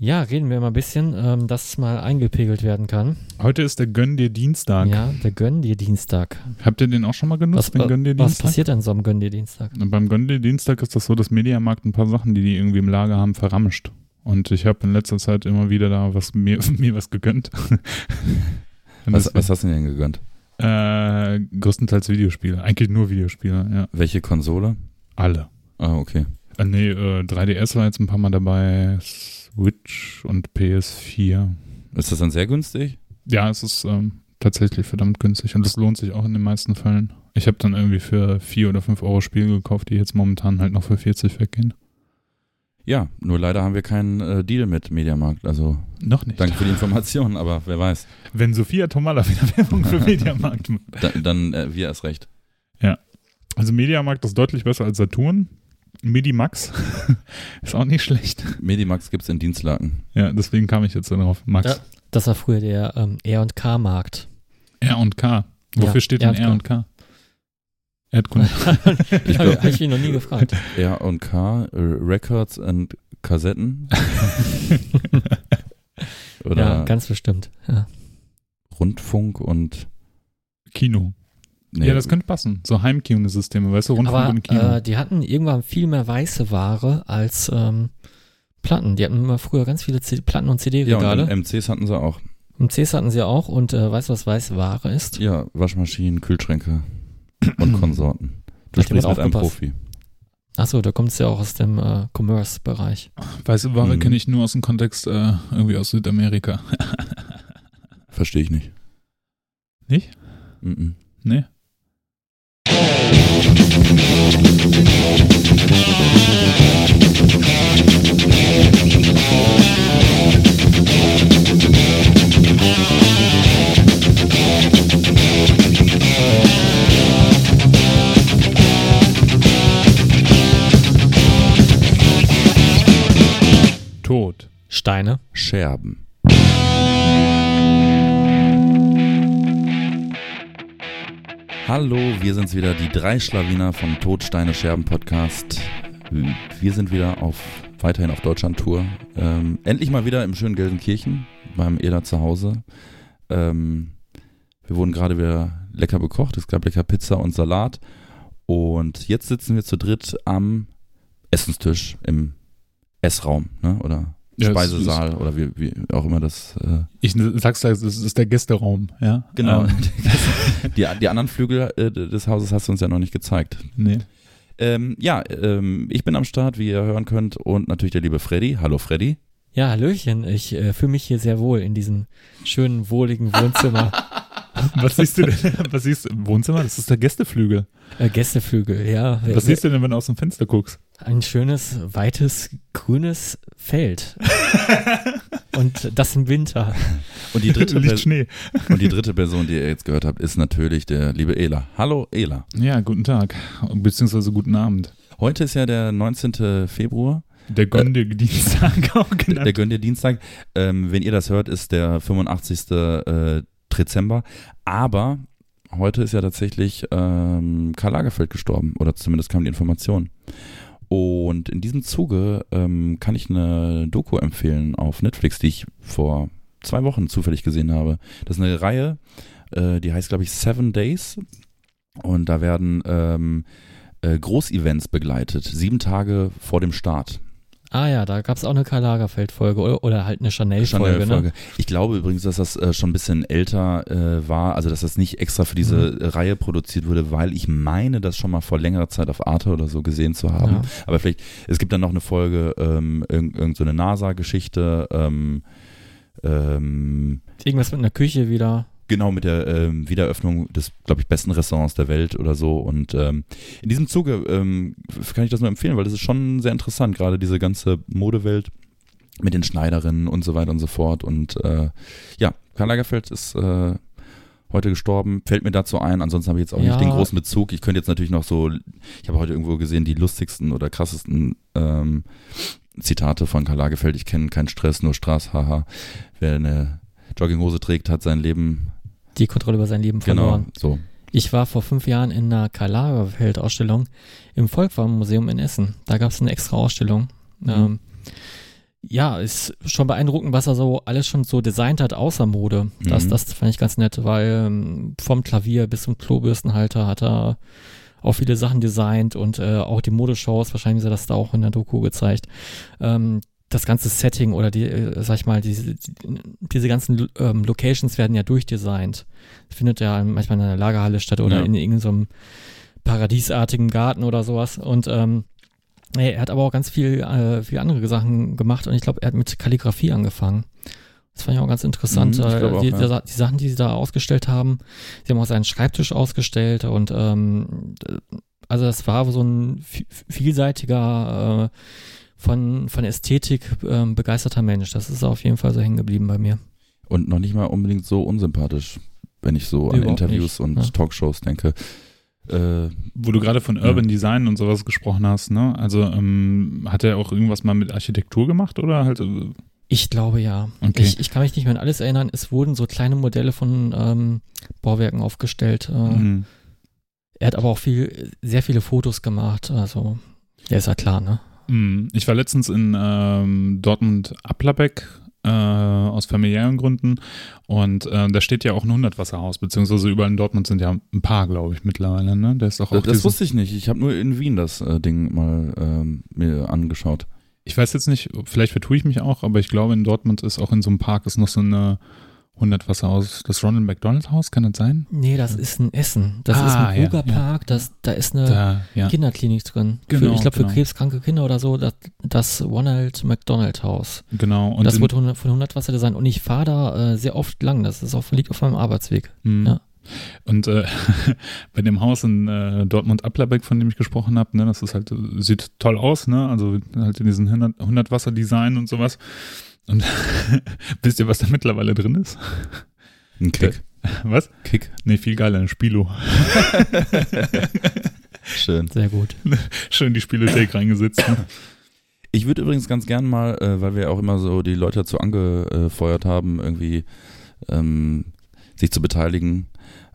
Ja, reden wir mal ein bisschen, ähm, dass es mal eingepegelt werden kann. Heute ist der Gönn dir Dienstag. Ja, der Gönn dir Dienstag. Habt ihr den auch schon mal genutzt, Was, den Gönn dir was Dienstag? passiert denn so am Gönn dir Dienstag? Und beim Gönn dir Dienstag ist das so, dass Mediamarkt ein paar Sachen, die die irgendwie im Lager haben, verramscht. Und ich habe in letzter Zeit immer wieder da was mir, mir was gegönnt. Was, was hast du denn gegönnt? Äh, größtenteils Videospiele. Eigentlich nur Videospiele, ja. Welche Konsole? Alle. Ah, okay. Äh, nee, äh, 3DS war jetzt ein paar Mal dabei, Switch und PS4. Ist das dann sehr günstig? Ja, es ist ähm, tatsächlich verdammt günstig und es lohnt sich auch in den meisten Fällen. Ich habe dann irgendwie für 4 oder 5 Euro Spiele gekauft, die jetzt momentan halt noch für 40 weggehen. Ja, nur leider haben wir keinen äh, Deal mit Mediamarkt. Also Noch nicht. danke für die Informationen, aber wer weiß. Wenn Sophia Tomala wieder Werbung für Mediamarkt macht. Da, dann äh, wir erst recht. Also Mediamarkt ist deutlich besser als Saturn. Medimax ist auch nicht schlecht. Medimax gibt's in Dienstlaken. Ja, deswegen kam ich jetzt darauf. Max. Ja. Das war früher der ähm, R&K-Markt. R und K. Wofür Ja, steht denn R&K. R und K? Erdkunde. Ich Habe glaub- ich mich noch nie gefragt. R und K, äh, Records und Kassetten. Oder Ja, ganz bestimmt. Ja. Rundfunk und Kino. Nee, Ja, das könnte passen. So Heimkino-Systeme, weißt du, Rundfunk Aber und Kino. äh, die hatten irgendwann viel mehr weiße Ware als ähm, Platten. Die hatten immer früher ganz viele CD Platten und ja, CD-Regale. und MCs hatten sie auch. Im Cs hatten sie auch. Und äh, weißt du, was weiße Ware ist? Ja, Waschmaschinen, Kühlschränke und Konsorten. Du Hat sprichst mit einem? Profi. Achso, da kommt es ja auch aus dem äh, Commerce-Bereich. Weiße Ware Mhm. kenne ich nur aus dem Kontext äh, irgendwie aus Südamerika. Verstehe ich nicht. Nicht? Mhm. Nee. Tod. Steine. Scherben. Hallo, wir sind's wieder, die drei Schlawiner vom Todsteine Scherben Podcast. Wir sind wieder auf weiterhin auf Deutschland-Tour. Ähm, endlich mal wieder im schönen Gelsenkirchen beim Ela zu Hause. Ähm, wir wurden gerade wieder lecker bekocht. Es gab lecker Pizza und Salat. Und jetzt sitzen wir zu dritt am Essenstisch im Essraum, ne? Oder Ja, es Speisesaal oder wie, wie auch immer das. Äh, Ich sag's da, es ist der Gästeraum, ja? genau. Ähm, die, die anderen Flügel äh, des Hauses hast du uns ja noch nicht gezeigt. nee. Ähm, ja, ähm, ich bin am Start, wie ihr hören könnt, und natürlich der liebe Freddy. Hallo Freddy. Ja, Hallöchen. Ich äh, fühle mich hier sehr wohl in diesem schönen, wohligen Wohnzimmer. Was siehst du denn? Was siehst du im Wohnzimmer? Das ist der Gästeflügel. äh, Gästeflügel, ja. Was siehst du denn, wenn du aus dem Fenster guckst? Ein schönes, weites, grünes Feld. Und das im Winter. Und die dritte, Liegt Per- Schnee. und die dritte Person, die ihr jetzt gehört habt, ist natürlich der liebe Ela. Hallo Ela. Ja, guten Tag. Beziehungsweise guten Abend. Heute ist ja der 19. Februar, Der Gondel Dienstag auch der genannt. Gönn dir Dienstag. Ähm, wenn ihr das hört, ist der 85. Äh, Dezember. Aber heute ist ja tatsächlich ähm, Karl Lagerfeld gestorben. Oder zumindest kam die Information. Und in diesem Zuge ähm, kann ich eine Doku empfehlen auf Netflix, die ich vor zwei Wochen zufällig gesehen habe. Das ist eine Reihe, äh, die heißt, glaube ich, Seven Days. Und da werden ähm, äh, Großevents begleitet, sieben Tage vor dem Start. Ah ja, da gab es auch eine Karl Lagerfeld-Folge oder, oder halt eine Chanel-Folge. Chanel-Folge. Ne? Ich glaube übrigens, dass das äh, schon ein bisschen älter äh, war, also dass das nicht extra für diese Mhm. Reihe produziert wurde, weil ich meine, das schon mal vor längerer Zeit auf Arte oder so gesehen zu haben. Ja. Aber vielleicht, es gibt dann noch eine Folge, ähm, irgend, irgend so eine NASA-Geschichte, ähm, ähm, Irgendwas mit einer Küche wieder. Genau mit der ähm, Wiedereröffnung des, glaube ich, besten Restaurants der Welt oder so. Und ähm, in diesem Zuge ähm, kann ich das nur empfehlen, weil das ist schon sehr interessant, gerade diese ganze Modewelt mit den Schneiderinnen und so weiter und so fort. Und äh, ja, Karl Lagerfeld ist äh, heute gestorben, fällt mir dazu ein. Ansonsten habe ich jetzt auch Ja. nicht den großen Bezug. Ich könnte jetzt natürlich noch so, ich habe heute irgendwo gesehen, die lustigsten oder krassesten ähm, Zitate von Karl Lagerfeld. Ich kenne keinen Stress, nur Straß, haha. Wer eine Jogginghose trägt, hat sein Leben Die Kontrolle über sein Leben verloren. Genau, so. Ich war vor fünf Jahren in einer Karl Lagerfeld-Ausstellung im Volkwang-Museum in Essen. Da gab es eine extra Ausstellung. Mhm. Ähm, ja, ist schon beeindruckend, was er so alles schon so designt hat, außer Mode. Das, Mhm. das fand ich ganz nett, weil ähm, vom Klavier bis zum Klobürstenhalter hat er auch viele Sachen designt und äh, auch die Modeshows, wahrscheinlich ist er das da auch in der Doku gezeigt. Ähm, das ganze Setting oder die, äh, sag ich mal, diese, die, diese ganzen ähm, Locations werden ja durchdesignt. Findet ja manchmal in einer Lagerhalle statt oder Ja. in irgendeinem paradiesartigen Garten oder sowas. Und ähm, Nee, er hat aber auch ganz viel, äh, viel andere Sachen gemacht und ich glaube, er hat mit Kalligrafie angefangen. Das fand ich auch ganz interessant. Mhm, äh, auch, die, ja. die, Sachen, die sie da ausgestellt haben, sie haben auch seinen Schreibtisch ausgestellt und ähm, also das war so ein vi- vielseitiger, äh, von, von Ästhetik ähm, begeisterter Mensch. Das ist auf jeden Fall so hängen geblieben bei mir. Und noch nicht mal unbedingt so unsympathisch, wenn ich so an Überhaupt Interviews nicht, und ja. Talkshows denke. Äh, Wo du gerade von Ja. Urban Design und sowas gesprochen hast, ne? Also ähm, hat er auch irgendwas mal mit Architektur gemacht oder halt? äh, Ich glaube ja. Okay. Ich, ich kann mich nicht mehr an alles erinnern. Es wurden so kleine Modelle von ähm, Bauwerken aufgestellt. Äh, mhm. Er hat aber auch viel, sehr viele Fotos gemacht. Also, ja, ist ja klar, ne? Mhm. Ich war letztens in ähm, Dortmund-Applerbeck äh, aus familiären Gründen und äh, da steht ja auch ein Hundertwasserhaus, beziehungsweise überall in Dortmund sind ja ein paar, glaube ich, mittlerweile. Ne? Da ist auch, auch das, das diese- wusste ich nicht. Ich habe nur in Wien das äh, Ding mal ähm, mir angeschaut. Ich weiß jetzt nicht, vielleicht vertue ich mich auch, aber ich glaube, in Dortmund ist auch in so einem Park ist noch so eine Hundertwasserhaus. Das Ronald McDonald Haus, kann das sein? Nee, das ist ein Essen. Das Ah, ist ein ja, Rugerpark. Das, da ist eine Da, ja. Kinderklinik drin. Genau, für, ich glaube, genau. für krebskranke Kinder oder so. Das, das Ronald McDonald Haus. Genau. Und das hundert- von 100 Wasser designt. Und ich fahre da äh, sehr oft lang. Das ist auf, liegt auf meinem Arbeitsweg. Mhm. Ja. Und äh, bei dem Haus in äh, Dortmund-Applerbeck, von dem ich gesprochen habe, ne, das ist halt, äh, sieht toll aus, ne? Also halt in diesen 100, 100 Wasser-Design und sowas. Und wisst ihr, was da mittlerweile drin ist? Ein Kick. Was? Kick. Nee, viel geiler, ein Spilo. Schön. Sehr gut. Schön die Spielothek reingesetzt. Ne? Ich würde übrigens ganz gern mal, äh, weil wir auch immer so die Leute dazu angefeuert haben, irgendwie ähm, sich zu beteiligen,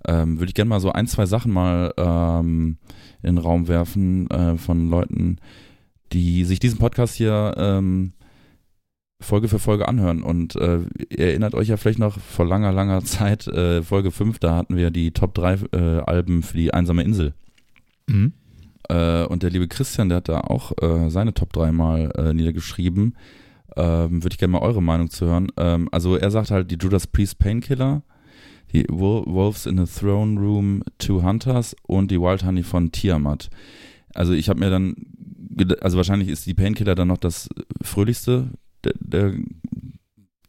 ähm, würde ich gerne mal so ein, zwei Sachen mal ähm, in den Raum werfen äh, von Leuten, die sich diesen Podcast hier ähm, Folge für Folge anhören. Und äh, ihr erinnert euch ja vielleicht noch vor langer, langer Zeit, äh, Folge 5, da hatten wir die Top 3 äh, Alben für die einsame Insel. Mhm. Äh, und der liebe Christian, der hat da auch äh, seine Top 3 mal äh, niedergeschrieben. Ähm, Würde ich gerne mal eure Meinung zu hören. Ähm, also er sagt halt die Judas Priest Painkiller, die Wol- Wolves in the Throne Room, Two Hunters und die Wild Honey von Tiamat. Also ich habe mir dann, also wahrscheinlich ist die Painkiller dann noch das fröhlichste der, der,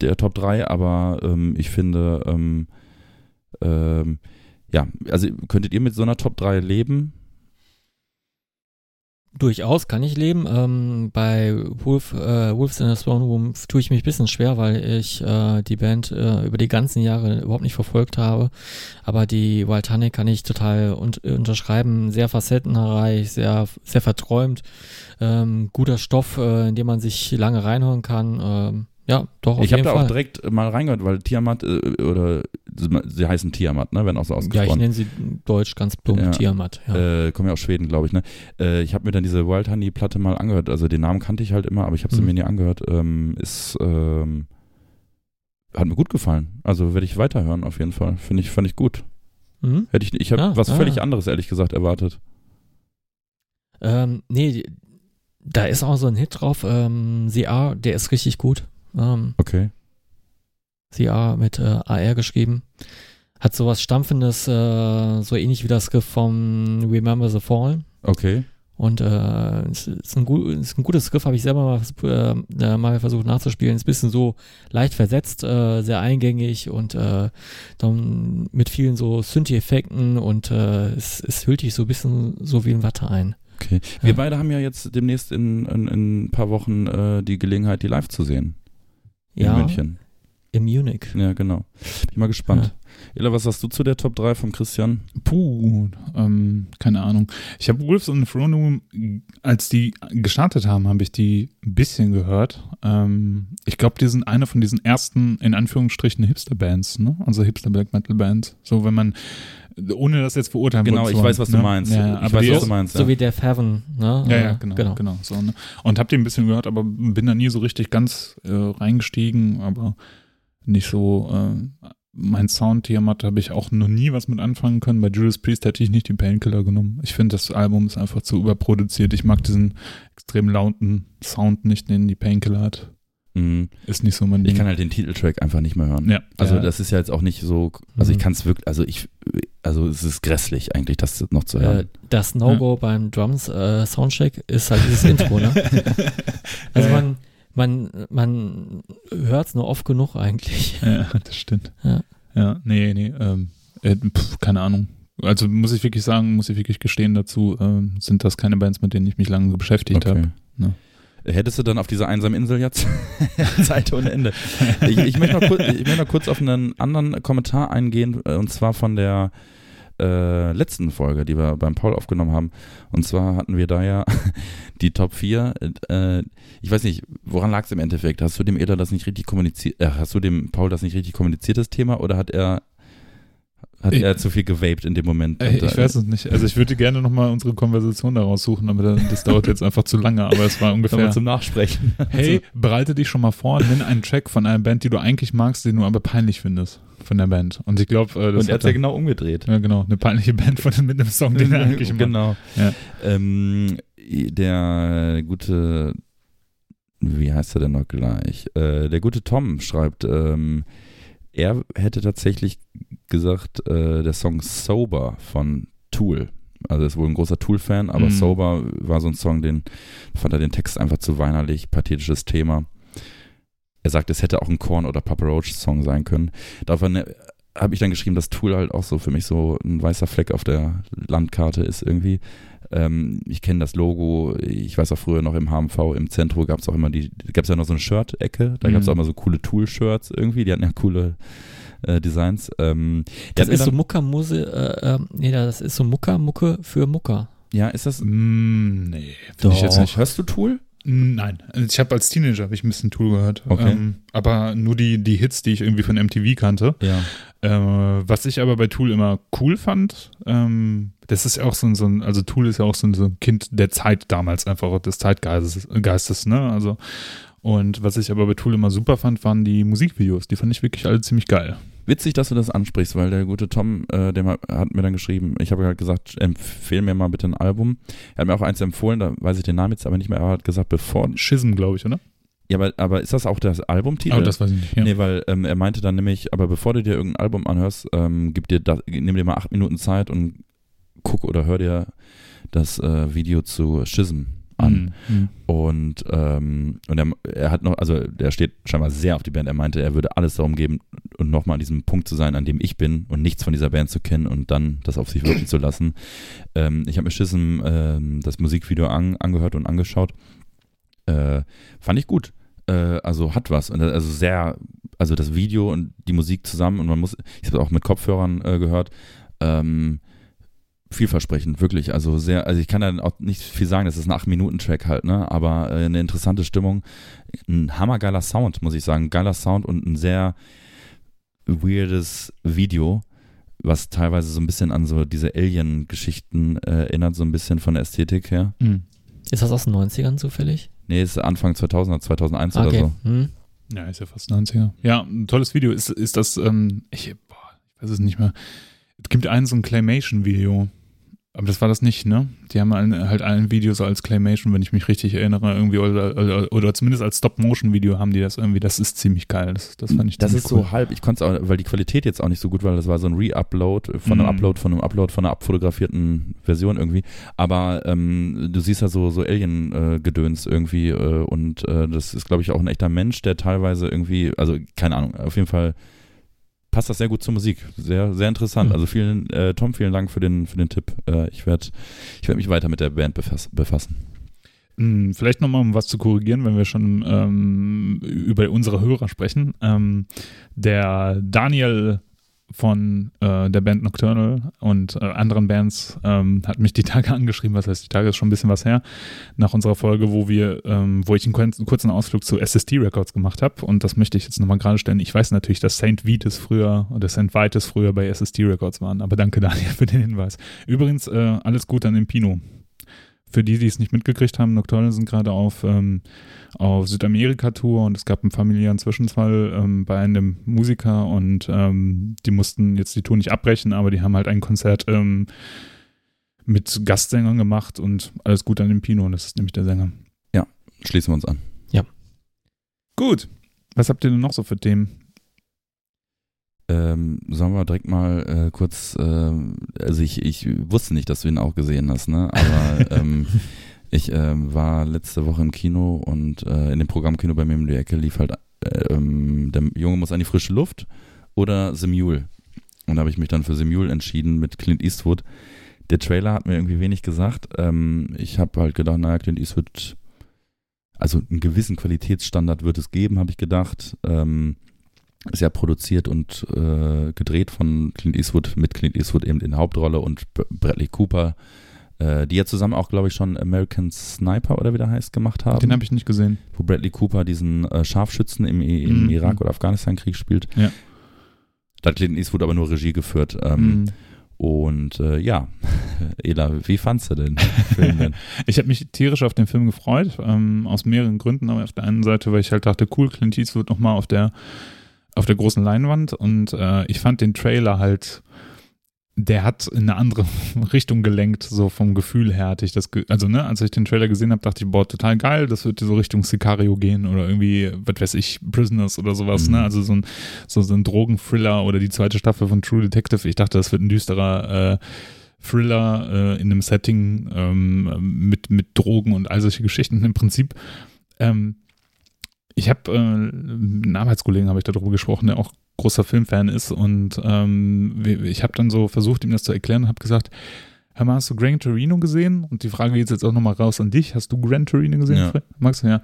der Top 3, aber ähm, ich finde, ähm, ähm, ja, also könntet ihr mit so einer Top 3 leben? Durchaus kann ich leben. Ähm, bei Wolf, äh, Wolves in the Throne Room tue ich mich ein bisschen schwer, weil ich äh, die Band äh, über die ganzen Jahre überhaupt nicht verfolgt habe. Aber die Wild Honey kann ich total un unterschreiben. Sehr facettenreich, sehr, sehr verträumt. Ähm, guter Stoff, äh, in dem man sich lange reinhören kann. Ähm, ja, doch, ich habe da auch direkt mal reingehört, weil Tiamat äh, oder sie heißen Tiamat, ne, werden auch so ja, ich ausgesprochen. nenne sie deutsch ganz plump Ja. Tiamat. Ja. äh, kommen ja aus Schweden, glaube ich, ne? Äh, ich habe mir dann diese Wild Honey Platte mal angehört. Also den Namen kannte ich halt immer, aber ich habe sie Mhm. mir nie angehört. Ähm, ist ähm, hat mir gut gefallen. Also werde ich weiterhören auf jeden Fall. Finde ich fand ich gut. Mhm. Hätte ich ich habe Ah, was ah. völlig anderes ehrlich gesagt erwartet. Ähm, nee, da ist auch so ein Hit drauf. Ähm, CR, der ist richtig gut. Ähm, Okay. CR mit äh, AR geschrieben. Hat sowas Stampfendes, äh, so ähnlich wie das Riff vom Remember the Fallen. Okay. Und äh, es ist ein, gut, ist ein gutes Riff, habe ich selber mal, vers- äh, mal versucht nachzuspielen. Ist ein bisschen so leicht versetzt, äh, sehr eingängig und äh, dann mit vielen so Synthi-Effekten und äh, es, es hüllt dich so ein bisschen so wie in Watte ein. Okay. Wir Ja. beide haben ja jetzt demnächst in, in, in ein paar Wochen äh, die Gelegenheit, die live zu sehen. In Ja, München. In Munich. Ja, genau. Bin mal gespannt. Ella, was sagst du zu der Top 3 vom Christian? Puh, ähm, keine Ahnung. Ich habe Wolves Throne Room, als die gestartet haben, habe ich die ein bisschen gehört. Ähm, ich glaube, die sind eine von diesen ersten, in Anführungsstrichen, Hipster-Bands, ne? Also Hipster-Black-Metal-Bands. So, wenn man ohne das jetzt verurteilen Genau, zu ich weiß, was du ne? meinst. Ja, ich aber weiß, was du meinst. So ja. wie Death Heaven, ne? Ja, ja, genau, genau. so, ne? Und hab die ein bisschen gehört, aber bin da nie so richtig ganz äh, reingestiegen, aber nicht so äh, mein Soundthema habe ich auch noch nie was mit anfangen können. Bei Judas Priest hätte ich nicht die Painkiller genommen. Ich finde, das Album ist einfach zu überproduziert. Ich mag diesen extrem lauten Sound nicht, den die Painkiller hat. Mhm. Ist nicht so mein Ich Ding. kann halt den Titeltrack einfach nicht mehr hören. Ja. Also Ja. das ist ja jetzt auch nicht so, also ich Mhm. kann es wirklich, also ich, also es ist grässlich eigentlich, das noch zu Äh, hören. das No-Go beim Drums äh, Soundcheck ist halt dieses Intro, ne? Also Ja, man, man, man hört es nur oft genug eigentlich. Ja, das stimmt. Ja. Ja, nee, nee, ähm, äh, pf, keine Ahnung. Also muss ich wirklich sagen, muss ich wirklich gestehen dazu, ähm, sind das keine Bands, mit denen ich mich lange beschäftigt habe. Okay. ne. Hättest du dann auf dieser einsamen Insel jetzt Zeit ohne Ende? Ich, ich, möchte noch kurz, ich möchte noch kurz auf einen anderen Kommentar eingehen, äh, und zwar von der äh, letzten Folge, die wir beim Paul aufgenommen haben. Und zwar hatten wir da ja die Top 4. Äh, ich weiß nicht, woran lag es im Endeffekt? Hast du dem Eder das nicht richtig kommuniziert? Äh, hast du dem Paul das nicht richtig kommuniziert, das Thema? Oder hat er, hat Ich- er zu viel gewaped in dem Moment? Und, ich weiß es nicht. Also ich würde gerne nochmal unsere Konversation daraus suchen, aber da- das dauert jetzt einfach zu lange. Aber es war ungefähr. zum Nachsprechen. Hey, bereite dich schon mal vor, nenn einen Track von einer Band, die du eigentlich magst, den du aber peinlich findest von der Band. Und ich glaube, äh, das Und er hat hat ja genau umgedreht. ja genau, eine peinliche Band von, mit einem Song, den er eigentlich mag. genau. Ja. Ähm, der gute, wie heißt er denn noch gleich? Äh, der gute Tom schreibt, ähm, er hätte tatsächlich gesagt, äh, der Song Sober von Tool. Also er ist wohl ein großer Tool-Fan, aber Mhm. Sober war so ein Song, den fand er den Text einfach zu weinerlich, pathetisches Thema. Er sagt, es hätte auch ein Korn- oder Papa Roach-Song sein können. Davon äh, habe ich dann geschrieben, dass Tool halt auch so für mich so ein weißer Fleck auf der Landkarte ist irgendwie. Ähm, ich kenne das Logo, ich weiß auch früher noch im HMV, im Zentrum gab es auch immer die, gab es ja noch so eine Shirt-Ecke, da gab es Mhm. auch immer so coole Tool-Shirts irgendwie, die hatten ja coole äh, Designs. Ähm, Das ist so Muckermuse, äh, äh, nee, das ist so Muckermucke für Mucker. ja, ist das, Mm, nee, finde ich jetzt nicht. hörst du Tool? Nein, ich habe als Teenager habe ich ein bisschen Tool gehört, Okay. ähm, aber nur die die Hits, die ich irgendwie von MTV kannte. Ja. Äh, was ich aber bei Tool immer cool fand, ähm, das ist ja auch so ein, so ein, also Tool ist ja auch so ein, so ein Kind der Zeit damals einfach, des Zeitgeistes, Geistes, ne? Also, und was ich aber bei Tool immer super fand, waren die Musikvideos. Die fand ich wirklich alle ziemlich geil. Witzig, dass du das ansprichst, weil der gute Tom, äh, der hat mir dann geschrieben, ich habe halt gesagt, empfehl mir mal bitte ein Album. Er hat mir auch eins empfohlen, da weiß ich den Namen jetzt aber nicht mehr, aber er hat gesagt, bevor. Schism, glaube ich, oder? Ja, aber, aber ist das auch das Albumtitel? Aber das weiß ich nicht. Ja. Nee, weil ähm, er meinte dann nämlich, aber bevor du dir irgendein Album anhörst, ähm, gib dir das, nimm dir mal acht Minuten Zeit und guck oder hör dir das äh, Video zu Schism an. Mhm. Und, ähm, und er, er hat noch, also der steht scheinbar sehr auf die Band. Er meinte, er würde alles darum geben, und nochmal an diesem Punkt zu sein, an dem ich bin und nichts von dieser Band zu kennen und dann das auf sich wirken zu lassen. Ähm, ich habe mir Schism ähm, das Musikvideo an, angehört und angeschaut. Äh, fand ich gut. Äh, also hat was. Und, Also sehr, also das Video und die Musik zusammen und man muss, ich habe auch mit Kopfhörern äh, gehört. Ähm, vielversprechend, wirklich. Also sehr, also ich kann da auch nicht viel sagen, das ist ein 8-Minuten-Track halt, ne? Aber äh, eine interessante Stimmung. Ein hammergeiler Sound, muss ich sagen. Geiler Sound und ein sehr weirdes Video, was teilweise so ein bisschen an so diese Alien-Geschichten äh, erinnert, so ein bisschen von der Ästhetik her. Mhm. Ist das aus den 90ern zufällig? Nee, ist Anfang 2000er, 2001 okay. oder so. Hm. Ja, ist ja fast 90er. Ja, ein tolles Video. Ist, ist das, ähm, ich, boah, ich weiß es nicht mehr. Es gibt einen so ein Claymation-Video. Aber das war das nicht, ne? Die haben ein, halt ein Video so als Claymation, wenn ich mich richtig erinnere, irgendwie, oder, oder, oder zumindest als Stop-Motion-Video haben die das irgendwie. Das ist ziemlich geil. Das, das fand ich Das ist cool. so halb, ich konnte es auch, weil die Qualität jetzt auch nicht so gut war, das war so ein Re-Upload von einem Mhm. Upload, von einem Upload von einer abfotografierten Version irgendwie. Aber ähm, du siehst ja so, so Alien-Gedöns irgendwie äh, und äh, das ist, glaube ich, auch ein echter Mensch, der teilweise irgendwie, also keine Ahnung, auf jeden Fall passt das sehr gut zur Musik. Sehr, sehr interessant. Mhm. Also vielen, äh, Tom, vielen Dank für den, für den Tipp. Äh, ich werde ich werd mich weiter mit der Band befass, befassen. Hm, Vielleicht nochmal, um was zu korrigieren, wenn wir schon ähm, über unsere Hörer sprechen. Ähm, der Daniel von äh, der Band Nocturnal und äh, anderen Bands ähm, hat mich die Tage angeschrieben, was heißt die Tage ist schon ein bisschen was her, nach unserer Folge, wo wir, ähm, wo ich einen kurzen Ausflug zu SST Records gemacht habe und das möchte ich jetzt nochmal gerade stellen. Ich weiß natürlich, dass St. Vitus früher oder St. Vitus früher bei SST Records waren, aber danke Daniel für den Hinweis. Übrigens, äh, alles gut an den Pino für die, die es nicht mitgekriegt haben, Nocturnal sind gerade auf, ähm, auf Südamerika-Tour und es gab einen familiären Zwischenfall ähm, bei einem Musiker und ähm, die mussten jetzt die Tour nicht abbrechen, aber die haben halt ein Konzert ähm, mit Gastsängern gemacht und alles gut an dem Pino, das ist nämlich der Sänger. Ja, schließen wir uns an. Ja. Gut. Was habt ihr denn noch so für Themen? Ähm, sollen wir direkt mal äh, kurz, ähm, also ich, ich wusste nicht, dass du ihn auch gesehen hast, ne? Aber ähm, ich ähm, war letzte Woche im Kino und äh, in dem Programmkino bei mir um die Ecke lief halt, äh, ähm, der Junge muss an die frische Luft oder The Mule. Und da habe ich mich dann für The Mule entschieden mit Clint Eastwood. Der Trailer hat mir irgendwie wenig gesagt. Ähm, ich habe halt gedacht, naja, Clint Eastwood, also einen gewissen Qualitätsstandard wird es geben, habe ich gedacht. Ähm, ist ja produziert und äh, gedreht von Clint Eastwood, mit Clint Eastwood eben in der Hauptrolle und Bradley Cooper, äh, die ja zusammen auch, glaube ich, schon American Sniper oder wie der heißt, gemacht haben. Den habe ich nicht gesehen. Wo Bradley Cooper diesen äh, Scharfschützen im, im mhm. Irak- oder Afghanistan-Krieg spielt. Ja. Da hat Clint Eastwood aber nur Regie geführt. Ähm, mhm. Und äh, ja, Ela, wie fandst du den Film denn? ich habe mich tierisch auf den Film gefreut, ähm, aus mehreren Gründen. Aber auf der einen Seite, weil ich halt dachte, cool, Clint Eastwood nochmal auf der auf der großen Leinwand und äh, ich fand den Trailer halt, der hat in eine andere Richtung gelenkt, so vom Gefühl her hatte ich das, ge also ne, als ich den Trailer gesehen habe, dachte ich, boah, total geil, das wird so Richtung Sicario gehen oder irgendwie, was weiß ich, Prisoners oder sowas, ne? mhm. ne, also so ein, so, so ein Drogenthriller oder die zweite Staffel von True Detective, ich dachte, das wird ein düsterer äh, Thriller äh, in einem Setting ähm, mit, mit Drogen und all solche Geschichten. Im Prinzip ähm, ich habe äh, einen Arbeitskollegen, habe ich darüber gesprochen, der auch großer Filmfan ist und ähm, ich habe dann so versucht, ihm das zu erklären und habe gesagt, Hör mal, hast du Gran Torino gesehen? Und die Frage geht jetzt auch nochmal raus an dich. Hast du Gran Torino gesehen, ja. Max? Ja.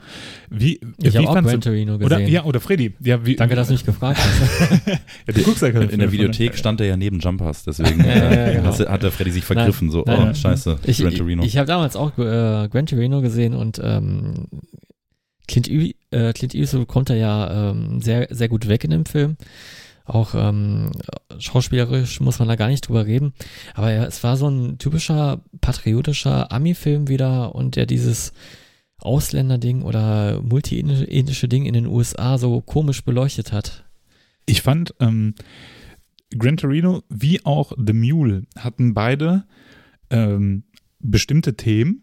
Wie, ich habe auch Gran Torino gesehen. Oder, ja, oder Freddy. Ja, wie, Danke, dass du mich gefragt hast. ja, du guckst ja In der Videothek stand er ja neben Jumpers, deswegen äh, genau. hat der Freddy sich vergriffen. Nein, so, nein, oh, scheiße, ich, Gran Torino. Ich, ich habe damals auch äh, Gran Torino gesehen und ähm, Clint, äh, Clint Eastwood kommt da ja ähm, sehr, sehr gut weg in dem Film. Auch ähm, schauspielerisch muss man da gar nicht drüber reden. Aber ja, es war so ein typischer patriotischer Ami-Film wieder und der dieses Ausländer-Ding oder multi-ethnische Ding in den USA so komisch beleuchtet hat. Ich fand ähm, Gran Torino wie auch The Mule hatten beide ähm, bestimmte Themen,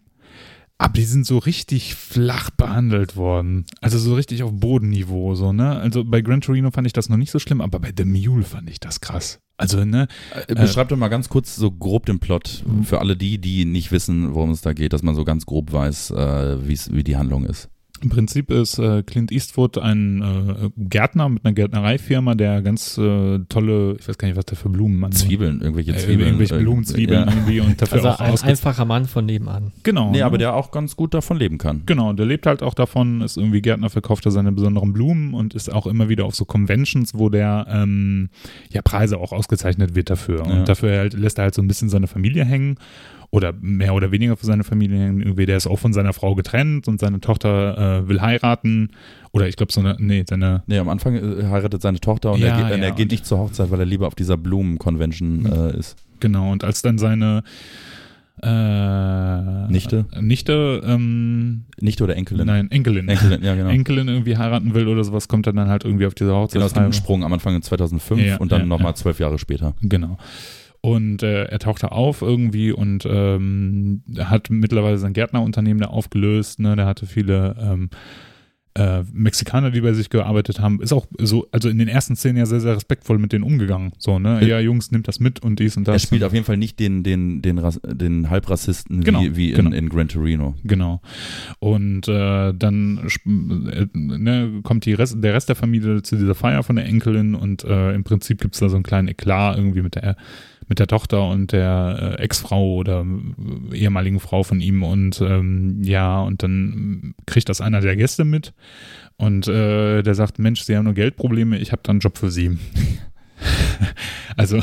aber die sind so richtig flach behandelt worden. Also so richtig auf Bodenniveau, so, ne? Also bei Gran Torino fand ich das noch nicht so schlimm, aber bei The Mule fand ich das krass. Also, ne? Äh, beschreib doch mal ganz kurz so grob den Plot für alle die, die nicht wissen, worum es da geht, dass man so ganz grob weiß, äh, wie die Handlung ist. Im Prinzip ist äh, Clint Eastwood ein äh, Gärtner mit einer Gärtnereifirma, der ganz äh, tolle, ich weiß gar nicht, was der für Blumen man Zwiebeln, irgendwelche äh, Zwiebeln. irgendwelche Blumenzwiebeln ja. irgendwie und dafür also auch ein einfacher Mann von nebenan. Genau. Nee, ne? aber der auch ganz gut davon leben kann. Genau, der lebt halt auch davon, ist irgendwie Gärtner, verkauft er seine besonderen Blumen und ist auch immer wieder auf so Conventions, wo der ähm, ja Preise auch ausgezeichnet wird dafür. Und ja. dafür halt, lässt er halt so ein bisschen seine Familie hängen oder mehr oder weniger für seine Familie. Irgendwie, der ist auch von seiner Frau getrennt und seine Tochter äh, will heiraten. Oder ich glaube, so eine, nee, seine. Nee, am Anfang äh, heiratet seine Tochter und ja, er, geht, ja, er geht nicht zur Hochzeit, weil er lieber auf dieser Blumen-Convention äh, ist. Genau, und als dann seine äh, Nichte? Nichte, ähm, Nichte oder Enkelin? Nein, Enkelin. Enkelin, ja, genau. Enkelin irgendwie heiraten will oder sowas, kommt er dann halt irgendwie auf diese Hochzeit. Genau, es gibt einen Sprung am Anfang in 2005 ja, und dann ja, nochmal zwölf Jahre später. Genau. Und äh, er tauchte auf irgendwie und ähm, hat mittlerweile sein Gärtnerunternehmen da aufgelöst. Ne? Der hatte viele ähm, äh, Mexikaner, die bei sich gearbeitet haben, ist auch so, also in den ersten Szenen ja sehr, sehr respektvoll mit denen umgegangen. So, ne? Ja, Jungs, nimmt das mit und dies und das. Er spielt auf jeden Fall nicht den, den, den, Rass, den Halbrassisten genau, wie, wie genau. in, in Gran Torino. Genau. Und äh, dann äh, ne, kommt die Rest, der Rest der Familie zu dieser Feier von der Enkelin und äh, im Prinzip gibt es da so einen kleinen Eklat irgendwie mit der mit der Tochter und der äh, Ex-Frau oder äh, ehemaligen Frau von ihm und ähm, ja, und dann kriegt das einer der Gäste mit und äh, der sagt, Mensch, Sie haben nur Geldprobleme, ich habe da einen Job für Sie. also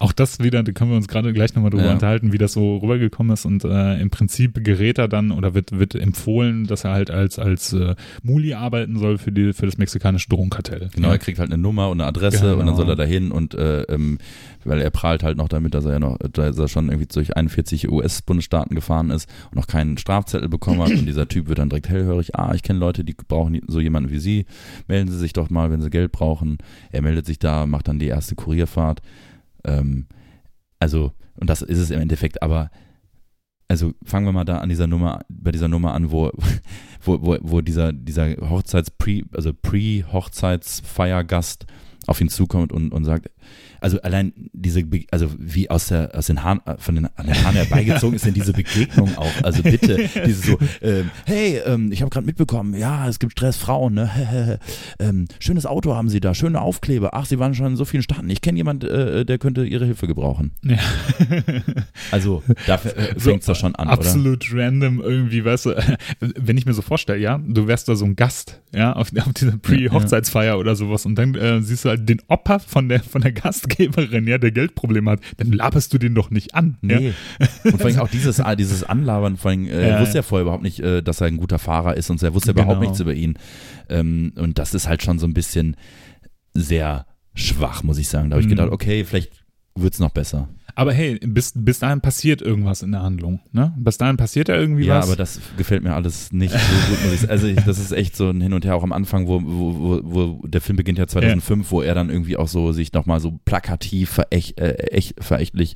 auch das wieder, da können wir uns gerade gleich nochmal drüber Ja. unterhalten, wie das so rübergekommen ist und äh, im Prinzip gerät er dann oder wird, wird empfohlen, dass er halt als, als äh, Muli arbeiten soll für, die, für das mexikanische Drogenkartell. Genau, ja. er kriegt halt eine Nummer und eine Adresse Genau. und dann soll er da hin und äh, ähm, weil er prahlt halt noch damit, dass er ja noch, dass er schon irgendwie durch 41 US-Bundesstaaten gefahren ist und noch keinen Strafzettel bekommen hat und dieser Typ wird dann direkt hellhörig, ah, ich kenne Leute, die brauchen so jemanden wie Sie, melden Sie sich doch mal, wenn Sie Geld brauchen. Er meldet sich da, macht dann die erste Kurierfahrt. Ähm, also, und das ist es im Endeffekt, aber also fangen wir mal da an dieser Nummer, bei dieser Nummer an, wo, wo, wo, wo dieser, dieser Hochzeits-Pre, also Pre-Hochzeitsfeiergast auf ihn zukommt und, und sagt, also allein diese, Be also wie aus der, aus den Haaren, von den, an den Haaren herbeigezogen ist denn diese Begegnung auch, also bitte, diese so, ähm, hey, ähm, ich habe gerade mitbekommen, ja, es gibt Stress, Frauen, ne, ähm, schönes Auto haben sie da, schöne Aufkleber, ach, sie waren schon in so vielen Staaten, ich kenne jemand, äh, der könnte ihre Hilfe gebrauchen. Ja. Also, da äh, fängt es doch schon an, oder? Absolut random irgendwie, weißt du, wenn ich mir so vorstelle, ja, du wärst da so ein Gast, ja, auf, auf dieser Pre-Hochzeitsfeier oder sowas und dann äh, siehst du halt den Opa von der, von der Gastgeberin, ja, der Geldprobleme hat, dann laberst du den doch nicht an. Ja? Nee. Und vor allem auch dieses, ah, dieses Anlabern, vor allem, äh, Ja, er wusste ja. ja vorher überhaupt nicht, äh, dass er ein guter Fahrer ist und er wusste überhaupt Genau. nichts über ihn. Ähm, und das ist halt schon so ein bisschen sehr schwach, muss ich sagen. Da habe ich Mhm. gedacht, okay, vielleicht wird's noch besser. Aber hey, bis, bis dahin passiert irgendwas in der Handlung, ne? Bis dahin passiert ja irgendwie ja, was. aber das gefällt mir alles nicht so gut, muss ich sagen. Also ich, das ist echt so ein Hin und Her auch am Anfang, wo, wo, wo, wo der Film beginnt ja 2005, wo er dann irgendwie auch so sich nochmal so plakativ verächt, äh, echt, verächtlich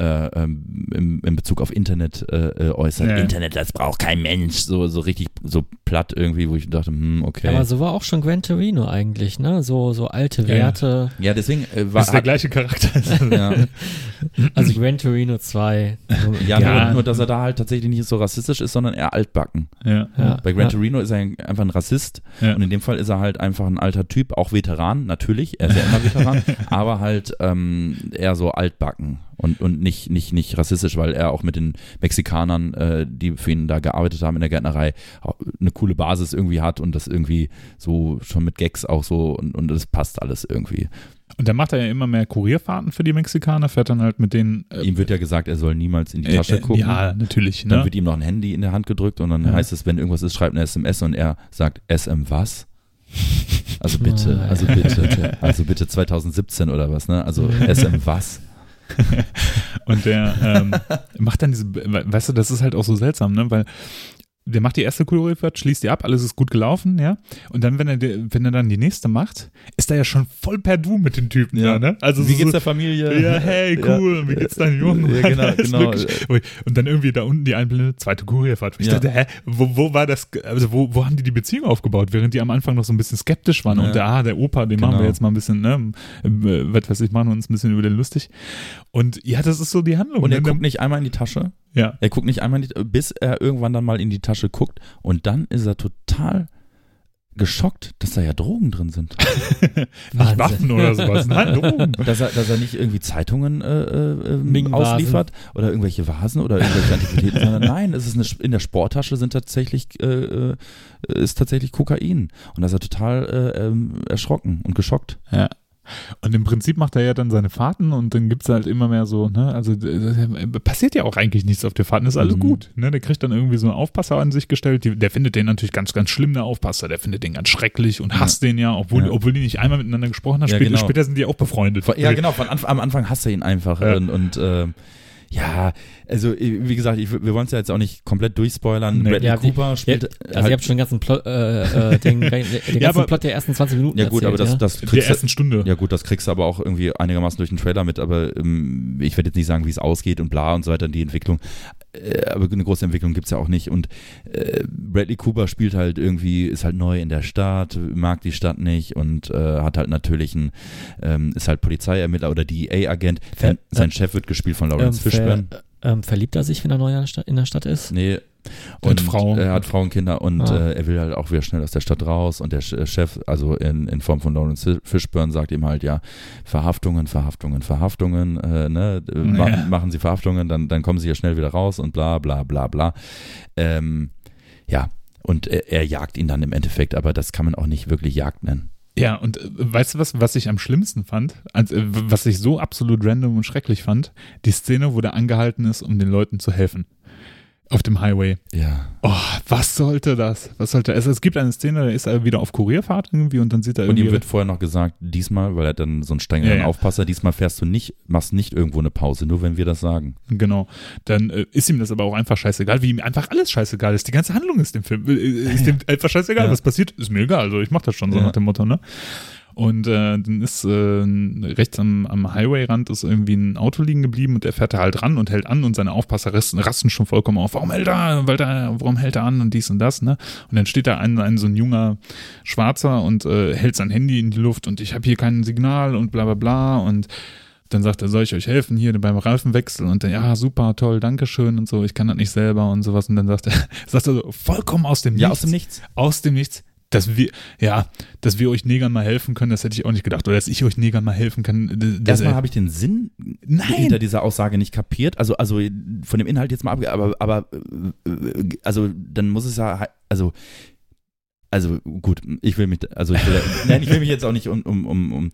äh, ähm, im, in Bezug auf Internet äh, äh, äußert. Ja. Internet, das braucht kein Mensch. So, so richtig so platt irgendwie, wo ich dachte, hm, okay. Aber so war auch schon Gran Torino eigentlich, ne? So, so alte Ja. Werte. ja, deswegen äh, das war ist der gleiche Charakter. ja, Also Gran Torino 2. So, ja, Ja. Nur, nur, dass er da halt tatsächlich nicht so rassistisch ist, sondern eher altbacken. ja. Ja. Bei Gran ja. Torino ist er ein- einfach ein Rassist Ja. und in dem Fall ist er halt einfach ein alter Typ, auch Veteran, natürlich, er ist ja immer Veteran, aber halt ähm, eher so altbacken und, und nicht, nicht, nicht rassistisch, weil er auch mit den Mexikanern, äh, die für ihn da gearbeitet haben in der Gärtnerei, eine coole Basis irgendwie hat und das irgendwie so schon mit Gags auch so und, und das passt alles irgendwie. Und dann macht er ja immer mehr Kurierfahrten für die Mexikaner, fährt dann halt mit denen. Äh, Ihm wird ja gesagt, er soll niemals in die Tasche äh, gucken. Ja, natürlich, Dann ne? wird ihm noch ein Handy in der Hand gedrückt und dann Ja. heißt es, wenn irgendwas ist, schreibt eine SMS und er sagt SM was? Also bitte, Nein. also bitte, also bitte 2017 oder was, ne? Also SM was? Und der ähm, macht dann diese, weißt du, das ist halt auch so seltsam, ne? Weil der macht die erste Choreografie, schließt die ab, alles ist gut gelaufen, ja. Und dann, wenn er, wenn er dann die nächste macht, ist er ja schon voll per Du mit den Typen, Ja. ja, ne? Also Wie so, geht's der Familie? Ja, hey, cool, und wie geht's deinem Jungen? Ja, genau, genau. wirklich- Und dann irgendwie da unten die Einblende, zweite Kurierfahrt. Ich Ja. dachte, hä, wo, wo war das, also wo, wo haben die die Beziehung aufgebaut, während die am Anfang noch so ein bisschen skeptisch waren Ja. und der, ah, der Opa, den machen Genau. wir jetzt mal ein bisschen, ne, äh, was weiß ich, machen wir uns ein bisschen über den lustig. Und ja, das ist so die Handlung. Und er ne? guckt nicht einmal in die Tasche. Ja. Er guckt nicht einmal bis er irgendwann dann mal in die Tasche guckt und dann ist er total geschockt, dass da ja Drogen drin sind. Nicht. Waffen oder sowas. Nein, Drogen. Dass er, dass er nicht irgendwie Zeitungen äh, äh, ausliefert oder irgendwelche Vasen oder irgendwelche Antiquitäten, sondern nein, es ist eine, in der Sporttasche sind tatsächlich äh, äh, ist tatsächlich Kokain und da ist er total äh, ähm, erschrocken und geschockt. Ja. Und im Prinzip macht er ja dann seine Fahrten und dann gibt's halt immer mehr so, ne, also äh, passiert ja auch eigentlich nichts auf der Fahrten, ist alles Mhm. gut, ne, der kriegt dann irgendwie so einen Aufpasser an sich gestellt, die, der findet den natürlich ganz, ganz schlimm, der Aufpasser, der findet den ganz schrecklich und hasst den ja, obwohl, Ja. obwohl die nicht einmal miteinander gesprochen haben, Ja, später, genau. später sind die auch befreundet. Ja, genau, von Anf am Anfang hasst er ihn einfach und, und äh, ja, also wie gesagt, ich, wir wollen es ja jetzt auch nicht komplett durchspoilern. Nee. Bradley Ja, die- Cooper spielt Also halt, ihr habt schon den ganzen Plot, äh, äh, den, den ganzen aber- Plot der ersten 20 Minuten ja gut, aber erzählt, das, das der kriegst du, ersten Stunde. ja gut, das kriegst du aber auch irgendwie einigermaßen durch den Trailer mit, aber ähm, ich werde jetzt nicht sagen, wie es ausgeht und bla und so weiter, die Entwicklung. Äh, aber eine große Entwicklung gibt's ja auch nicht. Und äh, Bradley Cooper spielt halt irgendwie, ist halt neu in der Stadt, mag die Stadt nicht und äh, hat halt natürlich ein, ähm, ist halt Polizeiermittler oder DEA-Agent. Sein Chef wird gespielt von Lawrence ähm, Fishburne. Ähm, verliebt er sich, wenn er neu in der Stadt, in der Stadt ist? Nee. Der hat Frau. Er hat Frauen, Kinder und Ah. äh, er will halt auch wieder schnell aus der Stadt raus. Und der Ch- Chef, also in, in Form von Lawrence Fishburne, sagt ihm halt, ja, Verhaftungen, Verhaftungen, Verhaftungen, äh, ne, äh, Ja. machen Sie Verhaftungen, dann, dann kommen Sie ja schnell wieder raus und bla bla bla bla. Ähm, ja, und er, er jagt ihn dann im Endeffekt, aber das kann man auch nicht wirklich Jagd nennen. Ja, und äh, weißt du was, was ich am schlimmsten fand? Also, äh, was ich so absolut random und schrecklich fand? Die Szene, wo der angehalten ist, um den Leuten zu helfen. Auf dem Highway. Ja. Oh, was sollte das? Was sollte es? Es gibt eine Szene, da ist er wieder auf Kurierfahrt irgendwie und dann sieht er Und irgendwie. ihm wird vorher noch gesagt, diesmal, weil er dann so einen strengeren Ja, ja. Aufpasser, diesmal fährst du nicht, machst nicht irgendwo eine Pause, nur wenn wir das sagen. Genau. Dann äh, ist ihm das aber auch einfach scheißegal, wie ihm einfach alles scheißegal ist. Die ganze Handlung ist dem Film, äh, ist dem einfach scheißegal. Ja. Was passiert, ist mir egal. Also ich mach das schon so Ja. nach dem Motto, ne? Und äh, dann ist äh, rechts am, am Highway-Rand ist irgendwie ein Auto liegen geblieben und er fährt da halt ran und hält an und seine Aufpasser rasten, schon vollkommen auf. Warum hält er? Weil da, warum hält er an und dies und das, ne? Und dann steht da ein, ein so ein junger Schwarzer und äh, hält sein Handy in die Luft und ich habe hier kein Signal und bla bla bla und dann sagt er, soll ich euch helfen hier beim Reifenwechsel? Und dann, ja, super, toll, Dankeschön und so, ich kann das nicht selber und sowas. Und dann sagt er, sagt er so, vollkommen aus dem Ja, Nichts. aus dem Nichts. Aus dem Nichts. Dass wir, ja, dass wir euch Negern mal helfen können, das hätte ich auch nicht gedacht. Oder dass ich euch Negern mal helfen kann. Erstmal habe ich den Sinn Nein! hinter dieser Aussage nicht kapiert. Also, also von dem Inhalt jetzt mal ab, aber, aber äh, also dann muss es ja, also also gut, ich will mich, also ich will, nein, ich will mich jetzt auch nicht um, um, um, um,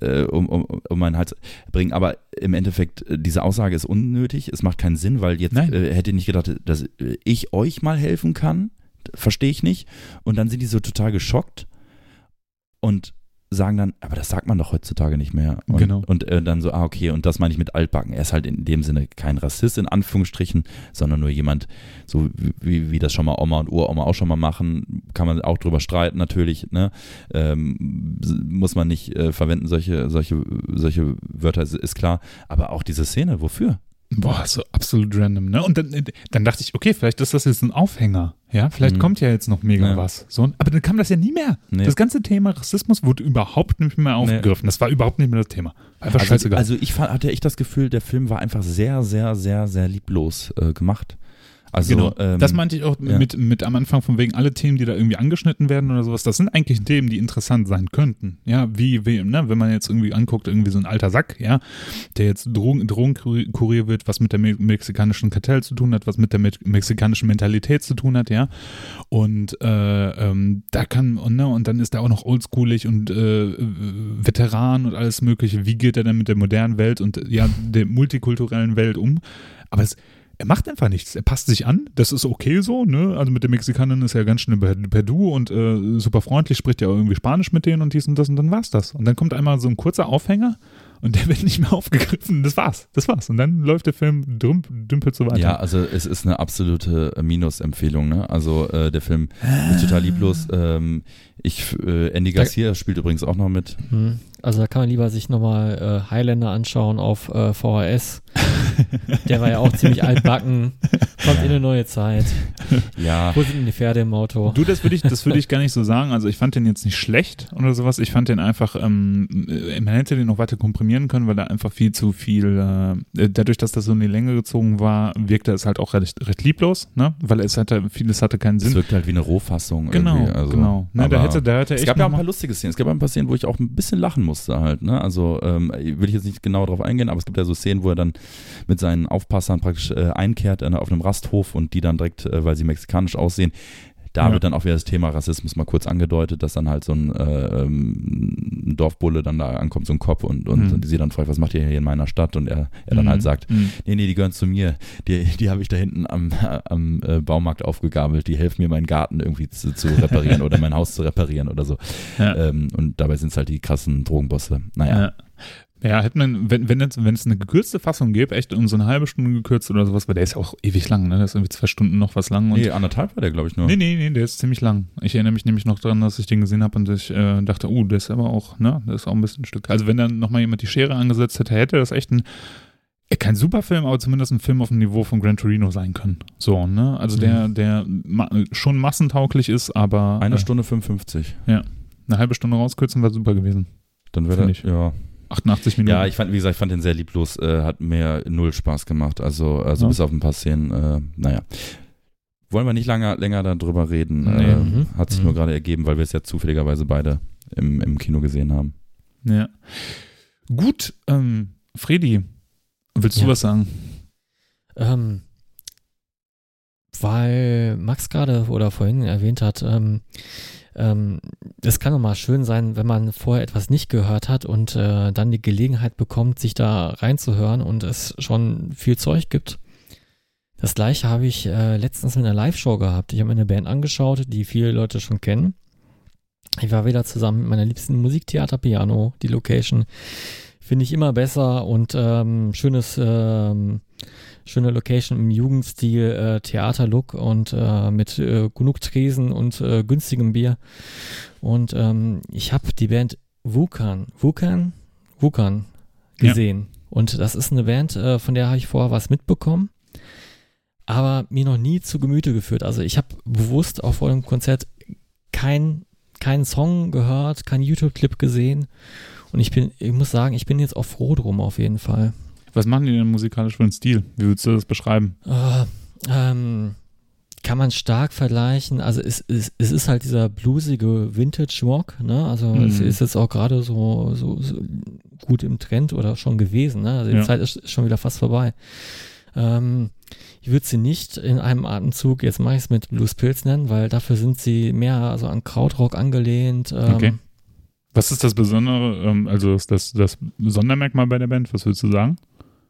äh, um, um, um meinen Hals bringen, aber im Endeffekt, äh, diese Aussage ist unnötig, es macht keinen Sinn, weil jetzt äh, hätte ich nicht gedacht, dass äh, ich euch mal helfen kann, verstehe ich nicht. Und dann sind die so total geschockt und sagen dann, aber das sagt man doch heutzutage nicht mehr. Und, Genau. Und äh, dann so, ah, okay, und das meine ich mit altbacken. Er ist halt in dem Sinne kein Rassist in Anführungsstrichen, sondern nur jemand, so wie, wie das schon mal Oma und Uroma auch schon mal machen, kann man auch drüber streiten natürlich, ne? Ähm, muss man nicht äh, verwenden, solche, solche, solche Wörter, ist, ist klar. Aber auch diese Szene, wofür? Boah, so absolut random, ne? Und dann, dann dachte ich, okay, vielleicht ist das jetzt ein Aufhänger. Ja, vielleicht Mhm. kommt ja jetzt noch mega Ja. was. So, aber dann kam das ja nie mehr. Nee. Das ganze Thema Rassismus wurde überhaupt nicht mehr aufgegriffen. Das war überhaupt nicht mehr das Thema. Einfach Also, scheißegal. also ich fa- hatte echt das Gefühl, der Film war einfach sehr, sehr, sehr, sehr lieblos äh, gemacht. Also, genau. ähm, das meinte ich auch ja. mit, mit am Anfang von wegen alle Themen, die da irgendwie angeschnitten werden oder sowas. Das sind eigentlich Themen, die interessant sein könnten. Ja, wie, wie ne, wenn man jetzt irgendwie anguckt, irgendwie so ein alter Sack, ja, der jetzt Drogen, Drogenkurier wird, was mit der me mexikanischen Kartell zu tun hat, was mit der me mexikanischen Mentalität zu tun hat, ja. Und äh, ähm, da kann, und, ne, und dann ist er auch noch oldschoolig und äh, Veteran und alles mögliche. Wie geht er denn mit der modernen Welt und ja, der multikulturellen Welt um? Aber es, er macht einfach nichts. Er passt sich an. Das ist okay so, ne? Also mit den Mexikanern ist er ganz schnell per, per Du und äh, super freundlich, spricht ja irgendwie Spanisch mit denen und dies und das und dann war's das. Und dann kommt einmal so ein kurzer Aufhänger und der wird nicht mehr aufgegriffen. Das war's. Das war's. Und dann läuft der Film düm, dümpelt so weiter. Ja, also es ist eine absolute äh, Minus-Empfehlung. Ne? Also äh, der Film ist total lieblos. Ähm, ich, äh, Andy Garcia spielt übrigens auch noch mit. Hm. Also da kann man lieber sich nochmal äh, Highlander anschauen auf äh, VHS. Der war ja auch ziemlich altbacken. Kommt in eine neue Zeit. Ja, Wo sind denn die Pferde im Auto? Du, das würde ich, das würde ich gar nicht so sagen. Also ich fand den jetzt nicht schlecht oder sowas. Ich fand den einfach, ähm, äh, man hätte den noch weiter komprimieren können, weil er einfach viel zu viel, äh, dadurch, dass das so in die Länge gezogen war, wirkte es halt auch recht, recht lieblos, ne? Weil es hatte, vieles hatte keinen es Sinn. wirkt halt wie eine Rohfassung. Genau, irgendwie, also, genau. Ne, da hätte, da hätte es gab ja auch ein paar mal- lustige Szenen. Es gab ein paar Szenen, wo ich auch ein bisschen lachen musste halt. Ne? Also ähm, will ich jetzt nicht genau drauf eingehen, aber es gibt ja so Szenen, wo er dann mit seinen Aufpassern praktisch äh, einkehrt äh, auf einem Rasthof und die dann direkt, äh, weil sie mexikanisch aussehen, da Ja. wird dann auch wieder das Thema Rassismus mal kurz angedeutet, dass dann halt so ein, äh, ähm, ein Dorfbulle dann da ankommt, so ein Kopf und, und, Mhm. und sie dann fragt, was macht ihr hier in meiner Stadt? Und er, er dann Mhm. halt sagt, Mhm. nee, nee, die gehören zu mir. Die, die habe ich da hinten am, am äh, Baumarkt aufgegabelt. Die helfen mir, meinen Garten irgendwie zu, zu reparieren oder mein Haus zu reparieren oder so. Ja. Ähm, und dabei sind es halt die krassen Drogenbosse. Naja. Ja. Ja, hätte man, wenn, wenn, jetzt, wenn es eine gekürzte Fassung gäbe, echt um so eine halbe Stunde gekürzt oder sowas, weil der ist ja auch ewig lang, ne? Der ist irgendwie zwei Stunden noch was lang. Und Nee, anderthalb war der, glaube ich, nur. Nee, nee, nee, der ist ziemlich lang. Ich erinnere mich nämlich noch daran, dass ich den gesehen habe und ich äh, dachte, oh, der ist aber auch, ne, das ist auch ein bisschen ein Stück. Also wenn dann nochmal jemand die Schere angesetzt hätte, hätte das echt ein, äh, kein Superfilm, aber zumindest ein Film auf dem Niveau von Gran Torino sein können. So, ne, also der, der ma schon massentauglich ist, aber Eine äh, Stunde 55. eine halbe Stunde rauskürzen wäre super gewesen. Dann wäre der, ja. 88 Minuten. Ja, ich fand, wie gesagt, ich fand den sehr lieblos, äh, hat mir null Spaß gemacht. Also, also Ja. bis auf ein paar Szenen, äh, naja. Wollen wir nicht lange, länger darüber reden. Nee. Äh, Mhm. Hat sich Mhm. nur gerade ergeben, weil wir es ja zufälligerweise beide im, im Kino gesehen haben. ja. Gut, ähm, Fredi, willst du Ja. was sagen? Ähm, weil Max gerade oder vorhin erwähnt hat, ähm, ähm, es kann doch mal schön sein, wenn man vorher etwas nicht gehört hat und äh, dann die Gelegenheit bekommt, sich da reinzuhören und es schon viel Zeug gibt. Das gleiche habe ich äh, letztens in einer Live-Show gehabt. Ich habe mir eine Band angeschaut, die viele Leute schon kennen. Ich war wieder zusammen mit meiner liebsten Musiktheater-Piano, die Location. Finde ich immer besser und ähm, schönes ähm, schöne Location im Jugendstil, äh, Theaterlook und äh, mit äh, genug Tresen und äh, günstigem Bier. Und ähm, ich habe die Band Wukan, Wukan, Wukan gesehen. Ja. Und das ist eine Band, äh, von der habe ich vorher was mitbekommen, aber mir noch nie zu Gemüte geführt. Also ich habe bewusst auch vor dem Konzert kein, keinen Song gehört, keinen YouTube-Clip gesehen. Und ich bin, ich muss sagen, ich bin jetzt auch froh drum auf jeden Fall. Was machen die denn musikalisch für einen Stil? Wie würdest du das beschreiben? Uh, ähm, kann man stark vergleichen. Also es, es, es ist halt dieser bluesige Vintage-Rock, ne? Also mhm. es ist jetzt auch gerade so, so, so, gut im Trend oder schon gewesen, ne? Also die ja. Zeit ist schon wieder fast vorbei. Ähm, ich würde sie nicht in einem Atemzug, jetzt mache ich es mit Blues Pills nennen, weil dafür sind sie mehr also an Krautrock angelehnt. Ähm, okay. Was ist das Besondere, ähm, also das, das Sondermerkmal bei der Band? Was würdest du sagen?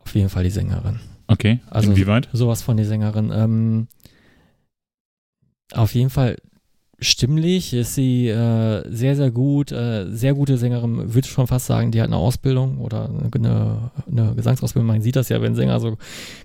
Auf jeden Fall die Sängerin. Okay. Also Inwieweit? Sowas von die Sängerin. Ähm, auf jeden Fall stimmlich ist sie äh, sehr, sehr gut, äh, sehr gute Sängerin, würde ich schon fast sagen, die hat eine Ausbildung oder eine, eine Gesangsausbildung. Man sieht das ja, wenn Sänger so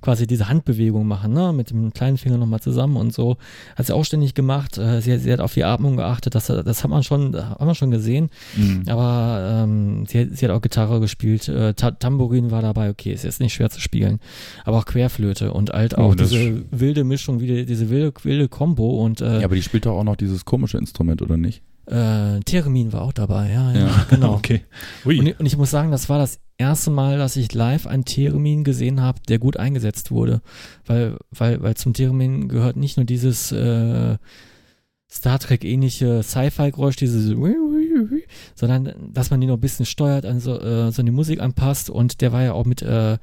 quasi diese Handbewegung machen, ne? mit dem kleinen Finger nochmal zusammen und so. Hat sie auch ständig gemacht. Äh, sie, sie, hat auf die Atmung geachtet, das, das hat man schon, hat man schon gesehen. Mhm. Aber ähm, sie, sie, hat auch Gitarre gespielt, äh, Tambourin war dabei, okay, ist jetzt nicht schwer zu spielen. Aber auch Querflöte und halt auch oh, diese wilde Mischung, wie diese wilde, wilde Combo und äh, Ja, aber die spielt doch auch noch dieses komische Instrument, oder nicht? Äh, Theremin war auch dabei, ja, ja, ja. genau. okay. Und, und, ich muss sagen, das war das erste Mal, dass ich live einen Theremin gesehen habe, der gut eingesetzt wurde. Weil, weil, weil zum Theremin gehört nicht nur dieses äh, Star Trek-ähnliche Sci-Fi-Geräusch, dieses sondern dass man ihn noch ein bisschen steuert, also äh, so eine Musik anpasst und der war ja auch mit äh,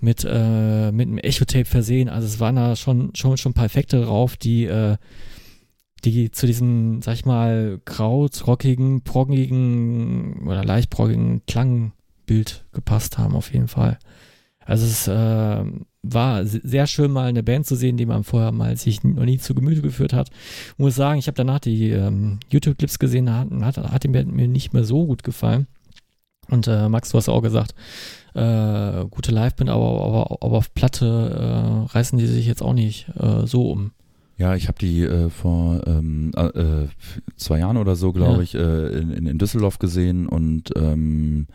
mit äh, mit einem Echo-Tape versehen, also es waren da schon schon schon Perfekte drauf, die äh, die zu diesem, sag ich mal, krautrockigen, proggigen oder leicht proggigen Klangbild gepasst haben, auf jeden Fall. Also es äh, war sehr schön, mal eine Band zu sehen, die man vorher mal sich noch nie zu Gemüte geführt hat. Muss sagen, ich habe danach die ähm, YouTube-Clips gesehen, hat, hat, hat die Band mir nicht mehr so gut gefallen. Und äh, Max, du hast auch gesagt, äh, gute Live-Band, aber, aber, aber auf Platte äh, reißen die sich jetzt auch nicht äh, so um. Ja, ich habe die äh, vor ähm, äh, zwei Jahren oder so, glaube ja. ich, äh, in, in, Düsseldorf gesehen und ähm,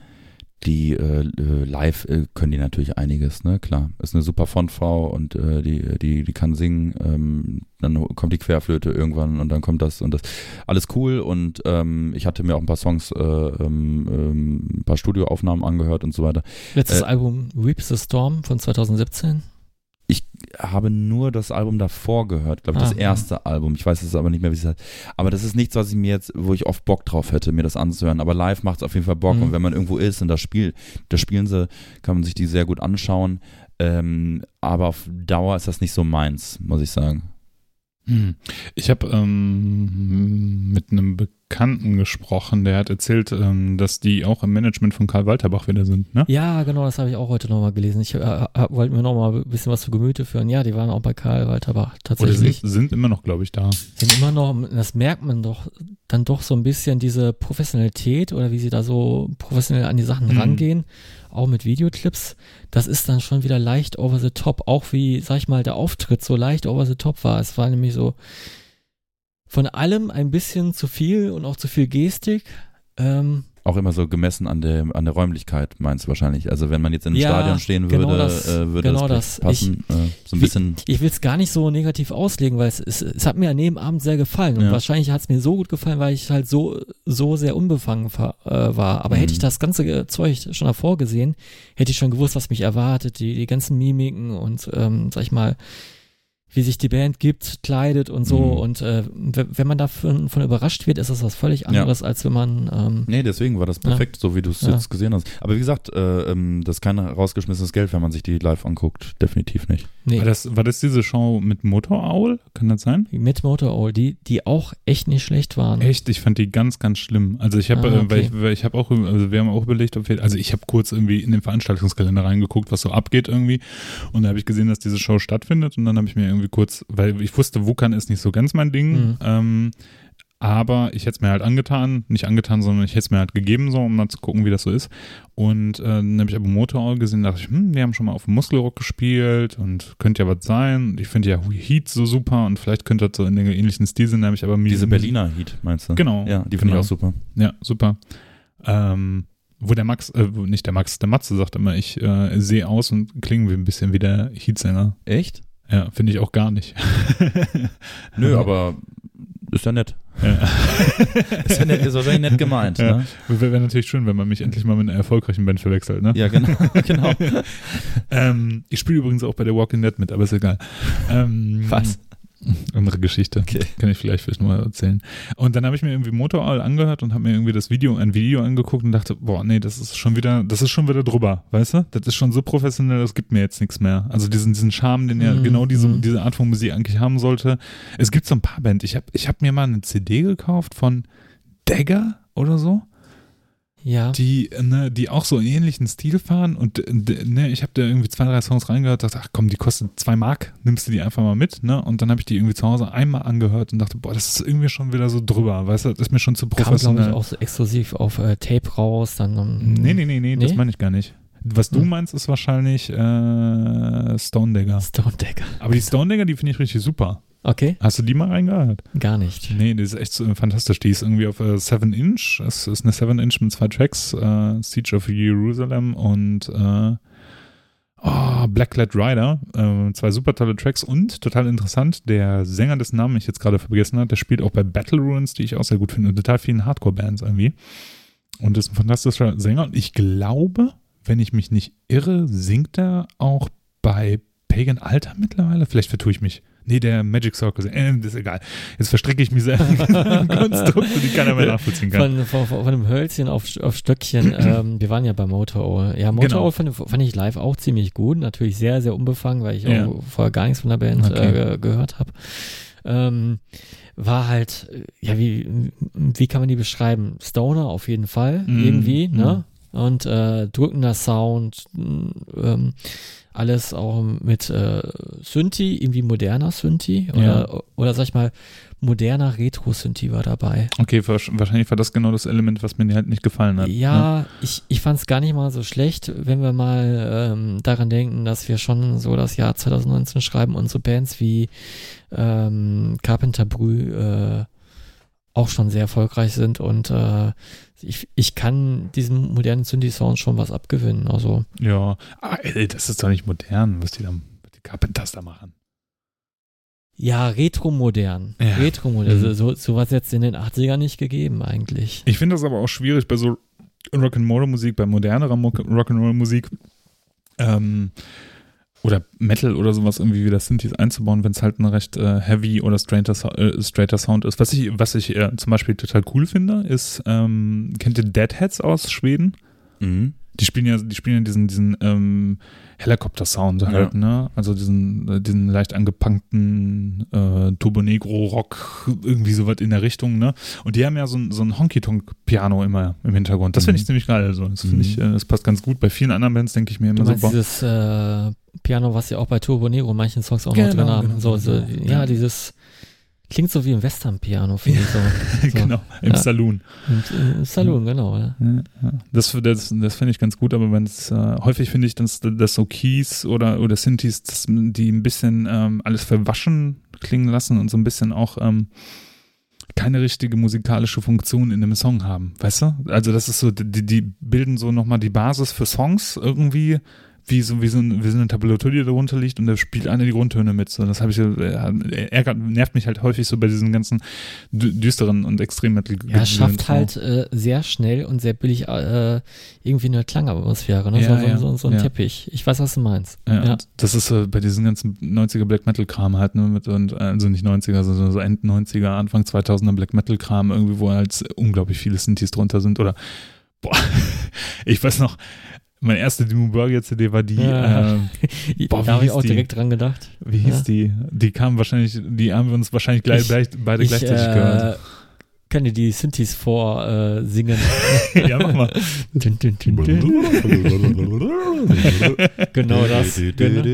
die äh, äh, live äh, können die natürlich einiges, ne? Klar. Ist eine super Frontfrau und die, die, die kann singen, ähm, dann kommt die Querflöte irgendwann und dann kommt das und das. Alles cool und ähm, ich hatte mir auch ein paar Songs, äh, ähm, ähm ein paar Studioaufnahmen angehört und so weiter. Letztes Album Weep the Storm von 2017 ich habe nur das Album davor gehört, glaube ich, ah, das erste ja. Album. Ich weiß es aber nicht mehr, wie es heißt. Aber das ist nichts, was ich mir jetzt, wo ich oft Bock drauf hätte, mir das anzuhören. Aber live macht es auf jeden Fall Bock. Mhm. Und wenn man irgendwo ist und das Spiel, da spielen sie, kann man sich die sehr gut anschauen. Ähm, aber auf Dauer ist das nicht so meins, muss ich sagen. Hm. Ich habe ähm, mit einem Bekannten gesprochen, der hat erzählt, ähm, dass die auch im Management von Karl Walterbach wieder sind, ne? Ja, genau, das habe ich auch heute nochmal gelesen. Ich äh, wollte mir nochmal ein bisschen was zu Gemüte führen. Ja, die waren auch bei Karl Walterbach tatsächlich. Oder sind, sind immer noch, glaube ich, da. Sind immer noch, das merkt man doch dann doch so ein bisschen diese Professionalität oder wie sie da so professionell an die Sachen mhm. rangehen auch mit Videoclips, das ist dann schon wieder leicht over the top, auch wie, sag ich mal, der Auftritt so leicht over the top war. Es war nämlich so von allem ein bisschen zu viel und auch zu viel Gestik. Ähm, auch immer so gemessen an der, an der Räumlichkeit, meinst du wahrscheinlich. Also wenn man jetzt in einem ja, Stadion stehen genau würde, das, äh, würde genau das, passen. Ich, äh, so ein bisschen. Ich, ich will es gar nicht so negativ auslegen, weil es, es, es hat mir an dem Abend sehr gefallen. Und ja. wahrscheinlich hat es mir so gut gefallen, weil ich halt so, so sehr unbefangen war. Äh, war. Aber mhm. hätte ich das ganze Zeug schon davor gesehen, hätte ich schon gewusst, was mich erwartet, die, die ganzen Mimiken und, ähm, sag ich mal, wie sich die Band gibt, kleidet und so. Mhm. Und äh, wenn man davon von überrascht wird, ist das was völlig anderes, als wenn man. Ähm, Nee, deswegen war das perfekt, so wie du es Ja. jetzt gesehen hast. Aber wie gesagt, äh, ähm, das ist kein rausgeschmissenes Geld, wenn man sich die live anguckt. Definitiv nicht. nee, War das, war das diese Show mit Motor Owl? Kann das sein? mit Motor Owl, die, die auch echt nicht schlecht waren. Echt, ich fand die ganz, ganz schlimm. Also ich habe, Ah, äh, weil okay. ich, weil ich habe auch, also wir haben auch überlegt, ob wir, also ich habe kurz irgendwie in den Veranstaltungskalender reingeguckt, was so abgeht irgendwie. Und da habe ich gesehen, dass diese Show stattfindet. Und dann habe ich mir irgendwie kurz, weil ich wusste, Wukan ist nicht so ganz mein Ding. Mhm. Ähm, aber ich hätte es mir halt angetan, nicht angetan, sondern ich hätte es mir halt gegeben, so, um mal zu gucken, wie das so ist. Und äh, dann habe ich aber Motorol gesehen, dachte ich, hm, die haben schon mal auf dem Muskelrock gespielt und könnte ja was sein. Und Ich finde ja Heat so super und vielleicht könnte das so in den ähnlichen Stil sein, da habe ich aber Diese Berliner Heat, meinst du? Genau. Ja, die finde genau. ich auch super. Ja, super. Ähm, wo der Max, äh, nicht der Max, der Matze sagt immer, ich äh, sehe aus und klinge wie ein bisschen wie der Heatsänger. Echt? Ja, finde ich auch gar nicht. Nö, aber ist ja nett. Ja. Ist, ja nett, ist wahrscheinlich nett gemeint. Ja. Ne? Wäre wär natürlich schön, wenn man mich endlich mal mit einer erfolgreichen Band verwechselt, ne? Ja, genau. genau. Ähm, ich spiele übrigens auch bei der Walking Dead mit, aber ist egal. Ähm, Was? Andere Geschichte. Okay. Kann ich vielleicht vielleicht mal erzählen. Und dann habe ich mir irgendwie Motorall angehört und habe mir irgendwie das Video, ein Video angeguckt und dachte, boah, nee, das ist schon wieder, das ist schon wieder drüber, weißt du? Das ist schon so professionell, das gibt mir jetzt nichts mehr. Also diesen, diesen Charme, den ja Mhm. genau diese, Mhm. diese Art von Musik eigentlich haben sollte. Es gibt so ein paar Bands. Ich habe ich hab mir mal eine CD gekauft von Dagger oder so Ja. die, ne, die auch so einen ähnlichen Stil fahren und ne, ich habe da irgendwie zwei, drei Songs reingehört, dachte, ach komm, die kosten zwei Mark, nimmst du die einfach mal mit, ne? Und dann habe ich die irgendwie zu Hause einmal angehört und dachte, boah, das ist irgendwie schon wieder so drüber, weißt du, das ist mir schon zu Kam, glaube professionell. ich, auch so exklusiv auf äh, Tape raus. Dann, ähm, nee, nee, nee, nee, das Nee? meine ich gar nicht. Was du Hm. meinst, ist wahrscheinlich äh, Stone Dagger. Stone Dagger. Aber die Stone Dagger, die finde ich richtig super. Okay, Hast du die mal reingehört? gar nicht. Nee, die ist echt so fantastisch. Die ist irgendwie auf äh, 7 Inch. Es ist eine 7 Inch mit zwei Tracks. Äh, Siege of Jerusalem und äh, oh, Blacklet Rider. Äh, zwei super tolle Tracks und total interessant, der Sänger, dessen Namen ich jetzt gerade vergessen habe, der spielt auch bei Battle Ruins, die ich auch sehr gut finde. Und total vielen Hardcore-Bands irgendwie. Und ist ein fantastischer Sänger. Und ich glaube, wenn ich mich nicht irre, singt er auch bei Pagan Alter mittlerweile. Vielleicht vertue ich mich. Nee, der Magic Circus. Äh, das ist egal. Jetzt verstricke ich mich sehr in Konstrukte, die keiner mehr nachvollziehen kann. Von, von, von einem Hölzchen auf, auf Stöckchen. ähm, wir waren ja bei Motor Owl. Ja, Motor Genau. Owl fand, fand ich live auch ziemlich gut. Natürlich sehr, sehr unbefangen, weil ich Ja. auch vorher gar nichts von der Band Okay. äh, ge- gehört habe. Ähm, war halt, ja, wie, wie kann man die beschreiben? Stoner auf jeden Fall, Mhm. irgendwie, Mhm. ne? Und äh, drückender Sound, ähm, alles auch mit äh, Synthi, irgendwie moderner Synthi oder, Ja. oder sag ich mal, moderner Retro-Synthi war dabei. Okay, wahrsch- wahrscheinlich war das genau das Element, was mir halt nicht gefallen hat. Ja, ich, ich fand es gar nicht mal so schlecht, wenn wir mal ähm, daran denken, dass wir schon so das Jahr 2019 schreiben und so Bands wie ähm, Carpenter Brü äh, auch schon sehr erfolgreich sind und äh, ich, ich kann diesem modernen Synthi-Sound schon was abgewinnen. Also? Ja. Ah, ey, das ist doch nicht modern, was die da, die Carpenters da machen. ja, retromodern. Ja. Retromodern. Mhm. Also, so, so was jetzt in den 80ern nicht gegeben eigentlich. Ich finde das aber auch schwierig bei so Rock'n'Roll-Musik, bei modernerer Mo- Rock'n'Roll-Musik ähm, oder Metal oder sowas irgendwie wieder Synthes einzubauen, wenn es halt ein recht äh, heavy oder straighter, äh, straighter Sound ist. Was ich, was ich äh, zum Beispiel total cool finde, ist, ähm, kennt ihr Deadheads aus Schweden? Mhm. Die spielen ja, die spielen ja diesen, diesen ähm, Helikopter-Sound halt, ne? Also diesen, äh, diesen leicht angepunkten äh, Turbo Negro-Rock, irgendwie sowas in der Richtung, ne? Und die haben ja so ein, so ein Honky-Tonk-Piano immer im Hintergrund. Das finde ich Mhm. ziemlich geil. Also. Das finde Mhm. ich, äh, das passt ganz gut. Bei vielen anderen Bands denke ich mir immer boah, dieses äh, Piano, was ja auch bei Turbo Negro manchen Songs auch Genau, noch drin haben. genau, so, so, genau. ja, Ja. dieses klingt so wie ein Western-Piano, finde ich so. so. genau, im Ja. Saloon. Und, äh, Saloon, genau. Ja. Ja, ja. Das, das, das finde ich ganz gut, aber wenn es äh, häufig finde ich, dass, dass so Keys oder, oder Synthes, dass die ein bisschen ähm, alles verwaschen klingen lassen und so ein bisschen auch ähm, keine richtige musikalische Funktion in einem Song haben, weißt du? Also das ist so, die, die bilden so nochmal die Basis für Songs irgendwie, wie so, wie so, ein, wie so eine Tabulatur, die darunter liegt und da spielt einer die Grundtöne mit. So, das habe ich, äh, ärgert, nervt mich halt häufig so bei diesen ganzen düsteren und extrem Metal. Ja, schafft halt äh, sehr schnell und sehr billig äh, irgendwie eine Klangatmosphäre, ne? Ja, so, ja, so, so, ein ja. Teppich. Ich weiß, was du meinst. Ja, das ist äh, bei diesen ganzen 90er Black Metal Kram halt, ne, mit, und, äh, also nicht 90er, sondern so End 90er, Anfang 2000er Black Metal Kram irgendwie, wo halt unglaublich viele Synthes drunter sind oder, boah, ich weiß noch, meine erste Dimmu Borgir CD war die, Ja. äh, Boah, da habe ich auch die? direkt dran gedacht. wie hieß Ja. die? Die kam wahrscheinlich, die haben wir uns wahrscheinlich gleich, Ich- beide Ich gleichzeitig äh, gehört. Kann dir die Synthes vorsingen. Äh, singen. ja, mach mal. dün, dün, dün, dün. Genau das. Genau.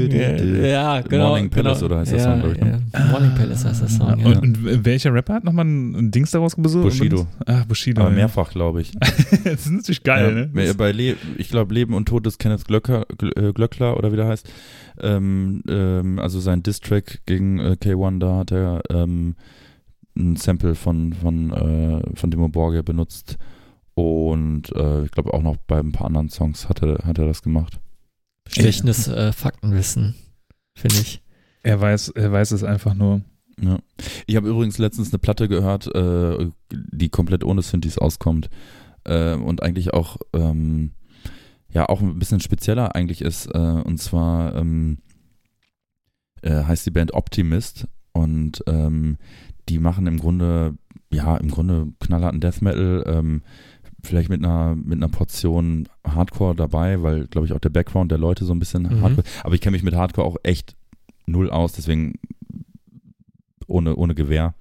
Ja, genau. Morning Palace genau. oder heißt der ja, Song, glaub ich, ne? ja. Morning Palace heißt der Song, ja. Und, und welcher Rapper hat nochmal ein, Dings daraus gesucht? Bushido. Ah, Bushido. Aber ja. mehrfach, glaube ich. das ist natürlich geil, ja, ne? Bei Le ich glaube, Leben und Tod des Kenneth Glöcker, Gl- äh, Glöckler oder wie der heißt. Ähm, ähm, also sein Diss-Track gegen äh, K1, da hat er ähm, ein Sample von, von, äh, von Dimo Borgia benutzt. Und äh, ich glaube auch noch bei ein paar anderen Songs hat er, hat er das gemacht. Stechendes äh, Faktenwissen, finde ich. Er weiß, er weiß es einfach nur. Ja. Ich habe übrigens letztens eine Platte gehört, äh, die komplett ohne Synthes auskommt äh, und eigentlich auch ähm, ja auch ein bisschen spezieller eigentlich ist. Äh, und zwar ähm, äh, heißt die Band Optimist und ähm, die machen im Grunde ja im Grunde knallharten Death Metal. Ähm, vielleicht mit einer mit einer Portion Hardcore dabei, weil glaube ich auch der Background der Leute so ein bisschen Mhm. Hardcore. Aber ich kenne mich mit Hardcore auch echt null aus, deswegen ohne, ohne Gewehr.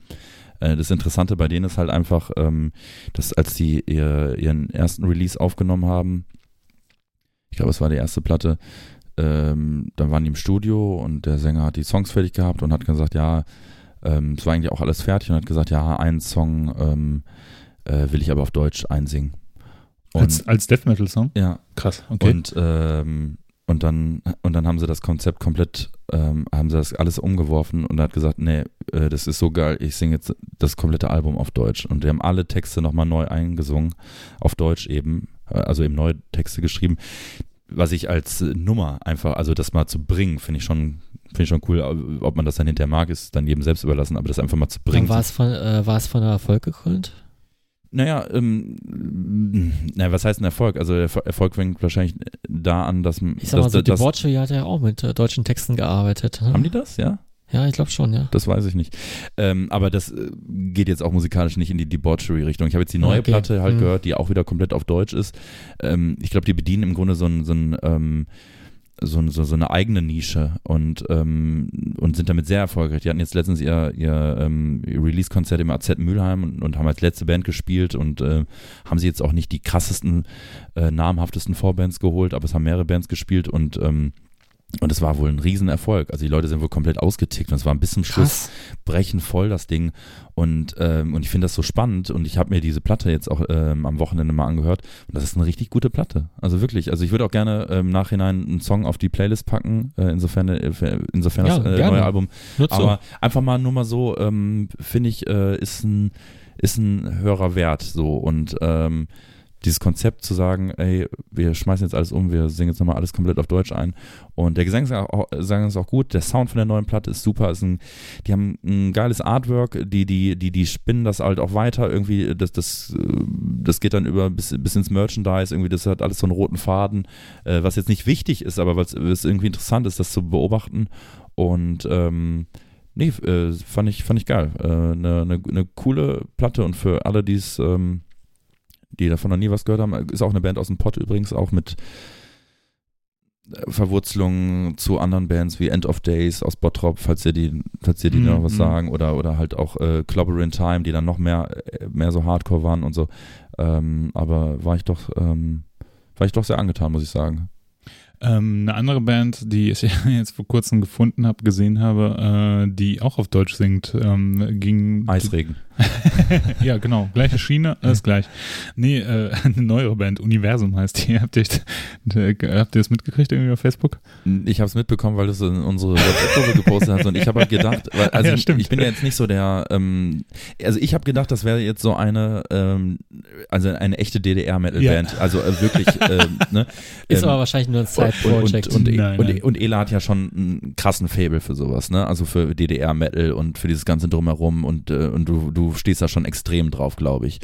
Äh, Das Interessante bei denen ist halt einfach, ähm, dass als die ihr, ihren ersten Release aufgenommen haben, ich glaube, es war die erste Platte, ähm, dann waren die im Studio und der Sänger hat die Songs fertig gehabt und hat gesagt, ja, ähm, es war eigentlich auch alles fertig und hat gesagt, ja, einen Song ähm, äh, will ich aber auf Deutsch einsingen. Und, Als, als Death Metal Song? ja, Krass, okay. und, ähm, und dann und dann haben sie das Konzept komplett, ähm, haben sie das alles umgeworfen und hat gesagt, nee, äh, das ist so geil, ich singe jetzt das komplette Album auf Deutsch. Und die haben alle Texte nochmal neu eingesungen, auf Deutsch eben, äh, also eben neue Texte geschrieben, was ich als Nummer einfach, also das mal zu bringen, finde ich schon, finde ich schon cool. Ob man das dann hinterher mag, ist dann jedem selbst überlassen, aber das einfach mal zu bringen. War es von, äh, war es von Erfolg gekrönt? Naja, ähm, na, was heißt ein Erfolg? Also Erfolg fängt wahrscheinlich da an, dass Ich sag mal dass, so, dass, Debauchery hat ja auch mit äh, deutschen Texten gearbeitet. Ne? Haben die das, ja? Ja, ich glaube schon, ja. Das weiß ich nicht. Ähm, aber das äh, geht jetzt auch musikalisch nicht in die Debauchery-Richtung. Ich habe jetzt die neue Okay. Platte halt Mhm. gehört, die auch wieder komplett auf Deutsch ist. Ähm, ich glaube, die bedienen im Grunde so ein, so ein ähm, so, so, so eine eigene Nische und, ähm, und sind damit sehr erfolgreich. Die hatten jetzt letztens ihr, ihr, ähm, ihr Release-Konzert im AZ Mülheim und, und haben als letzte Band gespielt und äh, haben sie jetzt auch nicht die krassesten, äh, namhaftesten Vorbands geholt, aber es haben mehrere Bands gespielt und ähm, und es war wohl ein Riesenerfolg. Also die Leute sind wohl komplett ausgetickt und es war bis zum Schluss brechen voll das Ding. Und, ähm, und ich finde das so spannend und ich habe mir diese Platte jetzt auch ähm, am Wochenende mal angehört und das ist eine richtig gute Platte. Also wirklich, also ich würde auch gerne ähm, im Nachhinein einen Song auf die Playlist packen, äh, insofern, äh, insofern Ja, das äh, neue Album. Nur zu. Aber einfach mal nur mal so, ähm, finde ich, äh, ist ein ist ein höherer Wert so und ähm, dieses Konzept zu sagen, ey, wir schmeißen jetzt alles um, wir singen jetzt nochmal alles komplett auf Deutsch ein. Und der Gesang ist auch, Gesang ist auch gut, der Sound von der neuen Platte ist super, ist ein, die haben ein geiles Artwork, die, die, die, die spinnen das halt auch weiter, irgendwie, das, das, äh, das geht dann über bis, bis ins Merchandise, irgendwie, das hat alles so einen roten Faden, äh, was jetzt nicht wichtig ist, aber was es irgendwie interessant ist, das zu beobachten. Und ähm, nee, äh, fand ich, fand ich geil. Äh, Eine ne, ne coole Platte und für alle, die es ähm, die davon noch nie was gehört haben. Ist auch eine Band aus dem Pott übrigens, auch mit äh, Verwurzelungen zu anderen Bands wie End of Days aus Bottrop, falls ihr die, falls ihr die Mhm, noch was mhm. sagen, oder, oder halt auch äh, Clobber in Time, die dann noch mehr, äh, mehr so Hardcore waren und so. Ähm, aber war ich doch, ähm, war ich doch sehr angetan, muss ich sagen. Ähm, eine andere Band, die ich jetzt vor kurzem gefunden habe, gesehen habe, äh, die auch auf Deutsch singt, ähm, ging. Eisregen. ja, genau. Gleiche Schiene, alles gleich. Nee, äh, eine neuere Band, Universum heißt die. Habt ihr, habt ihr das mitgekriegt irgendwie auf Facebook? Ich habe es mitbekommen, weil du es in unsere WhatsApp-Gruppe gepostet hast und ich habe halt gedacht, weil, also Ja, ich, stimmt. ich bin ja jetzt nicht so der, ähm, also ich habe gedacht, das wäre jetzt so eine, ähm, also eine echte DDR-Metal-Band, also äh, wirklich, ähm, ne? Ist ähm, aber wahrscheinlich nur ein Zeitding. Side Und, Project. und, und, Nein, und, nein. und Ela hat ja schon einen krassen Fable für sowas, ne? Also für DDR-Metal und für dieses ganze Drumherum und, äh, und du, du stehst da schon extrem drauf, glaube ich.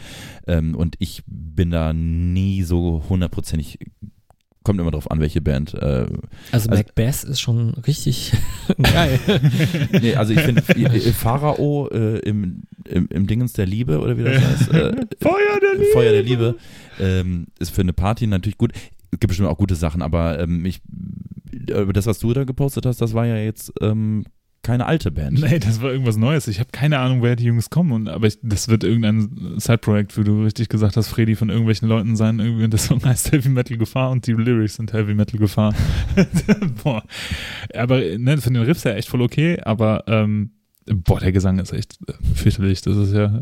Ähm, und ich bin da nie so hundertprozentig, kommt immer drauf an, welche Band. Äh, also also- Macbeth ist schon richtig geil. nee, also ich finde Pharao äh, im, im, im Dingens der Liebe oder wie das heißt, äh, Feuer der Liebe. Feuer der Liebe ähm, ist für eine Party natürlich gut. Gibt bestimmt auch gute Sachen, aber ähm, ich, äh, das, was du da gepostet hast, das war ja jetzt ähm, keine alte Band. Nee, das war irgendwas Neues. Ich habe keine Ahnung, woher die Jungs kommen, und, aber ich, das wird irgendein Side-Projekt, wie du richtig gesagt hast, Freddy, von irgendwelchen Leuten sein. Irgendwie, und der Song heißt Heavy Metal Gefahr und die Lyrics sind Heavy Metal Gefahr. boah. Aber ne, von den Riffs her echt voll okay, aber ähm, boah, der Gesang ist echt äh, fürchterlich. Das ist ja,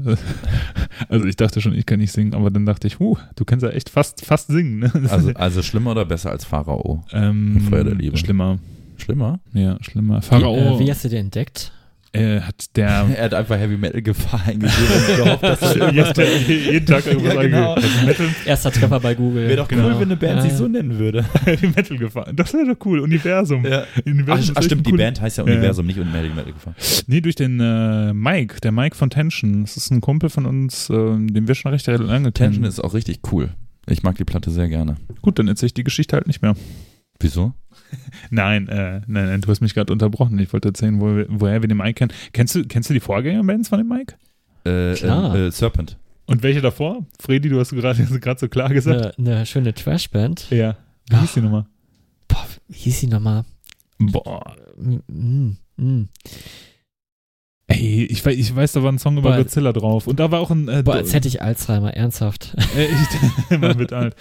also ich dachte schon, ich kann nicht singen, aber dann dachte ich, huh, du kannst ja echt fast, fast singen. Ne? Also, also schlimmer oder besser als Pharao? ähm, Feuer der Liebe. Schlimmer. Schlimmer? Ja, schlimmer. Äh, Pharao wie hast du den entdeckt? Äh, hat der Er hat einfach Heavy Metal Gefahr eingegeben und gehofft, dass er jeden, Tag, jeden Tag irgendwas Ja, genau. Metal, Erster Treffer bei Google. Wäre doch Genau. cool, wenn eine Band Ja. sich so nennen würde. Heavy Metal gefahren. Das wäre doch cool. Universum. Ja. Universum Ach, ach stimmt, die cool- Band heißt ja. Universum, nicht Heavy Metal Gefahr. Nee, durch den äh, Mike, der Mike von Tension. Das ist ein Kumpel von uns, äh, den wir schon recht lange kennen. Tension ist auch richtig cool. Ich mag die Platte sehr gerne. Gut, dann erzähle ich die Geschichte halt nicht mehr. Wieso? Nein, äh, nein, nein, du hast mich gerade unterbrochen. Ich wollte erzählen, wo, woher wir den Mike kennen. Kennst du, kennst du die Vorgängerbands von dem Mike? Äh, Klar. äh, Serpent. Und welche davor? Freddy, du hast gerade gerade so klar gesagt. Eine, eine schöne Trashband. Ja. Wie hieß die nochmal? Boah, wie hieß die nochmal? Boah. Mm, mm, mm. Ey, ich, weiß- ich weiß, da war ein Song über Boah. Godzilla drauf. Und da war auch ein. Äh, Boah, als hätte ich Alzheimer, ernsthaft. Äh, ich, man wird alt.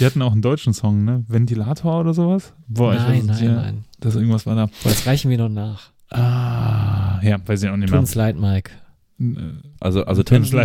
Die hatten auch einen deutschen Song, ne? Ventilator oder sowas? Boah, ich nein, weiß nein, nicht, ja, nein. Das irgendwas war da. Boah, das reichen wir noch nach. Ah, ja, weiß ich auch nicht Tut mehr. uns leid, Mike. Äh, Also, also Tension,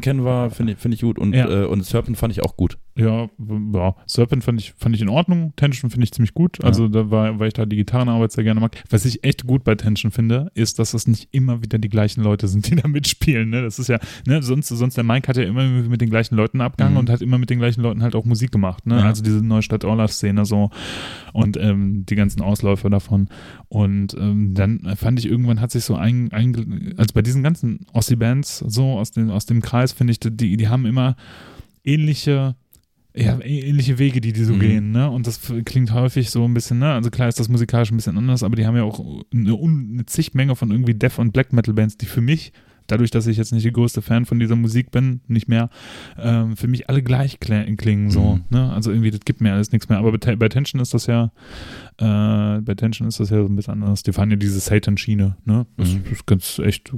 kennen wir, finde ich, find ich gut. Und, Ja. äh, und Serpent fand ich auch gut. Ja, ja. Serpent fand ich, fand ich in Ordnung. Tension finde ich ziemlich gut. Ja. Also da war, weil ich da die Gitarrenarbeit sehr gerne mag. Was ich echt gut bei Tension finde, ist, dass es nicht immer wieder die gleichen Leute sind, die da mitspielen. Ne? Das ist ja, ne, sonst, sonst der Mike hat ja immer mit den gleichen Leuten abgehangen Mhm. und hat immer mit den gleichen Leuten halt auch Musik gemacht. Ne? Ja. Also diese Neustadt Orla-Szene so und ähm, die ganzen Ausläufer davon. Und ähm, dann fand ich irgendwann hat sich so ein, ein also bei diesen ganzen Ossi-Bands so aus dem, aus dem Kreis, finde ich, die, die haben immer ähnliche ja, ähnliche Wege, die die so Mhm. gehen, ne? Und das klingt häufig so ein bisschen, ne? Also klar ist das musikalisch ein bisschen anders, aber die haben ja auch eine, eine zig Menge von irgendwie Death- und Black Metal-Bands, die für mich, dadurch, dass ich jetzt nicht der größte Fan von dieser Musik bin, nicht mehr, ähm, für mich alle gleich kl klingen so, Mhm. ne? Also irgendwie, das gibt mir alles nichts mehr. Aber bei, bei Tension ist das ja, äh, bei Tension ist das ja so ein bisschen anders. Die fahren ja diese Satan-Schiene, ne? Das, Mhm. ist ganz echt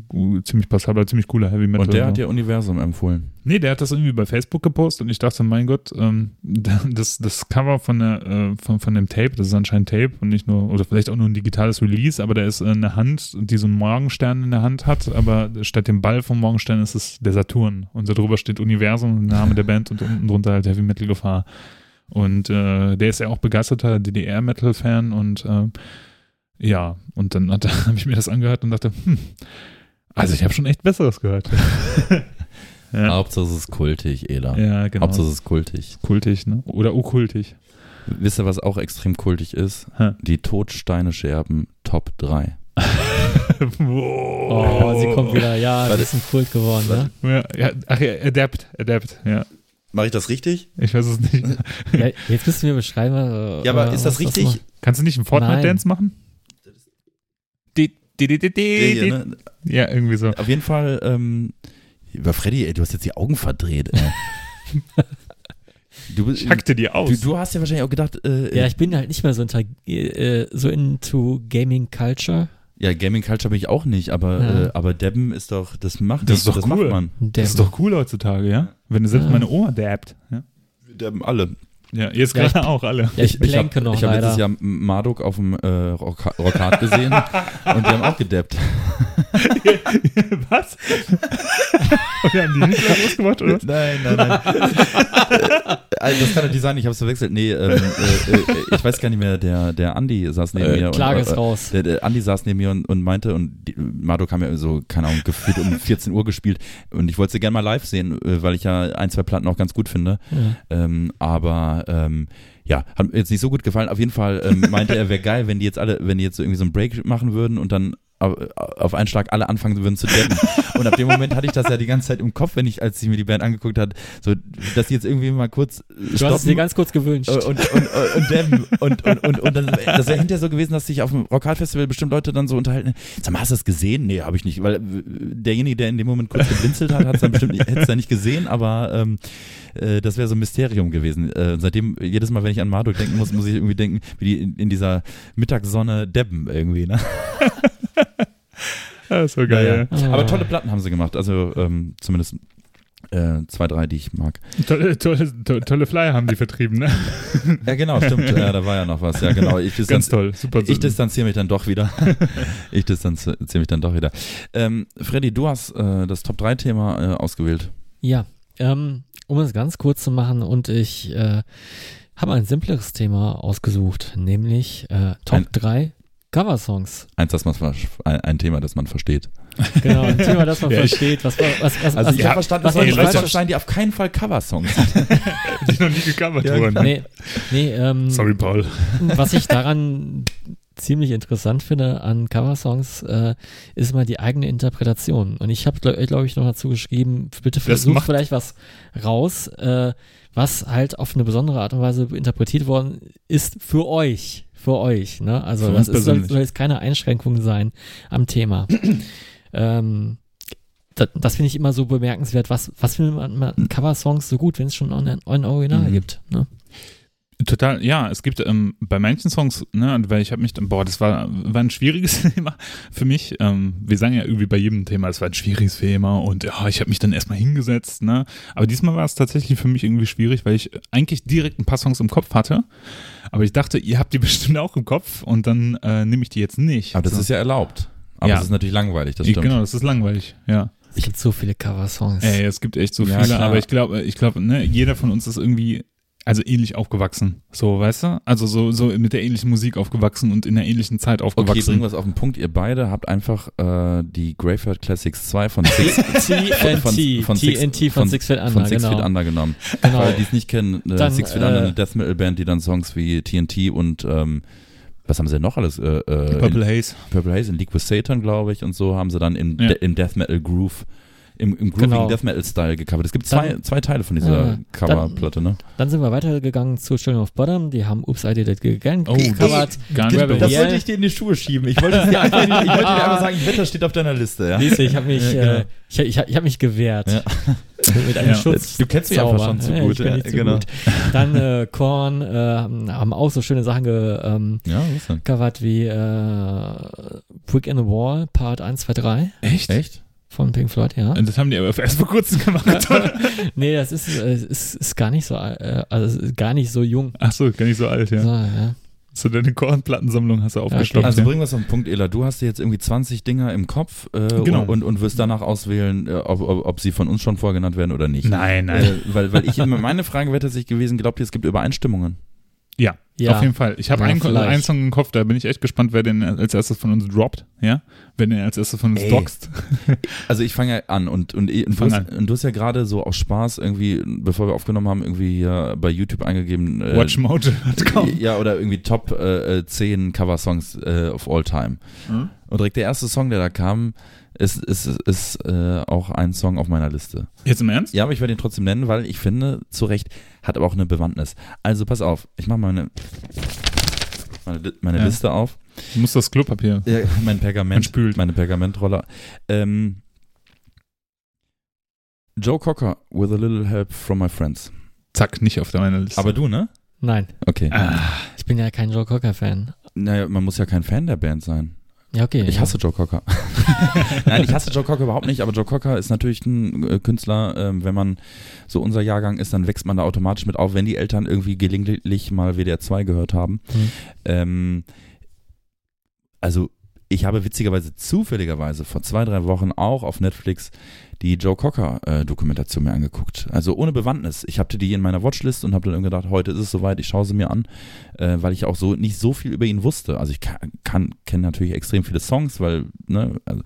ziemlich passabler, ziemlich cooler Heavy Metal. Und der so. hat ja Universum empfohlen. Nee, der hat das irgendwie bei Facebook gepostet und ich dachte, mein Gott, ähm, das, das Cover von, der, äh, von, von dem Tape, das ist anscheinend Tape und nicht nur, oder vielleicht auch nur ein digitales Release, aber da ist eine Hand, die so einen Morgenstern in der Hand hat, aber statt dem Ball vom Morgenstern ist es der Saturn und darüber steht Universum, Name der Band und unten drunter halt Heavy Metal Gefahr. Und äh, der ist ja auch begeisterter DDR-Metal-Fan und äh, ja, und dann habe ich mir das angehört und dachte, hm, also ich habe schon echt Besseres gehört. ja. Hauptsache es ist kultig, Ela. Ja, genau. Hauptsache es ist kultig. Kultig, ne? Oder okkultig. Wisst ihr, was auch extrem kultig ist? Hä? Die Todsteine Scherben Top 3. Oh, sie kommt wieder. Ja, das ist ein Kult geworden, ne? Ja, ja, ach ja, Adapt, Adapt, ja. Mache ich das richtig? Ich weiß es nicht. Ja, jetzt müssen wir beschreiben. äh, Ja, aber äh, ist das was richtig? macht. Kannst du nicht einen Fortnite-Dance machen? Die, die, die, die, Der die, hier, die. ne? Ja, irgendwie so. Auf jeden Fall, ähm, über Freddy, ey, du hast jetzt die Augen verdreht. Du, bist- Ich hackte die aus. du, du hast ja wahrscheinlich auch gedacht, äh, Ja, ich bin halt nicht mehr so, unter, äh, so into Gaming Culture. Ja, Gaming Culture bin ich auch nicht, aber, Ja. äh, aber Debben ist doch, das macht Das ist doch das cool. macht man. das ist doch cool heutzutage, ja? Wenn du selbst Ja. meine Oma dabbt. Ja, Wir Debben alle. Ja jetzt Ja, gerade auch alle. Ja, ich, ich habe ich hab leider. letztes Jahr Marduk auf dem äh, Rock Rockhard gesehen und die haben auch gedeppt. Was? Und haben die Hitler groß gemacht, oder? Nein, nein, nein. also das kann natürlich sein, ich habe es verwechselt. Nee, ähm, äh, äh, ich weiß gar nicht mehr, der, der Andi saß neben Äh, mir. Klage und, ist raus. Der, der Andi saß neben mir und, und meinte, und die, Mado kam ja so, keine Ahnung, gefühlt um 14 Uhr gespielt und ich wollte sie gerne mal live sehen, äh, weil ich ja ein, zwei Platten auch ganz gut finde. Ja. Ähm, aber ähm, ja, hat mir jetzt nicht so gut gefallen. Auf jeden Fall ähm, meinte er, wäre geil, wenn die jetzt alle, wenn die jetzt so irgendwie so einen Break machen würden und dann auf, einen Schlag alle anfangen würden zu dabben. Und ab dem Moment hatte ich das ja die ganze Zeit im Kopf, wenn ich, als ich mir die Band angeguckt hat, so, dass die jetzt irgendwie mal kurz äh, Du hast es dir stoppen ganz kurz gewünscht. und, und, und, und dabben. Und, und, und, und dann, das wäre hinterher so gewesen, dass sich auf dem Rockhard-Festival bestimmt Leute dann so unterhalten, sag mal, hast du das gesehen? Nee, habe ich nicht, weil derjenige, der in dem Moment kurz geblinzelt hat, hat es dann bestimmt nicht, hätte es dann nicht gesehen, aber ähm, äh, das wäre so ein Mysterium gewesen. Äh, seitdem, jedes Mal, wenn ich an Marduk denken muss, muss ich irgendwie denken, wie die in, in dieser Mittagssonne debben irgendwie, ne? Ja, ist so geil. Ah. Aber tolle Platten haben sie gemacht, also ähm, zumindest äh, zwei, drei, die ich mag. Tolle, tolle, to- tolle Flyer haben die vertrieben, ne? Ja, genau, stimmt. Ja, da war ja noch was. Ja, genau. Ich, Ganz toll. Super. ich distanziere mich dann doch wieder. ich distanziere mich dann doch wieder. Ähm, Freddy, du hast äh, das Top-3-Thema äh, ausgewählt. Ja, ähm, um es ganz kurz zu machen und ich äh, habe ein simpleres Thema ausgesucht, nämlich äh, Top Ein- 3 Coversongs. Eins, das man ein, ein Thema, das man versteht. Genau, ein Thema, das man Ja, versteht. Was, was, was, Also was, ich habe verstanden, was es sollen sein, die auf keinen Fall Coversongs sind. die noch nie gecovert Ja, wurden. Nee, nee ähm, Sorry, Paul. was ich daran ziemlich interessant finde an Coversongs, äh, ist mal die eigene Interpretation. Und ich habe, glaube glaub ich, noch dazu geschrieben, bitte macht- vielleicht was raus, äh, was halt auf eine besondere Art und Weise interpretiert worden ist für euch. Für euch. Ne? Also das ist, soll, soll jetzt keine Einschränkung sein am Thema. ähm, das, das finde ich immer so bemerkenswert. Was, was findet man an Coversongs so gut, wenn es schon ein, ein Original Mhm. gibt? Ne? Total, ja, es gibt ähm, bei manchen Songs, ne, weil ich habe mich, dann- boah, das war, war ein schwieriges Thema für mich. Ähm, wir sagen ja irgendwie bei jedem Thema, es war ein schwieriges Thema und ja, ich habe mich dann erstmal hingesetzt, ne. Aber diesmal war es tatsächlich für mich irgendwie schwierig, weil ich eigentlich direkt ein paar Songs im Kopf hatte. Aber ich dachte, ihr habt die bestimmt auch im Kopf und dann äh, nehme ich die jetzt nicht. Aber das So. ist ja erlaubt. Aber Ja. es ist natürlich langweilig, das ich, stimmt. genau, das ist langweilig, ja. Es gibt so viele Coversongs. Ey, es gibt echt so Ja, viele, klar. aber ich glaube, ich glaube, ne, jeder von uns ist irgendwie also ähnlich aufgewachsen, so, weißt du? Also so so mit der ähnlichen Musik aufgewachsen und in der ähnlichen Zeit Okay, aufgewachsen. bringen wir es auf den Punkt. Ihr beide habt einfach äh, die Graveyard Classics 2 von Six, TNT, von Six- TNT von Six Feet Under, von Six genau. Feet Under genommen. genau. Weil die es nicht kennen, äh, Dann, Six Feet äh, Under, eine Death Metal Band, die dann Songs wie TNT und ähm, was haben sie denn noch alles? Äh, äh, Purple Haze. in Purple Haze in League with Satan, glaube ich, und so haben sie dann im, Ja. De im Death Metal Groove, im, im Grooving Genau. Death Metal Style gecovert. Es gibt zwei, Dann- zwei Teile von dieser Ja, Coverplatte, ne? Dann sind wir weitergegangen zu Children of Bottom. Die haben Oops, I Did It Again Oh, gecovert. Gar nicht Rebel bewusst. Yell. wollte ich dir in die Schuhe schieben. Ich wollte, dir einfach, ich wollte dir einfach sagen, Wetter steht auf deiner Liste, ja? Siehst du, ich habe mich, Ja, genau. äh, ich, ich, ich hab mich gewehrt. Ja. Mit einem Ja. Schutz. Du kennst mich einfach schon zu gut, ja, zu genau. gut. Dann äh, Korn äh, haben auch so schöne Sachen ge, ähm, Ja, gecovert wie äh, Brick in the Wall, Part 1, 2, 3 Echt? Echt? Von Pink Floyd, ja. Und das haben die aber erst vor kurzem gemacht. nee, das ist, äh, ist, ist gar nicht so, äh, also gar nicht so jung. Ach so, gar nicht so alt, ja. So, ja. So deine Kornplattensammlung hast du aufgestockt. Also ja. bringen wir es auf den Punkt, Ela. Du hast dir jetzt irgendwie 20 Dinger im Kopf äh, Genau. und, und wirst danach auswählen, äh, ob, ob, ob sie von uns schon vorgenannt werden oder nicht. Nein, nein. Äh, weil, weil ich meine Frage wäre tatsächlich gewesen, glaubt ihr, es gibt Übereinstimmungen? Ja, Ja. auf jeden Fall. Ich habe Ja, einen, einen Song im Kopf, da bin ich echt gespannt, wer den als erstes von uns droppt, ja? Wer den als erstes von uns Ey. doxt. Also ich fange ja an und, und, und, du Fang hast, und du hast ja gerade so aus Spaß irgendwie, bevor wir aufgenommen haben, irgendwie hier bei YouTube eingegeben. Äh, Watchmode.com. Ja, oder irgendwie Top äh, äh, 10 Cover-Songs äh, of all time. Mhm. Und direkt der erste Song, der da kam, ist, ist, ist äh, auch ein Song auf meiner Liste. Jetzt im Ernst? Ja, aber ich werde ihn trotzdem nennen, weil ich finde, zu Recht, hat aber auch eine Bewandtnis. Also pass auf, ich mache meine, meine, meine Ja. Liste auf. Du musst das Klopapier. Ja, mein Man Pergament, spült. meine Pergamentroller. Ähm, Joe Cocker, with a little help from my friends. Zack, nicht auf meiner Liste. Aber du, ne? Nein, Okay. Ah, ich bin ja kein Joe Cocker-Fan. Naja, man muss ja kein Fan der Band sein. Ja, okay. Ich ja. hasse Joe Cocker. Nein, ich hasse Joe Cocker überhaupt nicht, aber Joe Cocker ist natürlich ein äh, Künstler, ähm, wenn man so unser Jahrgang ist, dann wächst man da automatisch mit auf, wenn die Eltern irgendwie gelegentlich mal WDR 2 gehört haben. Mhm. Ähm, also ich habe witzigerweise zufälligerweise vor zwei, drei Wochen auch auf Netflix die Joe Cocker äh, mir angeguckt. Also ohne Bewandtnis. Ich hatte die in meiner Watchlist und habe dann gedacht, heute ist es soweit, ich schaue sie mir an, äh, weil ich auch so nicht so viel über ihn wusste. Also ich kann, kann kenne natürlich extrem viele Songs, weil, ne, also,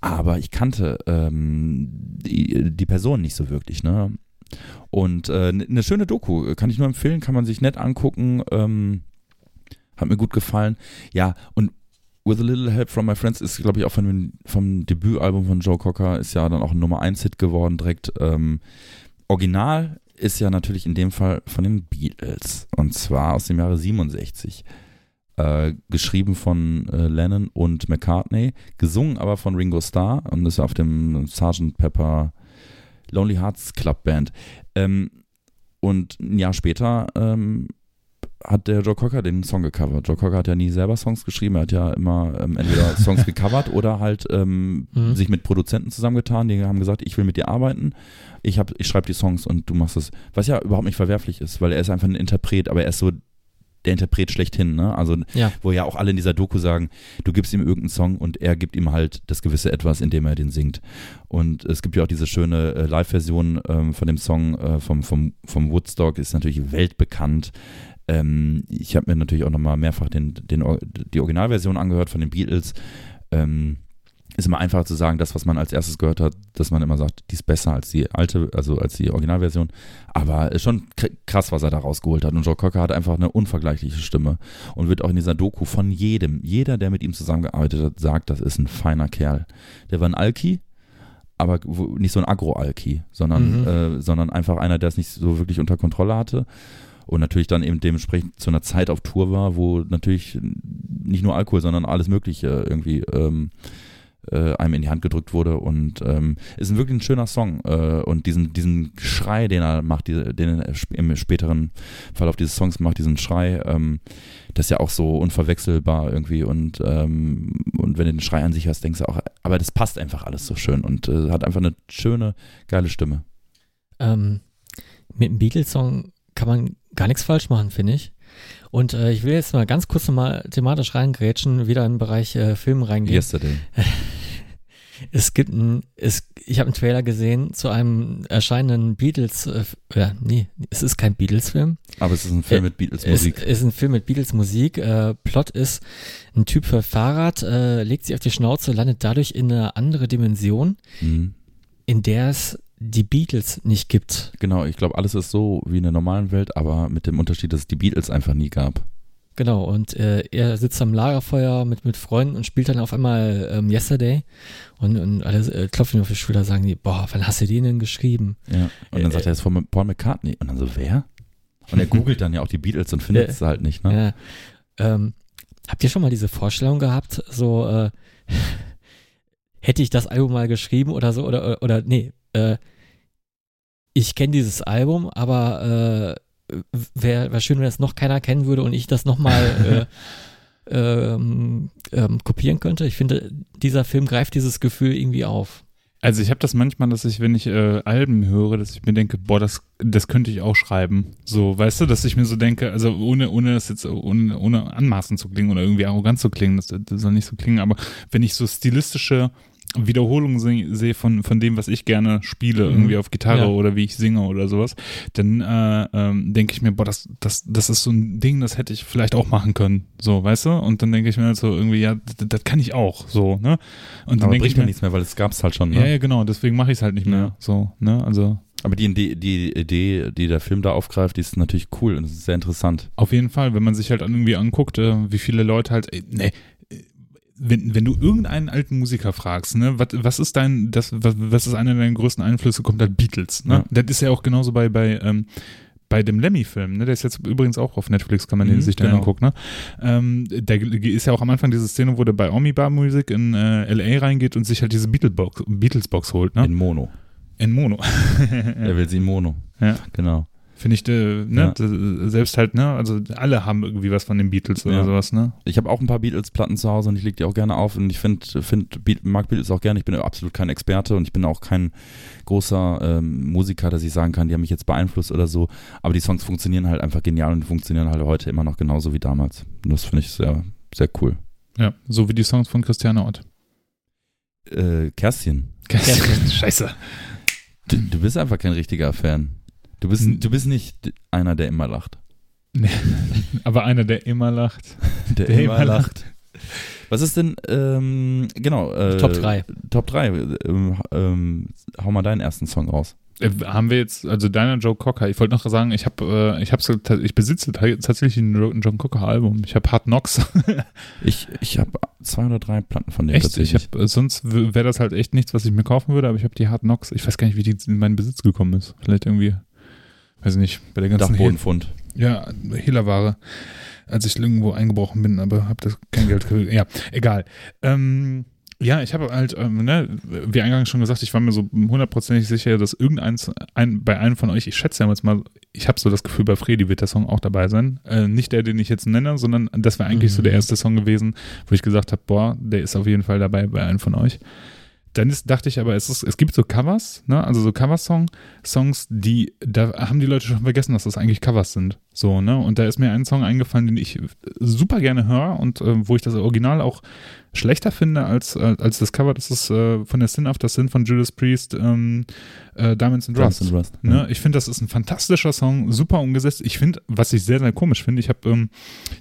aber ich kannte ähm, die, die Person nicht so wirklich, ne? Und äh, eine schöne Doku, kann ich nur empfehlen, kann man sich nett angucken. Ähm, hat mir gut gefallen. Ja, und With a Little Help from My Friends ist, glaube ich, auch von, vom Debütalbum von Joe Cocker, ist ja dann auch ein Nummer 1 Hit geworden direkt. Ähm, Original ist ja natürlich in dem Fall von den Beatles und zwar aus dem Jahre 67. Äh, geschrieben von äh, Lennon und McCartney, gesungen aber von Ringo Starr und ist auf dem Sgt. Pepper Lonely Hearts Club Band. Ähm, und ein Jahr später ähm, hat der Joe Cocker den Song gecovert. Joe Cocker hat ja nie selber Songs geschrieben, er hat ja immer ähm, entweder Songs gecovert oder halt ähm, mhm. sich mit Produzenten zusammengetan, die haben gesagt, ich will mit dir arbeiten, ich, ich schreibe die Songs und du machst es. Was ja überhaupt nicht verwerflich ist, weil er ist einfach ein Interpret, aber er ist so der Interpret schlechthin, ne? Also, ja. wo ja auch alle in dieser Doku sagen, du gibst ihm irgendeinen Song und er gibt ihm halt das gewisse Etwas, indem er den singt. Und es gibt ja auch diese schöne äh, Live-Version ähm, von dem Song äh, vom, vom, vom Woodstock, ist natürlich weltbekannt. Ähm, ich habe mir natürlich auch nochmal mehrfach den, den, die Originalversion angehört von den Beatles. Ähm, ist immer einfacher zu sagen, das, was man als erstes gehört hat, dass man immer sagt, die ist besser als die alte, also als die Originalversion. Aber ist schon krass, was er da rausgeholt hat. Und Joe Cocker hat einfach eine unvergleichliche Stimme und wird auch in dieser Doku von jedem, jeder, der mit ihm zusammengearbeitet hat, sagt, das ist ein feiner Kerl. Der war ein Alki, aber nicht so ein Agro-Alki, sondern, mhm. äh, sondern einfach einer, der es nicht so wirklich unter Kontrolle hatte und natürlich dann eben dementsprechend zu einer Zeit auf Tour war, wo natürlich nicht nur Alkohol, sondern alles Mögliche irgendwie ähm, äh, einem in die Hand gedrückt wurde und ähm, ist wirklich ein schöner Song äh, und diesen diesen Schrei, den er macht, die, den er im späteren Verlauf dieses Songs macht, diesen Schrei, ähm, das ist ja auch so unverwechselbar irgendwie und ähm, und wenn du den Schrei an sich hast, denkst du auch, aber das passt einfach alles so schön und äh, hat einfach eine schöne geile Stimme. Ähm, mit dem Beatles-Song kann man gar nichts falsch machen, finde ich. Und äh, ich will jetzt mal ganz kurz nochmal thematisch reingrätschen, wieder in den Bereich äh, Film reingehen. Yesterday. Es gibt ein, es, ich habe einen Trailer gesehen zu einem erscheinenden Beatles, äh, ja, nee, es ist kein Beatles-Film. Aber es ist ein Film äh, mit Beatles-Musik. Es ist ein Film mit Beatles-Musik. Äh, Plot ist, ein Typ für Fahrrad äh, legt sich auf die Schnauze, landet dadurch in eine andere Dimension, mhm. in der es die Beatles nicht gibt. Genau, ich glaube, alles ist so wie in der normalen Welt, aber mit dem Unterschied, dass es die Beatles einfach nie gab. Genau, und äh, er sitzt am Lagerfeuer mit, mit Freunden und spielt dann auf einmal ähm, Yesterday und, und alle äh, klopfen ihm auf die Schulter und sagen die, boah, wann hast du den denn geschrieben? Ja, und dann äh, sagt er, das ist von Paul McCartney. Und dann so, wer? Und er googelt dann ja auch die Beatles und findet es halt nicht, ne? Ja. Ähm, habt ihr schon mal diese Vorstellung gehabt, so, äh, hätte ich das Album mal geschrieben oder so, oder, oder, oder nee, äh, ich kenne dieses Album, aber äh, wäre wär schön, wenn es noch keiner kennen würde und ich das nochmal äh, ähm, ähm, kopieren könnte. Ich finde, dieser Film greift dieses Gefühl irgendwie auf. Also ich habe das manchmal, dass ich, wenn ich äh, Alben höre, dass ich mir denke, boah, das, das könnte ich auch schreiben. So, weißt du, dass ich mir so denke, also ohne, ohne das jetzt, ohne, ohne anmaßen zu klingen oder irgendwie arrogant zu klingen, das, das soll nicht so klingen, aber wenn ich so stilistische Wiederholungen sehe von, von dem, was ich gerne spiele, mhm. irgendwie auf Gitarre ja. oder wie ich singe oder sowas, dann äh, ähm, denke ich mir, boah, das, das, das ist so ein Ding, das hätte ich vielleicht auch machen können, so, weißt du? Und dann denke ich mir halt so irgendwie, ja, das, kann ich auch, so, ne? Und dann denke ich mir nichts mehr, weil es gab es halt schon, ne? Ja, ja, genau, deswegen mache ich es halt nicht mehr, ja. so, ne? Also aber die, die, die Idee, die der Film da aufgreift, die ist natürlich cool und ist sehr interessant. Auf jeden Fall, wenn man sich halt irgendwie anguckt, äh, wie viele Leute halt, ey, nee, wenn, wenn du irgendeinen alten Musiker fragst, ne, was, was ist dein, das, was, was ist einer deiner größten Einflüsse, kommt halt Beatles, ne? Ja. Das ist ja auch genauso bei, bei, ähm, bei dem Lemmy-Film, ne, der ist jetzt übrigens auch auf Netflix, kann man den mhm, sich dann genau. angucken, ne? Ähm, da ist ja auch am Anfang diese Szene, wo der bei Omi-Bar Music in äh, LA reingeht und sich halt diese Beatles-Box Beatles -Box holt, ne? In Mono. In Mono. er will sie in Mono. Ja. Genau. Finde ich, äh, ne, ja. selbst halt, ne, also alle haben irgendwie was von den Beatles oder ja. sowas, ne? Ich habe auch ein paar Beatles-Platten zu Hause und ich lege die auch gerne auf und ich finde, find, mag Beatles auch gerne. Ich bin absolut kein Experte und ich bin auch kein großer ähm, Musiker, dass ich sagen kann, die haben mich jetzt beeinflusst oder so. Aber die Songs funktionieren halt einfach genial und funktionieren halt heute immer noch genauso wie damals. Und das finde ich sehr, sehr cool. Ja, so wie die Songs von Christiane Ott. Äh, Kerstin, Kerstin. Scheiße. du, du bist einfach kein richtiger Fan. Du bist, du bist nicht einer, der immer lacht. Aber einer, der immer lacht. Der, Der immer immer lacht. Was ist denn, ähm, genau, äh, Top 3. Top 3. Ähm, ähm, hau mal deinen ersten Song raus. Äh, Haben wir jetzt, also deiner Joe Cocker, ich wollte noch sagen, ich habe, äh, ich hab's, ich besitze ta- tatsächlich ein John Cocker Album. Ich habe Hard Knocks. Ich, ich habe zwei oder drei Platten von dem echt? Ich tatsächlich. hab, äh, sonst wäre das halt echt nichts, was ich mir kaufen würde, aber ich habe die Hard Knocks. Ich weiß gar nicht, wie die in meinen Besitz gekommen ist. Vielleicht irgendwie, weiß ich nicht, bei der ganzen Hel Dachbodenfund. ja, Hehlerware, als ich irgendwo eingebrochen bin, aber habe das kein Geld gekriegt. Ja, egal. Ähm, ja, ich habe halt, ähm, ne, wie eingangs schon gesagt, ich war mir so hundertprozentig sicher, dass irgendeins ein, bei einem von euch, ich schätze ja jetzt mal, ich habe so das Gefühl, bei Fredi wird der Song auch dabei sein. Äh, nicht der, den ich jetzt nenne, sondern das wäre eigentlich so der Mhm. erste Song gewesen, wo ich gesagt habe, boah, der ist auf jeden Fall dabei bei einem von euch. Dann ist, dachte ich aber, es, ist, es gibt so Covers, ne? also so Coversong, Songs, die, da haben die Leute schon vergessen, dass das eigentlich Covers sind. So, ne? Und da ist mir ein Song eingefallen, den ich super gerne höre und äh, wo ich das Original auch schlechter finde als, als das Cover. Das ist äh, von der Sin After Sin von Judas Priest, ähm, äh, Diamonds and Rust. And Rust. Ne? Ich finde, das ist ein fantastischer Song, super umgesetzt. Ich finde, was ich sehr, sehr komisch finde, ich habe ähm,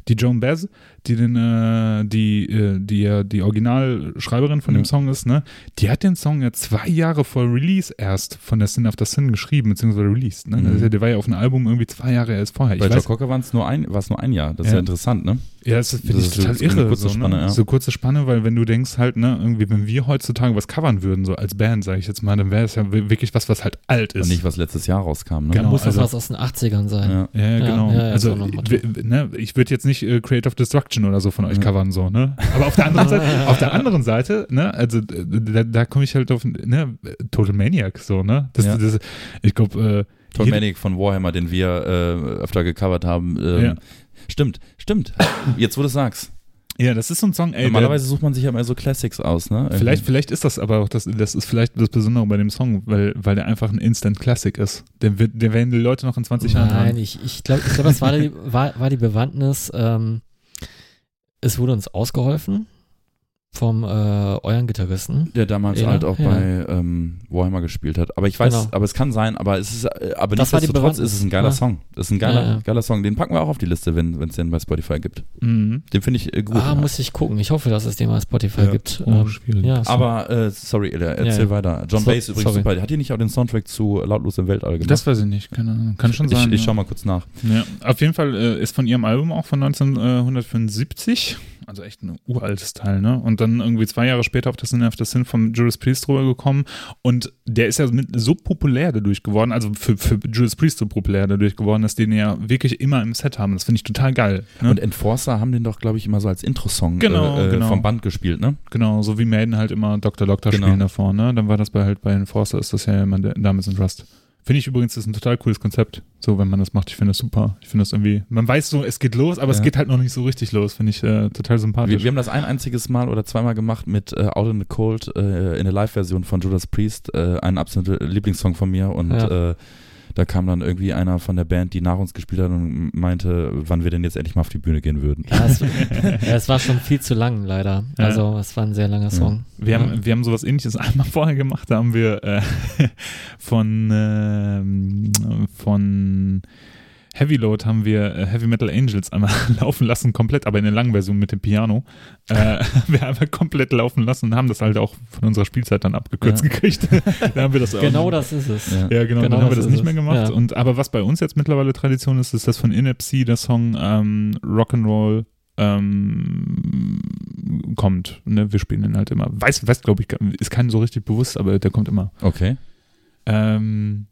die Joan Baez, die den, äh, die, äh, die ja die Originalschreiberin von Ja. dem Song ist, ne, die hat den Song ja zwei Jahre vor Release erst von der Sin After Sin geschrieben, beziehungsweise released. Ne? Mhm. Ja, der war ja auf einem Album irgendwie zwei Jahre erst vorher. Ich Bei Joe Cocker war es nur ein, war's nur ein Jahr. Das ist Ja. ja interessant, ne? ja, das finde ich total so eine irre. kurze so, Spanne, ne? ja. so kurze Spanne, weil wenn du denkst halt, ne, irgendwie, wenn wir heutzutage was covern würden, so als Band, sage ich jetzt mal, dann wäre es ja wi- wirklich was, was halt alt ist. Und nicht, was letztes Jahr rauskam, ne? Genau, Dann muss das also- was aus den 80ern sein. Ja. Ja, ja, Ja, genau. ja, ja, also, ne, ich würde jetzt nicht äh, Creative Destruction oder so von euch Ja. covern, so, ne? Aber auf der anderen Seite, auf der anderen Seite, ne, also äh, da, da komme ich halt auf, ne, Total Maniac, so, ne? Das, Ja. das, ich glaube, äh, Tom Manic von Warhammer, den wir äh, öfter gecovert haben. Ähm, Ja. Stimmt, stimmt. Jetzt, wo du es sagst. ja, das ist so ein Song, ey, Normalerweise sucht man sich ja immer so Classics aus, ne? vielleicht, vielleicht ist das aber auch, das, das ist vielleicht das Besondere bei dem Song, weil, weil der einfach ein Instant Classic ist. Den, wird, den werden die Leute noch in 20 Jahren Nein, hören. ich, ich glaube, ich glaub, das war die, war, war die Bewandtnis, ähm, es wurde uns ausgeholfen vom äh, euren Gitarristen. Der damals Ja, halt auch ja. bei ähm, Warhammer gespielt hat. Aber ich weiß, Genau. aber es kann sein, aber es ist, äh, aber Das nichtsdestotrotz ist es ein geiler Ja. Song. Das ist ein geiler, Ja, ja. geiler Song. Den packen wir auch auf die Liste, wenn es den bei Spotify gibt. Mhm. Den finde ich äh, gut. Ah, muss ich gucken. Ich hoffe, dass es den mal Spotify Ja. gibt. Oh, Ähm, aber äh, sorry, Ilja, erzähl Ja, ja. weiter. John So- Bass übrigens sorry. super. Hat ihr nicht auch den Soundtrack zu Lautlos im Weltall gemacht? Das weiß ich nicht, keine Ahnung. Kann schon ich, sein. ich ja. schau mal kurz nach. Ja, auf jeden Fall äh, ist von ihrem Album auch von 1975, also echt ein uraltes Teil, ne? Und dann irgendwie zwei Jahre später auf das Sin After Sin vom Judas Priest drüber gekommen. Und der ist ja so populär dadurch geworden, also für, für Judas Priest so populär dadurch geworden, dass die den ja wirklich immer im Set haben. Das finde ich total geil. Ne? Und Enforcer haben den doch, glaube ich, immer so als Intro-Song Genau, äh, äh, genau. vom Band gespielt, ne? genau, so wie Maiden halt immer Dr. Doctor Genau. spielen davor, ne? Dann war das bei halt bei Enforcer ist das ja immer der Diamonds and Rust. Finde ich übrigens, das ist ein total cooles Konzept, so wenn man das macht. Ich finde das super. Ich finde das irgendwie, man weiß so, es geht los, aber es Ja. geht halt noch nicht so richtig los. Finde ich äh, total sympathisch. Wir, wir haben das ein einziges Mal oder zweimal gemacht mit äh, Out in the Cold äh, in der Live-Version von Judas Priest, äh, ein absoluter Lieblingssong von mir und Ja. Äh, da kam dann irgendwie einer von der Band, die nach uns gespielt hat und meinte, wann wir denn jetzt endlich mal auf die Bühne gehen würden. Ja, es, es war schon viel zu lang, leider. Ja. Also, es war ein sehr langer Song. Wir, Ja. haben, wir haben sowas ähnliches einmal vorher gemacht, da haben wir äh, von, ähm, von Heavy Load haben wir äh, Heavy Metal Angels einmal laufen lassen, komplett, aber in der langen Version mit dem Piano. Äh, haben wir einfach komplett laufen lassen und haben das halt auch von unserer Spielzeit dann abgekürzt Ja. gekriegt. da haben wir das auch Genau das ist es. Ja. Ja, genau, Genau dann haben wir das nicht es. mehr gemacht. Ja. Und aber was bei uns jetzt mittlerweile Tradition ist, ist das von Inepsy, der Song ähm, Rock'n'Roll ähm, kommt. Ne? Wir spielen den halt immer. Weiß, weiß glaube ich, ist keinem so richtig bewusst, aber der kommt immer. Okay. Ähm,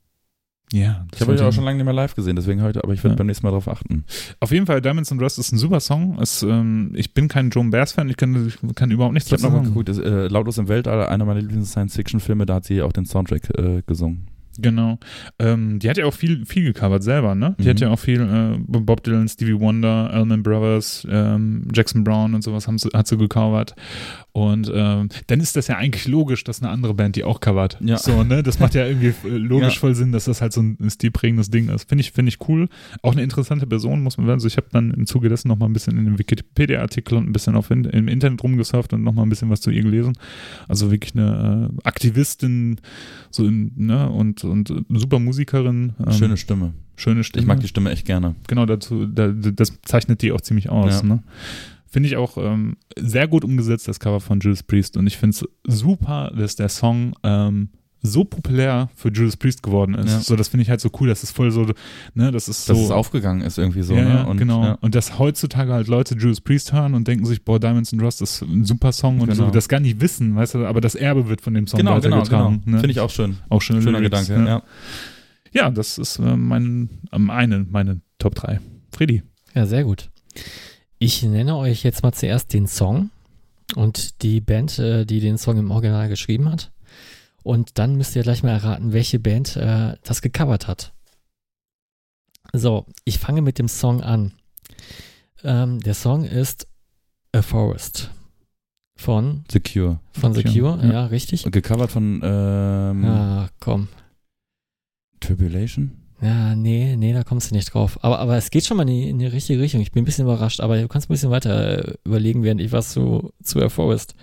ja, Ich habe euch auch schon lange nicht mehr live gesehen, deswegen heute, aber ich werde Ja. beim nächsten Mal darauf achten. Auf jeden Fall, Diamonds and Rust ist ein super Song. Es, ähm, ich bin kein Joan Baez-Fan, ich kann, ich kann überhaupt nichts Ich habe dazu nochmal sagen. geguckt, das, äh, Lautlos im Weltall, einer meiner Lieblings-Science-Fiction-Filme, da hat sie auch den Soundtrack äh, gesungen. Genau. Ähm, die hat ja auch viel, viel gecovert selber, ne? Die Mhm. hat ja auch viel äh, Bob Dylan, Stevie Wonder, Allman Brothers, ähm, Jackson Brown und sowas haben sie, hat sie gecovert. Und ähm, dann ist das ja eigentlich logisch, dass eine andere Band die auch covert. Ja. So, ne? Das macht ja irgendwie äh, logisch Ja. voll Sinn, dass das halt so ein stilprägendes Ding ist. Finde ich, finde ich cool. Auch eine interessante Person, muss man sagen. Also ich habe dann im Zuge dessen noch mal ein bisschen in den Wikipedia-Artikel und ein bisschen auf in, im Internet rumgesurft und noch mal ein bisschen was zu ihr gelesen. Also wirklich eine äh, Aktivistin, so in, ne, und, und super Musikerin. ähm, Schöne Stimme. schöne Stimme. Ich mag die Stimme echt gerne. Genau, dazu, da, das zeichnet die auch ziemlich aus. Ja. Ne? Finde ich auch ähm, sehr gut umgesetzt, das Cover von Judas Priest. Und ich finde es super, dass der Song ähm, so populär für Judas Priest geworden ist. Ja. So, das finde ich halt so cool. Das ist voll so, ne, das ist Dass so. es aufgegangen ist irgendwie so. ja, ne? ja, Und, genau. Ja. Und dass heutzutage halt Leute Judas Priest hören und denken sich, boah, Diamonds and Rust ist ein super Song und Genau. so, das gar nicht wissen, weißt du, aber das Erbe wird von dem Song Genau, genau, genau. weitergetragen. Ne? Finde ich auch schön. auch schöne Schöner Lyrics, Gedanke, ja. Ja, das ist äh, mein, äh, meine, meine Top 3. Freddy. Ja, sehr gut. Ich nenne euch jetzt mal zuerst den Song und die Band, äh, die den Song im Original geschrieben hat. Und dann müsst ihr gleich mal erraten, welche Band äh, das gecovert hat. So, ich fange mit dem Song an. Ähm, der Song ist A Forest von, Secure. von The Secure, Cure, ja, ja. richtig. Gecovert von ähm, Ah, komm. Tribulation? Ja, nee, nee, da kommst du nicht drauf. Aber, aber es geht schon mal in die, in die richtige Richtung. Ich bin ein bisschen überrascht, aber du kannst ein bisschen weiter äh, überlegen, während ich was zu, zu Air Forest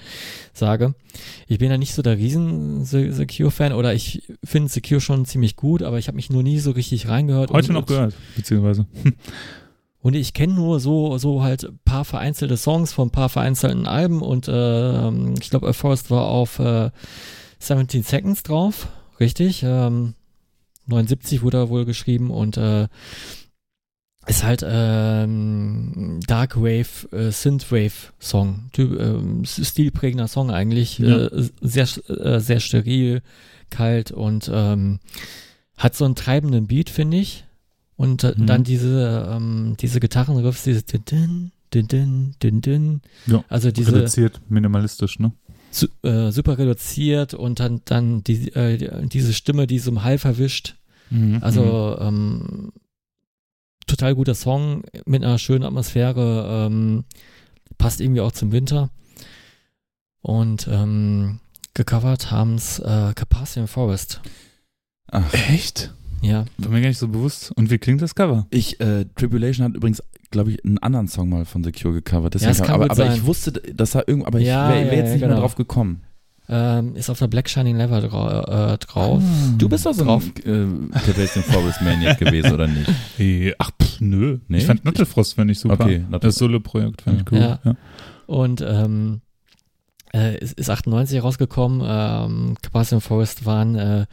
sage. Ich bin ja nicht so der riesen Se- Secure-Fan oder ich finde Secure schon ziemlich gut, aber ich habe mich nur nie so richtig reingehört. Heute und, noch gehört, beziehungsweise. Und ich kenne nur so, so halt ein paar vereinzelte Songs von ein paar vereinzelten Alben und äh, ich glaube, Air Forest war auf äh, 17 Seconds drauf, richtig. Ähm, 79 wurde er wohl geschrieben und äh, ist halt ähm, Dark Wave, äh, Synthwave Song, typ, ähm, stilprägender Song eigentlich, Ja. äh, sehr äh, sehr steril, kalt und ähm, hat so einen treibenden Beat, finde ich. Und äh, Mhm. dann diese ähm, diese Gitarrenriffs, dieses din din din din din din. Ja, Also diese Reduziert, minimalistisch, ne? su äh, super reduziert und dann dann die, äh, diese Stimme, die so im Hall verwischt. Mhm. Also ähm, total guter Song mit einer schönen Atmosphäre, ähm, passt irgendwie auch zum Winter. Und ähm, gecovert haben es äh, Carpathian Forest. Ach, Echt? Ja, War mir gar nicht so bewusst. Und wie klingt das Cover? ich, äh, Tribulation hat übrigens, glaube ich, einen anderen Song mal von The Cure gecovert. Deswegen, Ja, aber gut aber sein. ich wusste, dass er irgendwo, aber ich Ja, wäre wär ja, jetzt ja, nicht mehr genau. drauf gekommen. Ähm, ist auf der Black Shining Lever drau äh, drauf. Du bist doch so Drauf. ein äh, Sebastian Forest Maniac gewesen, oder nicht? Hey, ach, pff, nö. Nee? Ich fand Nattelfrost fand ich super. Okay, das Solo-Projekt fand ich cool. Ja. Ja. Und ähm, äh, ist, ist 98 rausgekommen. Ähm, Carpathian Forest waren, äh,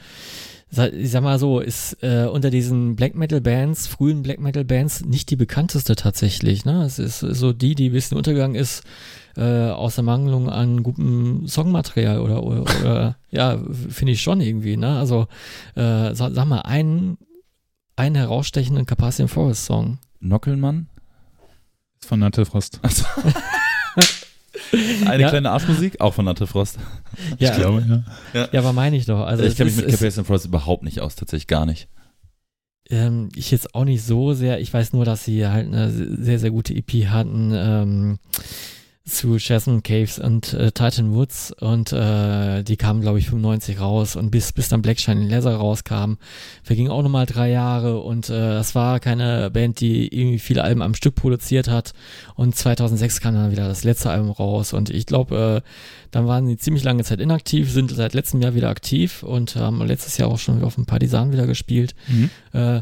ich sag mal so, ist äh, unter diesen Black Metal Bands, frühen Black Metal Bands, nicht die bekannteste tatsächlich. Ne? Es ist so die, die ein bisschen untergegangen ist, äh, aus der Mangelung an gutem Songmaterial oder, oder, oder ja, finde ich schon irgendwie. Ne? Also, äh, sag, sag mal, einen, einen herausstechenden Carpathian Forest Song. Nockelmann? Ist von Nattelfrost. Achso. Eine Ja. kleine Arschmusik, auch von Nattelfrost. Ja, Ich glaube, ja. ja aber meine ich doch. Also ich kenne mich mit Sebastian Forest überhaupt nicht aus, tatsächlich gar nicht. Ähm, ich jetzt auch nicht so sehr. Ich weiß nur, dass sie halt eine sehr, sehr gute EP hatten ähm, zu Chasm Caves und äh, Titan Woods und äh, die kamen, glaube ich, 95 raus und bis, bis dann Black Shining Leather rauskam, vergingen auch nochmal drei Jahre und äh, das war keine Band, die irgendwie viele Alben am Stück produziert hat und 2006 kam dann wieder das letzte Album raus und ich glaube, äh, dann waren sie ziemlich lange Zeit inaktiv, sind seit letztem Jahr wieder aktiv und haben letztes Jahr auch schon auf dem Partisan wieder gespielt. Mhm. Äh,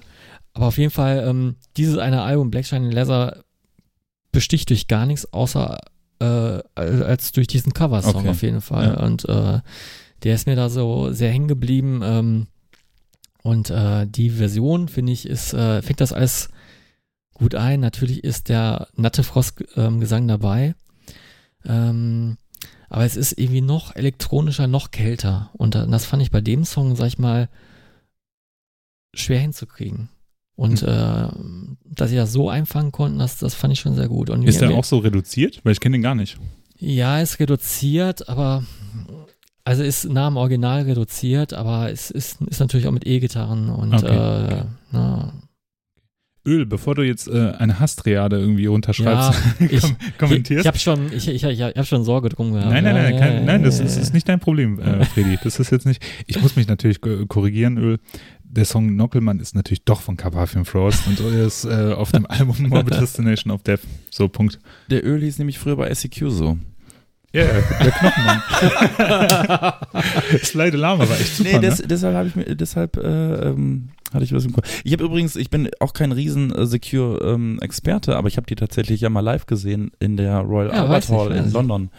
aber auf jeden Fall, ähm, dieses eine Album, Black Shining Leather, besticht durch gar nichts, außer äh, als durch diesen Cover-Song Okay. auf jeden Fall. Ja. Und äh, der ist mir da so sehr hängen geblieben. Ähm, und äh, die Version, finde ich, ist, äh, fängt das alles gut ein. Natürlich ist der natte Frost-Gesang dabei. Ähm, aber es ist irgendwie noch elektronischer, noch kälter. Und äh, das fand ich bei dem Song, sag ich mal, schwer hinzukriegen. Und Hm. äh, dass sie das so einfangen konnten, das, das fand ich schon sehr gut. Und Ist der auch so reduziert? Weil ich kenne den gar nicht. Ja, ist reduziert, aber Also ist nah am Original reduziert, aber es ist, ist natürlich auch mit E-Gitarren und Okay. äh, na, Öl, bevor du jetzt äh, eine Hasstriade irgendwie runterschreibst, ja, ich, kom ich, kommentierst. ich habe schon, ich, ich, ich hab schon Sorge drum gehabt. Nein, nein, nein, ja, kein, ja, nein, das ist, ist nicht dein Problem, äh, Freddy. Das ist jetzt nicht. Ich muss mich natürlich ko- korrigieren, Öl. Der Song Nockelmann ist natürlich doch von Carpathian Frost und ist äh, auf dem Album Morbid Destination of Death. So, Punkt. Der Öl hieß nämlich früher bei SEQ so. Ja, der Knochenmann. Slide Lama war echt super, nee, des, ne? deshalb habe ich mir, deshalb äh, ähm, hatte ich was im Kopf. Ich habe übrigens, ich bin auch kein riesen äh, Secure-Experte, aber ich habe die tatsächlich ja mal live gesehen in der Royal Ja, Albert ich, Hall weiß in ich. London.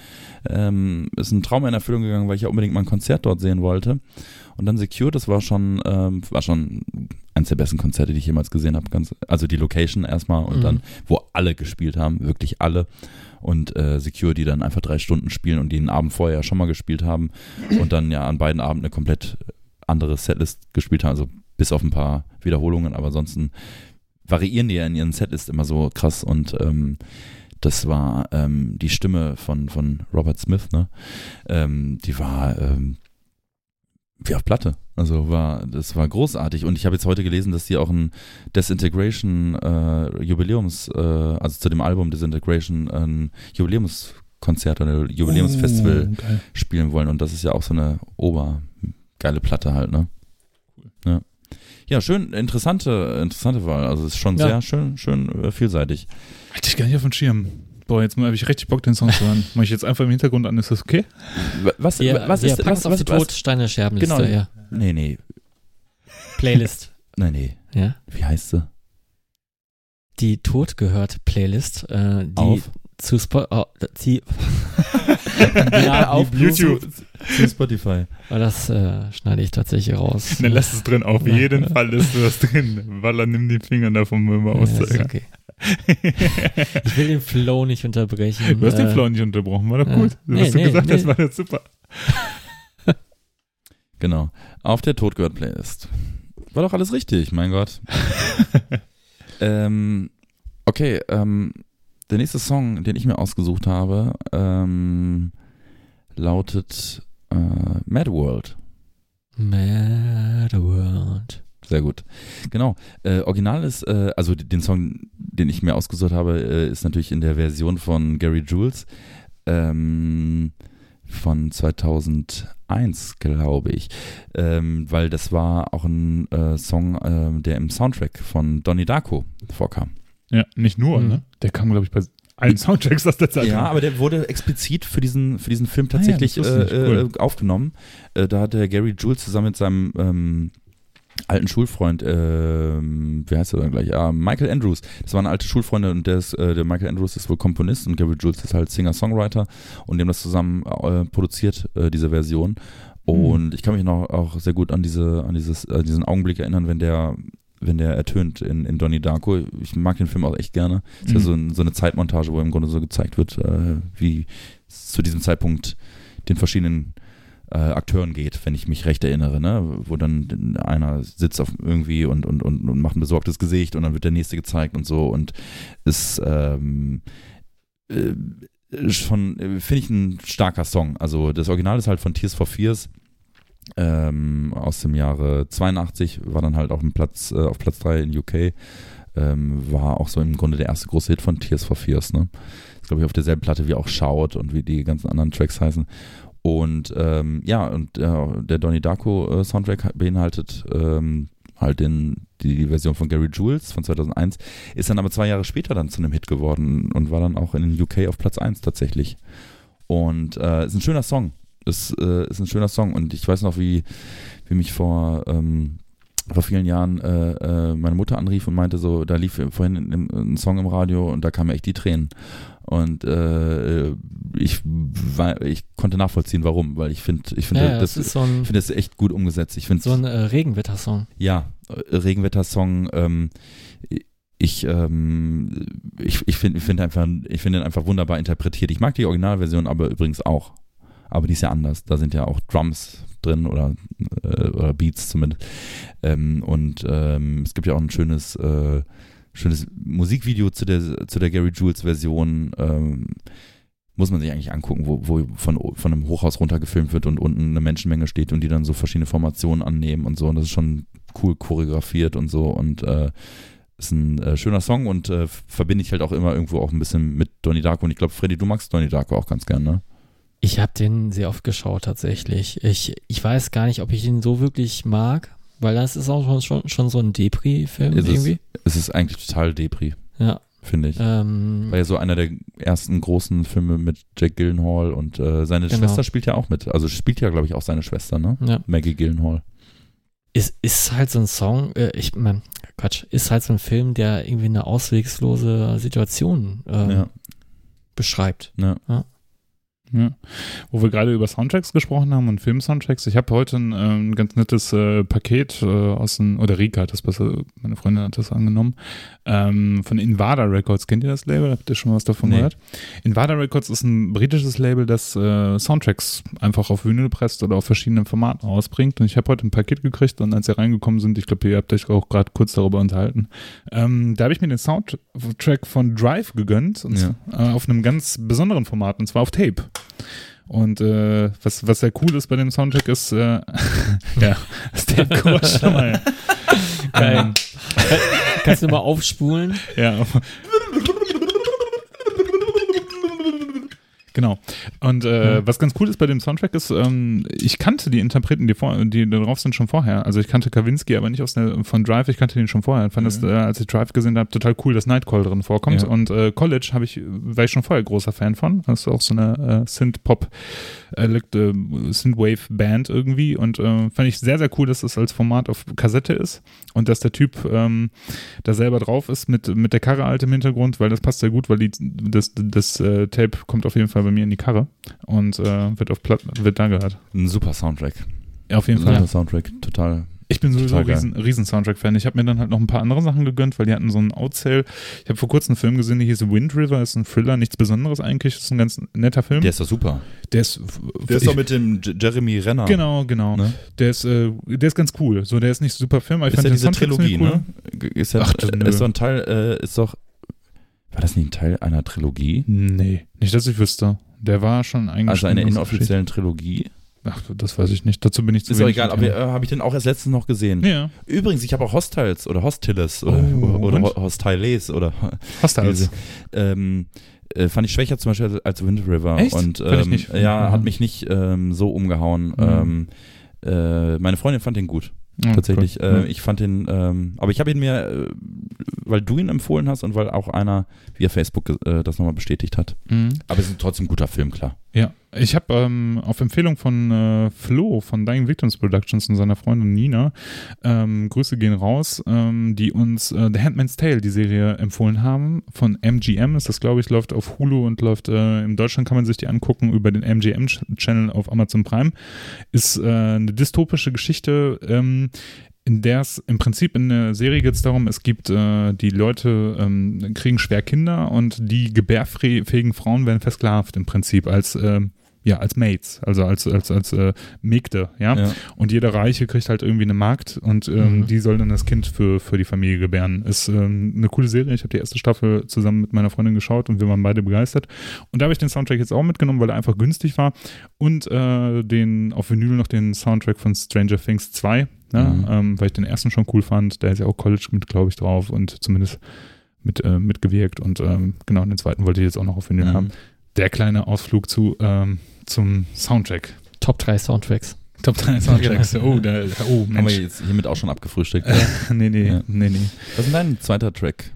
Ähm, ist ein Traum in Erfüllung gegangen, weil ich ja unbedingt mal ein Konzert dort sehen wollte. Und dann Secure, das war schon, ähm, war schon eines der besten Konzerte, die ich jemals gesehen habe. Ganz, also die Location erstmal und Mhm. dann, wo alle gespielt haben, wirklich alle. Und äh, Secure, die dann einfach drei Stunden spielen und die einen Abend vorher schon mal gespielt haben und dann ja an beiden Abenden eine komplett andere Setlist gespielt haben. Also bis auf ein paar Wiederholungen, aber ansonsten variieren die ja in ihren Setlist immer so krass und ähm, das war ähm, die Stimme von, von Robert Smith, ne? Ähm, die war ähm, wie auf Platte. Also war, das war großartig. Und ich habe jetzt heute gelesen, dass die auch ein Desintegration äh, Jubiläums, äh, also zu dem Album Desintegration ein Jubiläumskonzert oder Jubiläumsfestival Oh, spielen wollen. Und das ist ja auch so eine obergeile Platte halt, ne? Ja. Ja, schön, interessante, interessante Wahl. Also es ist schon Ja. sehr schön, schön äh, vielseitig. Hatte ich gar nicht auf dem Schirm. Boah, jetzt habe ich richtig Bock, den Song zu hören. Mach ich jetzt einfach im Hintergrund an, ist das okay? Wa- Was, Wir, was ist packen was, auf was, die was, Todsteine Scherbenliste, Genau. ja. Nee, nee, Playlist, nee, nee. ja. Wie heißt sie? Die Tod gehört Playlist, äh, die Auf? Zu Spo oh, Ja, auf YouTube. Zu Spotify. oh, das äh, schneide ich tatsächlich raus. Dann lass es drin. Auf Ja. jeden Fall lässt du das drin. Waller, nimm die Finger davon mal Ja, aus. ist okay. Ich will den Flow nicht unterbrechen. Du hast den äh, Flow nicht unterbrochen, war doch ja. gut. Du Nee, hast du nee, gesagt, das nee. war jetzt super. Genau. Auf der Tod gehört Playlist. War doch alles richtig, mein Gott. ähm, okay, ähm, der nächste Song, den ich mir ausgesucht habe, ähm, lautet äh, Mad World. Mad World. Sehr gut. Genau. Äh, Original ist, äh, also den Song, den ich mir ausgesucht habe, äh, ist natürlich in der Version von Gary Jules ähm, von 2001, glaube ich. Ähm, weil das war auch ein äh, Song, äh, der im Soundtrack von Donnie Darko vorkam. Ja, nicht nur, Mhm. ne? Der kam, glaube ich, bei allen Soundtracks aus der Zeit. Ja, aber der wurde explizit für diesen, für diesen Film tatsächlich Ah ich. äh, Cool. äh, aufgenommen. Äh, da hat der Gary Jules zusammen mit seinem ähm, alten Schulfreund, ähm, wie heißt er dann gleich? Ja, Michael Andrews. Das waren alte Schulfreunde und der, ist, äh, der Michael Andrews ist wohl Komponist und Gary Jules ist halt Singer-Songwriter und die haben das zusammen äh, produziert, äh, diese Version. Und ich kann mich noch auch sehr gut an diese, an dieses, äh, diesen Augenblick erinnern, wenn der wenn der ertönt in, in Donnie Darko. Ich mag den Film auch echt gerne. Es ist ja Mhm. so, ein, so eine Zeitmontage, wo im Grunde so gezeigt wird, äh, wie es zu diesem Zeitpunkt den verschiedenen äh, Akteuren geht, wenn ich mich recht erinnere, ne? Wo dann einer sitzt auf irgendwie und, und, und, und macht ein besorgtes Gesicht und dann wird der nächste gezeigt und so und ist ähm, äh, schon, äh, finde ich, ein starker Song. Also das Original ist halt von Tears for Fears ähm, aus dem Jahre 82, war dann halt auf, dem Platz, äh, auf Platz 3 in UK. Ähm, war auch so im Grunde der erste große Hit von Tears for Fears. Ne? Ist, glaube ich, auf derselben Platte wie auch Shout und wie die ganzen anderen Tracks heißen. Und ähm, ja, und äh, der Donnie Darko äh, Soundtrack beinhaltet ähm, halt den, die, die Version von Gary Jules von 2001, ist dann aber zwei Jahre später dann zu einem Hit geworden und war dann auch in den UK auf Platz 1 tatsächlich. Und äh, ist ein schöner Song. Ist, äh, ist ein schöner Song. Und ich weiß noch, wie, wie mich vor, ähm, vor vielen Jahren äh, äh, meine Mutter anrief und meinte so, da lief vorhin ein, ein Song im Radio und da kamen mir echt die Tränen. Und äh, ich, war, ich konnte nachvollziehen, warum, weil ich finde, ich finde, Ja, das, das ist so ein, ich finde das echt gut umgesetzt. Ich finde so ein äh, Regenwettersong. ja, äh, Regenwetter-Song, ähm, ich, ähm, ich, ich finde ich find einfach, ich finde ihn einfach wunderbar interpretiert. Ich mag die Originalversion aber übrigens auch. Aber die ist ja anders. Da sind ja auch Drums drin oder, äh, oder Beats zumindest. Ähm, und ähm, es gibt ja auch ein schönes, äh, schönes Musikvideo zu der, zu der Gary Jules Version. Ähm, muss man sich eigentlich angucken, wo, wo von, von einem Hochhaus runtergefilmt wird und unten eine Menschenmenge steht und die dann so verschiedene Formationen annehmen und so. Und das ist schon cool choreografiert und so. Und äh, ist ein äh, schöner Song und äh, verbinde ich halt auch immer irgendwo auch ein bisschen mit Donnie Darko. Und ich glaube, Freddy, du magst Donnie Darko auch ganz gern, ne? Ich habe den sehr oft geschaut tatsächlich. Ich, ich weiß gar nicht, ob ich ihn so wirklich mag, weil das ist auch schon, schon so ein Depri-Film irgendwie. ist, es ist eigentlich total Depri, Ja. finde ich. Ähm, War ja so einer der ersten großen Filme mit Jack Gyllenhaal und äh, seine Genau. Schwester spielt ja auch mit. Also spielt ja, glaube ich, auch seine Schwester, ne? ja. Maggie Gyllenhaal. Ist, ist halt so ein Song, äh, ich mein, Quatsch, ist halt so ein Film, der irgendwie eine auswegslose Situation ähm, Ja. beschreibt. Ja. Ja. Wo wir gerade über Soundtracks gesprochen haben und Film-Soundtracks. Ich habe heute ein, ähm, ganz nettes äh, Paket äh, aus dem, oder Rika hat das besser, meine Freundin hat das angenommen, ähm, von Invada Records. Kennt ihr das Label? Habt ihr schon mal was davon Nee. gehört? Invada Records ist ein britisches Label, das äh, Soundtracks einfach auf Vinyl presst oder auf verschiedenen Formaten ausbringt. Und ich habe heute ein Paket gekriegt und als ihr reingekommen sind, ich glaube, ihr habt euch auch gerade kurz darüber unterhalten, ähm, da habe ich mir den Soundtrack von Drive gegönnt und Ja. äh, auf einem ganz besonderen Format und zwar auf Tape. Und äh, was, was sehr cool ist bei dem Soundtrack ist, äh, ja, das Tape schon mal. Geil. Ähm, Kannst du mal aufspulen? ja. Genau. Und äh, Mhm. was ganz cool ist bei dem Soundtrack ist, ähm, ich kannte die Interpreten, die, vor, die da drauf sind, schon vorher. Also ich kannte Kawinski, aber nicht aus der, von Drive, ich kannte den schon vorher. Ich fand das, Mhm. äh, als ich Drive gesehen habe, total cool, dass Nightcall drin vorkommt. Ja. Und äh, College habe ich, war ich schon vorher großer Fan von. Das ist auch so eine äh, Synth-Pop, elekt- äh, Synthwave-Band irgendwie. Und äh, fand ich sehr, sehr cool, dass das als Format auf Kassette ist und dass der Typ ähm, da selber drauf ist mit, mit der Karre halt im Hintergrund, weil das passt sehr gut, weil die, das, das äh, Tape kommt auf jeden Fall bei mir in die Karre und äh, wird auf Platt, wird da gehört. Ein super Soundtrack. Ja, auf jeden Ein Fall. super Soundtrack, total. Ich bin sowieso Total geil. riesen, riesen Soundtrack-Fan. Ich habe mir dann halt noch ein paar andere Sachen gegönnt, weil die hatten so einen Outsale. Ich habe vor kurzem einen Film gesehen, der hieß Wind River, ist ein Thriller, nichts Besonderes eigentlich, ist ein ganz netter Film. Der ist doch super. Der ist, Der ist doch mit dem Jeremy Renner. Genau, genau. Ne? Der ist, äh, der ist ganz cool. So, der ist nicht super Film, aber ich ist ja fand den diese Soundtrack Trilogie, cool. ne? Ist ja Ach, nö. ist doch ein Teil, äh, ist doch, war das nicht ein Teil einer Trilogie? Nee, nicht, dass ich wüsste. Der war schon eigentlich. Also eine inoffizielle Trilogie? Ach, das weiß ich nicht. Dazu bin ich zu Ist wenig egal, im aber äh, habe ich den auch erst letztens noch gesehen. Ja, Übrigens, ich habe auch Hostiles oder Hostiles oder, Oh, oder Hostiles oder Hostiles. ähm, äh, fand ich schwächer zum Beispiel als Wind River. Echt? Und ähm, nicht. ja, Mhm. hat mich nicht ähm, so umgehauen. Mhm. Ähm, äh, meine Freundin fand den gut, Tatsächlich. cool. Äh, ich fand den, ähm, aber ich habe ihn mir, äh, weil du ihn empfohlen hast und weil auch einer via Facebook äh, das nochmal bestätigt hat. Mhm. Aber es ist trotzdem ein guter Film, klar. Ja, ich habe ähm, auf Empfehlung von äh, Flo von Dying Victims Productions und seiner Freundin Nina, ähm, Grüße gehen raus, ähm, die uns äh, The Handmaid's Tale, die Serie, empfohlen haben. Von MGM ist das, glaube ich, läuft auf Hulu und läuft äh, in Deutschland kann man sich die angucken über den MGM-Channel auf Amazon Prime. Ist äh, eine dystopische Geschichte, ähm, in der es im Prinzip in der Serie geht es darum, es gibt äh, die Leute ähm, kriegen schwer Kinder und die gebärfähigen Frauen werden versklavt im Prinzip als ähm, ja als Maids, also als als als äh, Mägde, ja? Ja. Und jeder Reiche kriegt halt irgendwie eine Magd und ähm, Mhm. die soll dann das Kind für für die Familie gebären. Ist ähm, eine coole Serie. Ich habe die erste Staffel zusammen mit meiner Freundin geschaut und wir waren beide begeistert. Und da habe ich den Soundtrack jetzt auch mitgenommen, weil er einfach günstig war und äh, den auf Vinyl noch den Soundtrack von Stranger Things 2, ne? Mhm. ähm, weil ich den ersten schon cool fand. Da ist ja auch College mit, glaube ich, drauf und zumindest mit, äh, mitgewirkt. Und ähm, genau, den zweiten wollte ich jetzt auch noch auf Vinyl Mhm. haben. Der kleine Ausflug zu, ähm, zum Soundtrack. Top 3 Soundtracks. Top 3 Soundtracks. Oh, der, oh Haben wir Mensch. jetzt hiermit auch schon abgefrühstückt. nee, nee, Ja. nee, nee. Was ist denn dein zweiter Track?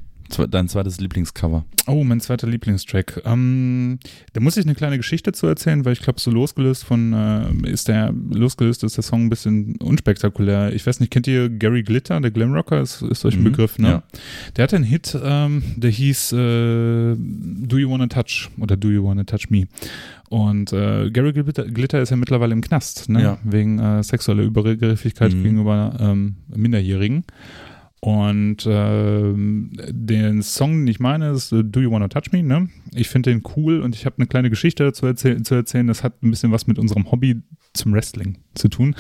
Dein zweites Lieblingscover? Oh, mein zweiter Lieblingstrack. Ähm, da muss ich eine kleine Geschichte zu erzählen, weil ich glaube, so losgelöst von, äh, ist der, losgelöst ist der Song ein bisschen unspektakulär. Ich weiß nicht, kennt ihr Gary Glitter, der Glamrocker, ist, ist euch ein Mhm, Begriff, ne? ja. Der hatte einen Hit, ähm, der hieß äh, Do You Wanna Touch oder Do You Wanna Touch Me? Und äh, Gary Glitter, Glitter ist ja mittlerweile im Knast, ne? Ja. Wegen äh, sexueller Übergriffigkeit Mhm. gegenüber ähm, Minderjährigen. Und ähm, den Song, den ich meine, ist äh, Do You Wanna Touch Me? Ne? Ich finde den cool und ich habe eine kleine Geschichte dazu erzähl zu erzählen. Das hat ein bisschen was mit unserem Hobby zum Wrestling zu tun.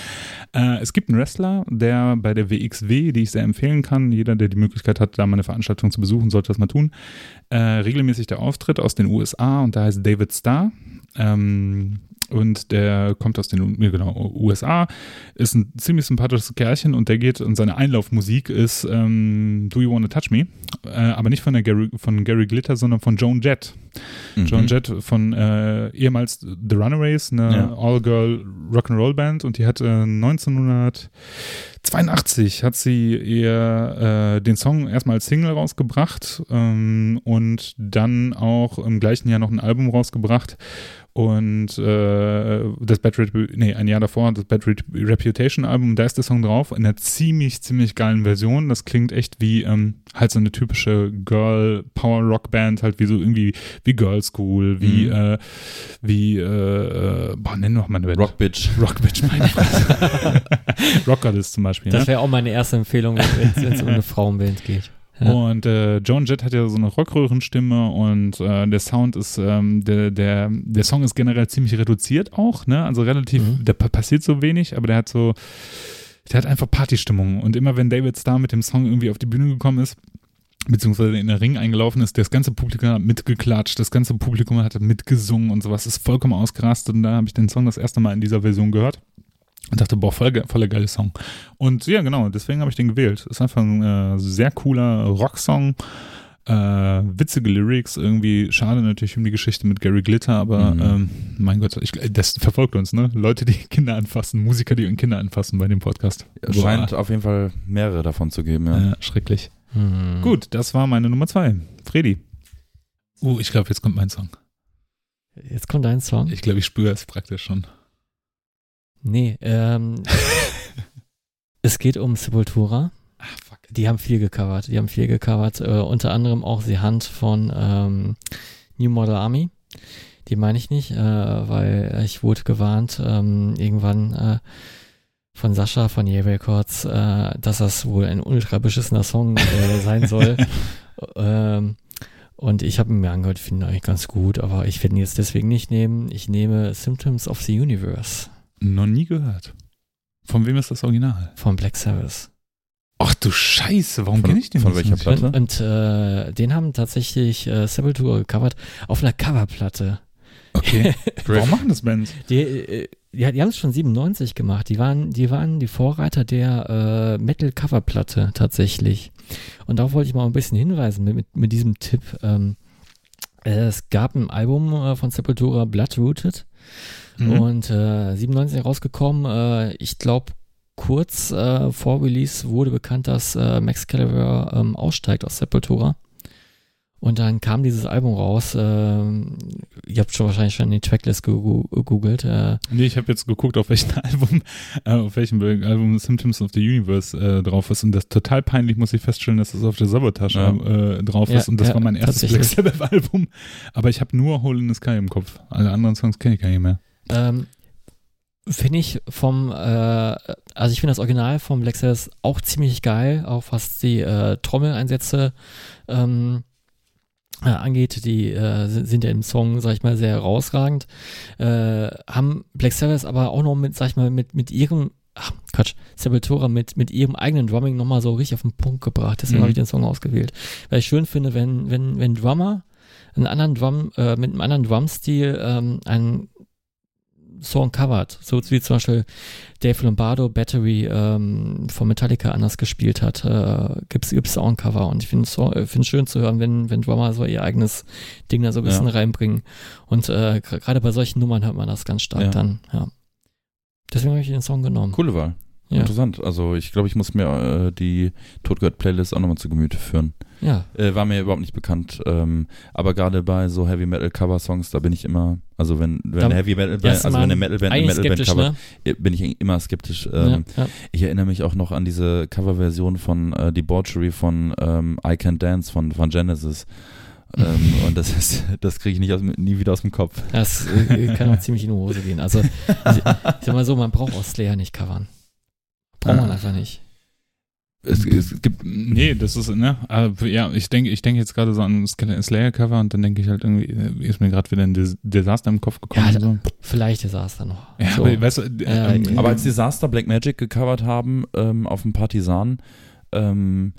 äh, es gibt einen Wrestler, der bei der WXW, die ich sehr empfehlen kann, jeder, der die Möglichkeit hat, da mal eine Veranstaltung zu besuchen, sollte das mal tun, äh, regelmäßig der Auftritt aus den USA und da heißt David Starr. Ähm, und der kommt aus den genau, USA, ist ein ziemlich sympathisches Kerlchen und der geht und seine Einlaufmusik ist ähm, Do You Wanna Touch Me, äh, aber nicht von, der Gary, von Gary Glitter, sondern von Joan Jett. Mhm. Joan Jett von äh, ehemals The Runaways, eine ja. All-Girl Rock'n'Roll Band und die hat äh, 1982 hat sie ihr äh, den Song erstmal als Single rausgebracht ähm, und dann auch im gleichen Jahr noch ein Album rausgebracht und äh, das Bad Rep nee, ein Jahr davor, das Bad Reputation Album, da ist der Song drauf, in einer ziemlich, ziemlich geilen Version. Das klingt echt wie ähm, halt so eine typische Girl Power Rock Band, halt wie so irgendwie wie Girl School, wie, mhm. äh, wie, äh, boah, nenn noch mal eine Band. Rock Bitch. Rock Bitch, meine Fresse. Rockerlist zum Beispiel. Das wäre ne? auch meine erste Empfehlung, wenn es um eine Frauenband geht. Und äh, Joan Jett hat ja so eine Rockröhrenstimme und äh, der Sound ist, ähm, der, der, der Song ist generell ziemlich reduziert auch, ne? Also relativ, mhm. da passiert so wenig, aber der hat so, der hat einfach Partystimmung. Und immer wenn David Starr mit dem Song irgendwie auf die Bühne gekommen ist, beziehungsweise in den Ring eingelaufen ist, das ganze Publikum hat mitgeklatscht, das ganze Publikum hat mitgesungen und sowas, ist vollkommen ausgerastet und da habe ich den Song das erste Mal in dieser Version gehört. Und dachte, boah, voll, voll geile Song. Und ja, genau, deswegen habe ich den gewählt. Ist einfach ein äh, sehr cooler Rocksong. Äh, witzige Lyrics, irgendwie schade natürlich um die Geschichte mit Gary Glitter, aber mhm. ähm, mein Gott, ich, das verfolgt uns, ne? Leute, die Kinder anfassen, Musiker, die Kinder anfassen bei dem Podcast. Es scheint auf jeden Fall mehrere davon zu geben, ja. ja schrecklich. Mhm. Gut, das war meine Nummer zwei. Fredi. Uh, ich glaube, jetzt kommt mein Song. Jetzt kommt dein Song? Ich glaube, ich spüre es praktisch schon. Nee, ähm, es geht um Sepultura. Ach, fuck. Die haben viel gecovert. Die haben viel gecovert. Äh, unter anderem auch die Hand von ähm, New Model Army. Die meine ich nicht, äh, weil ich wurde gewarnt, ähm, irgendwann äh, von Sascha von Ye Records, äh, dass das wohl ein ultra beschissener Song äh, sein soll. ähm, und ich habe ihn mir angehört, finde ihn eigentlich ganz gut, aber ich werde ihn jetzt deswegen nicht nehmen. Ich nehme Symptoms of the Universe. Noch nie gehört. Von wem ist das Original? Von Black Sabbath. Ach du Scheiße, warum kenne ich den Von welcher Platte? Und, und äh, den haben tatsächlich äh, Sepultura gecovert auf einer Coverplatte. Okay. warum machen das Bands? Die, äh, die, die haben es schon 97 gemacht. Die waren, die waren die Vorreiter der äh, Metal-Coverplatte tatsächlich. Und darauf wollte ich mal ein bisschen hinweisen mit, mit, mit diesem Tipp. Ähm, es gab ein Album äh, von Sepultura, Bloodrooted. Mhm. Und äh, 97 rausgekommen. Äh, ich glaube, kurz äh, vor Release wurde bekannt, dass äh, Max Caliber ähm, aussteigt aus Sepultura. Und dann kam dieses Album raus. Äh, ihr habt schon wahrscheinlich schon die Tracklist gegoogelt. Äh. Nee, ich habe jetzt geguckt, auf welchem Album, äh, auf welchem Album Symptoms of the Universe äh, drauf ist. Und das total peinlich muss ich feststellen, dass es auf der Sabotage ja. äh, drauf ja, ist. Und das ja, war mein erstes Black Sabbath-Album. Aber ich habe nur Hole in the Sky im Kopf. Alle anderen Songs kenne ich gar nicht mehr. Ähm, finde ich vom, äh, also ich finde das Original vom Black Sabbath auch ziemlich geil, auch was die äh, Trommeleinsätze ähm, äh, angeht, die äh, sind ja im Song, sag ich mal, sehr herausragend. Äh, haben Black Sabbath aber auch noch mit, sag ich mal, mit, mit ihrem, ach, Quatsch, Sepultura mit, mit ihrem eigenen Drumming nochmal so richtig auf den Punkt gebracht. Deswegen mhm. habe ich den Song ausgewählt. Weil ich schön finde, wenn, wenn, wenn Drummer einen anderen Drum, äh, mit einem anderen Drumstil ähm, einen Song covert. So wie zum Beispiel Dave Lombardo Battery ähm, von Metallica anders gespielt hat, äh, gibt es auch ein Cover. Und ich finde es so, find schön zu hören, wenn, wenn Drummer so ihr eigenes Ding da so ein bisschen ja. reinbringen. Und äh, gerade bei solchen Nummern hört man das ganz stark ja. dann, ja. Deswegen habe ich den Song genommen. Coole Wahl. Ja. Interessant. Also ich glaube, ich muss mir äh, die Todgehört-Playlist auch nochmal zu Gemüte führen. Ja. Äh, war mir überhaupt nicht bekannt. Ähm, aber gerade bei so Heavy Metal Cover Songs, da bin ich immer, also wenn, wenn eine Heavy Metal Band, also wenn eine Metal Band eine Metal Band Cover, ne? Äh, bin ich immer skeptisch. Ähm, ja, ja. Ich erinnere mich auch noch an diese Coverversion von äh, Debauchery von ähm, I Can't Dance von, von Genesis. ähm, und das ist, das kriege ich nicht aus, nie wieder aus dem Kopf. Das äh, kann auch ziemlich in die Hose gehen. Also, ich, ich sag mal so, man braucht auch Slayer nicht covern. Braucht man einfach nicht. es, es, gibt, nee, das ist, ne, aber ja, ich denke, ich denke jetzt gerade so an Slayer-Cover und dann denke ich halt irgendwie, äh, ist mir gerade wieder ein Desaster im Kopf gekommen. Ja, so. vielleicht Desaster noch. Ja, so. aber, weißt du, äh, ähm, aber als Desaster Black Magic gecovert haben ähm, auf dem Partisan, ähm,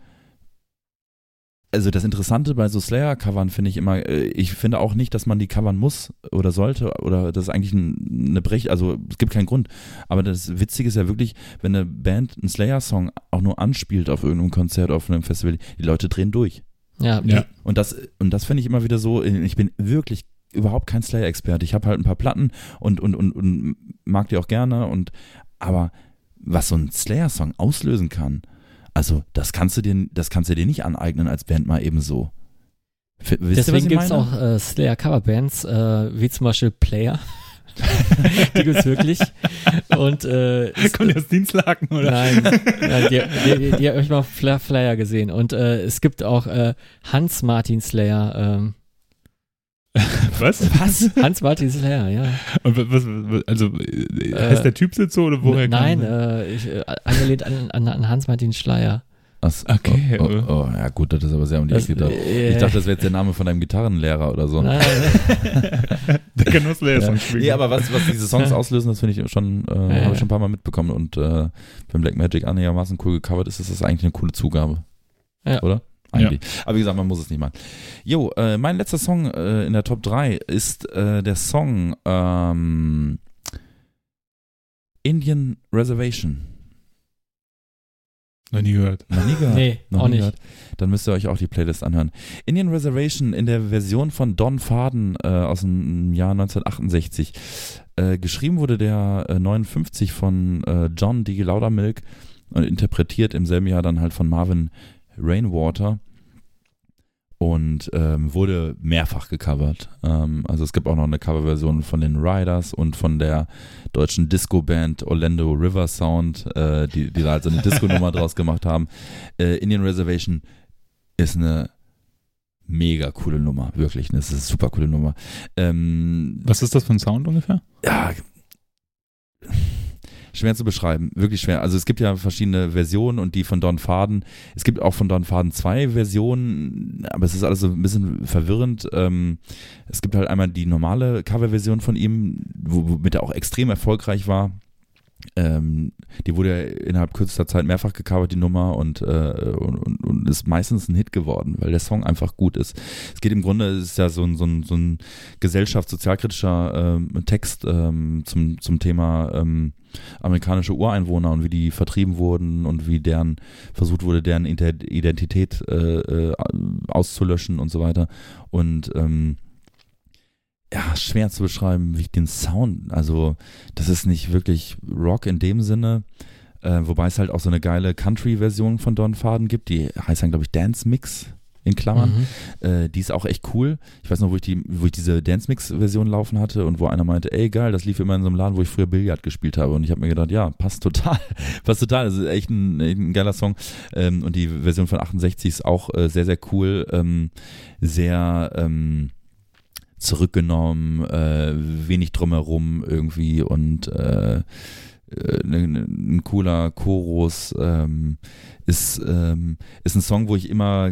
also das Interessante bei so Slayer-Covern finde ich immer, äh, ich finde auch nicht, dass man die covern muss oder sollte oder das ist eigentlich eine Brech, also es gibt keinen Grund. Aber das Witzige ist ja wirklich, wenn eine Band einen Slayer-Song auch nur anspielt auf irgendeinem Konzert, auf einem Festival, die Leute drehen durch. Ja, ja. Und das, und das finde ich immer wieder so, ich bin wirklich überhaupt kein Slayer-Experte. Ich habe halt ein paar Platten und, und, und, und mag die auch gerne und, aber was so ein Slayer-Song auslösen kann, also, das kannst du dir, das kannst du dir nicht aneignen als Band mal eben so. F Deswegen gibt es auch äh, Slayer-Coverbands, äh, wie zum Beispiel Player. die gibt es wirklich. Und äh, kommt jetzt Dienstlaken oder? Nein, nein die, die, die, die habe ich mal auf Flyer gesehen. Und äh, es gibt auch äh, Hans Martin Slayer. Ähm, was? Was? Hans-Martin Slayer, ja. Und was, was also äh, heißt der Typ jetzt so oder woher Nein, äh, ich, äh, angelehnt an, an, an Hans-Martin Schleier. Ach, okay. Oh, oh, oh, ja gut, das ist aber sehr um die Ecke gedacht. Äh, ich dachte, das wäre jetzt der Name von einem Gitarrenlehrer oder so. Nein. der Genusslehrer ja. spielen. Nee, aber was, was diese Songs auslösen, das finde ich schon, äh, ja, habe ich schon ein paar Mal mitbekommen und äh, wenn Black Magic einigermaßen cool gecovert ist, ist das eigentlich eine coole Zugabe. Ja. Oder? Eigentlich. Ja. Aber wie gesagt, man muss es nicht machen. Jo, äh, mein letzter Song äh, in der Top 3 ist äh, der Song ähm, Indian Reservation. Noch nie gehört. Noch nie gehört? Nee, Noch auch nie nicht. Gehört? Dann müsst ihr euch auch die Playlist anhören. Indian Reservation in der Version von Don Faden äh, aus dem Jahr 1968. Äh, geschrieben wurde der äh, 59 von äh, John D. Laudermilk und interpretiert im selben Jahr dann halt von Marvin Rainwater und ähm, wurde mehrfach gecovert. Ähm, also es gibt auch noch eine Coverversion von den Riders und von der deutschen Disco-Band Orlando River Sound, äh, die, die da halt so eine Disco-Nummer draus gemacht haben. Äh, Indian Reservation ist eine mega coole Nummer, wirklich. Das ist eine super coole Nummer. Ähm, Was ist das für ein Sound ungefähr? Ja, schwer zu beschreiben, wirklich schwer. Also es gibt ja verschiedene Versionen und die von Don Faden. Es gibt auch von Don Faden zwei Versionen, aber es ist alles so ein bisschen verwirrend. Ähm, es gibt halt einmal die normale Coverversion von ihm, womit er auch extrem erfolgreich war. Ähm, die wurde ja innerhalb kürzester Zeit mehrfach gecovert, die Nummer, und, äh, und, und, ist meistens ein Hit geworden, weil der Song einfach gut ist. Es geht im Grunde, es ist ja so ein, so ein, so ein gesellschaftssozialkritischer ähm, Text ähm, zum, zum Thema ähm, amerikanische Ureinwohner und wie die vertrieben wurden und wie deren versucht wurde, deren Identität äh, äh, auszulöschen und so weiter. Und ähm, ja, schwer zu beschreiben, wie ich den Sound, also das ist nicht wirklich Rock in dem Sinne, äh, wobei es halt auch so eine geile Country-Version von Don Faden gibt, die heißt dann, glaube ich, Dance Mix in Klammern. Mhm. Äh, die ist auch echt cool. Ich weiß noch, wo ich, die, wo ich diese Dance Mix-Version laufen hatte und wo einer meinte, ey geil, das lief immer in so einem Laden, wo ich früher Billard gespielt habe. Und ich habe mir gedacht, ja, passt total. passt total. Das ist echt ein, echt ein geiler Song. Ähm, und die Version von 68 ist auch äh, sehr, sehr cool. Ähm, sehr ähm, zurückgenommen, äh, wenig drumherum irgendwie und äh, ein cooler Chorus, ähm, ist, ähm, ist ein Song, wo ich immer,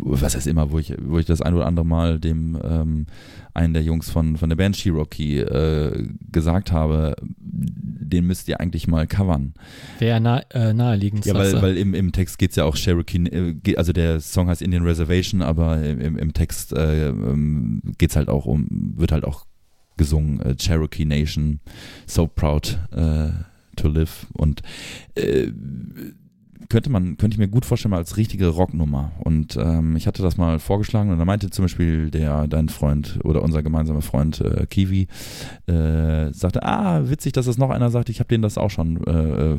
was heißt immer, wo ich, wo ich das ein oder andere Mal dem ähm, einen der Jungs von, von der Band Cherokee äh, gesagt habe, den müsst ihr eigentlich mal covern. Wäre nah, äh, naheliegend. Ja, weil, weil im, im Text geht es ja auch Cherokee, äh, also der Song heißt Indian Reservation, aber im, im Text äh, ähm, geht es halt auch um, wird halt auch gesungen, äh, Cherokee Nation, so proud äh, to live. Und äh, könnte man, könnte ich mir gut vorstellen, mal als richtige Rocknummer. Und ähm, ich hatte das mal vorgeschlagen und da meinte zum Beispiel der, dein Freund oder unser gemeinsamer Freund äh, Kiwi, äh, sagte, ah, witzig, dass das noch einer sagt, ich habe denen das auch schon äh, äh,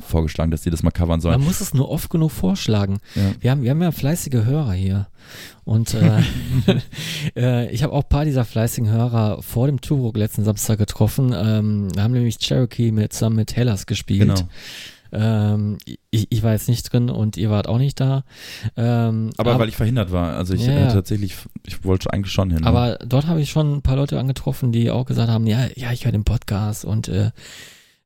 vorgeschlagen, dass die das mal covern sollen. Man muss es nur oft genug vorschlagen. Ja. Wir, haben, wir haben ja fleißige Hörer hier. Und äh, äh, ich habe auch ein paar dieser fleißigen Hörer vor dem Turok letzten Samstag getroffen. Ähm, wir haben nämlich Cherokee mit, zusammen mit Hellas gespielt. Genau. Ähm, ich, ich, war jetzt nicht drin und ihr wart auch nicht da. Ähm, aber, aber, weil ich verhindert war. Also ich ja, äh, tatsächlich, ich wollte eigentlich schon hin. Ne? Aber dort habe ich schon ein paar Leute angetroffen, die auch gesagt haben, ja, ja, ich höre den Podcast und äh,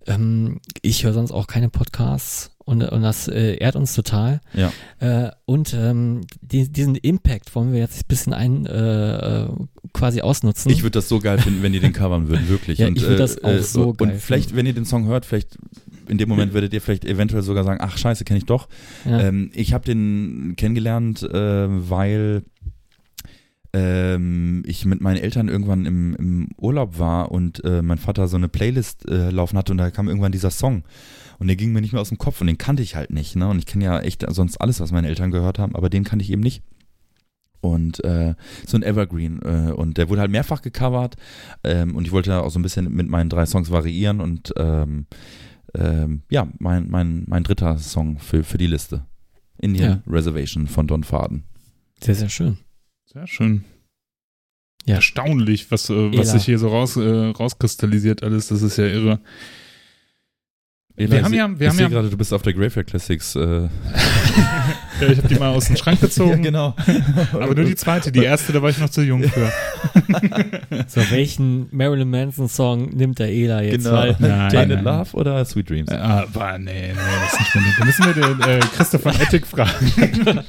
ähm, ich höre sonst auch keine Podcasts. Und, und das äh, ehrt uns total. Ja. Äh, und ähm, die, diesen Impact wollen wir jetzt ein bisschen ein äh, äh quasi ausnutzen. Ich würde das so geil finden, wenn ihr den covern würden, wirklich. ja, und, ich würde das auch äh, so geil Und vielleicht, wenn ihr den Song hört, vielleicht in dem Moment werdet ihr vielleicht eventuell sogar sagen, ach scheiße, kenne ich doch. Ja. Ähm, ich habe den kennengelernt, äh, weil ähm, ich mit meinen Eltern irgendwann im, im Urlaub war und äh, mein Vater so eine Playlist äh, laufen hatte und da kam irgendwann dieser Song. Und der ging mir nicht mehr aus dem Kopf und den kannte ich halt nicht. Ne? Und ich kenne ja echt sonst alles, was meine Eltern gehört haben, aber den kannte ich eben nicht. Und äh, so ein Evergreen. Äh, und der wurde halt mehrfach gecovert. Ähm, und ich wollte auch so ein bisschen mit meinen drei Songs variieren. Und ähm, ähm, ja, mein, mein, mein dritter Song für, für die Liste. Indian Reservation von Don Faden. Sehr, sehr schön. Sehr schön. Ja. Erstaunlich, was, äh, was sich hier so raus, äh, rauskristallisiert alles. Das ist ja irre. Ela, Wir haben ja- wir ich haben sehe ja- gerade, du bist auf der Graveyard Classics. Äh, Ja, ich habe die mal aus dem Schrank gezogen. genau. Aber nur die zweite. Die erste, da war ich noch zu jung für. So, welchen Marilyn Manson Song nimmt der Ela jetzt? Genau. Weil, Nein, nein. Love oder Sweet Dreams? Ah, aber nee, nee, das ist nicht mehr. Da müssen wir den äh, Christopher Ettig fragen.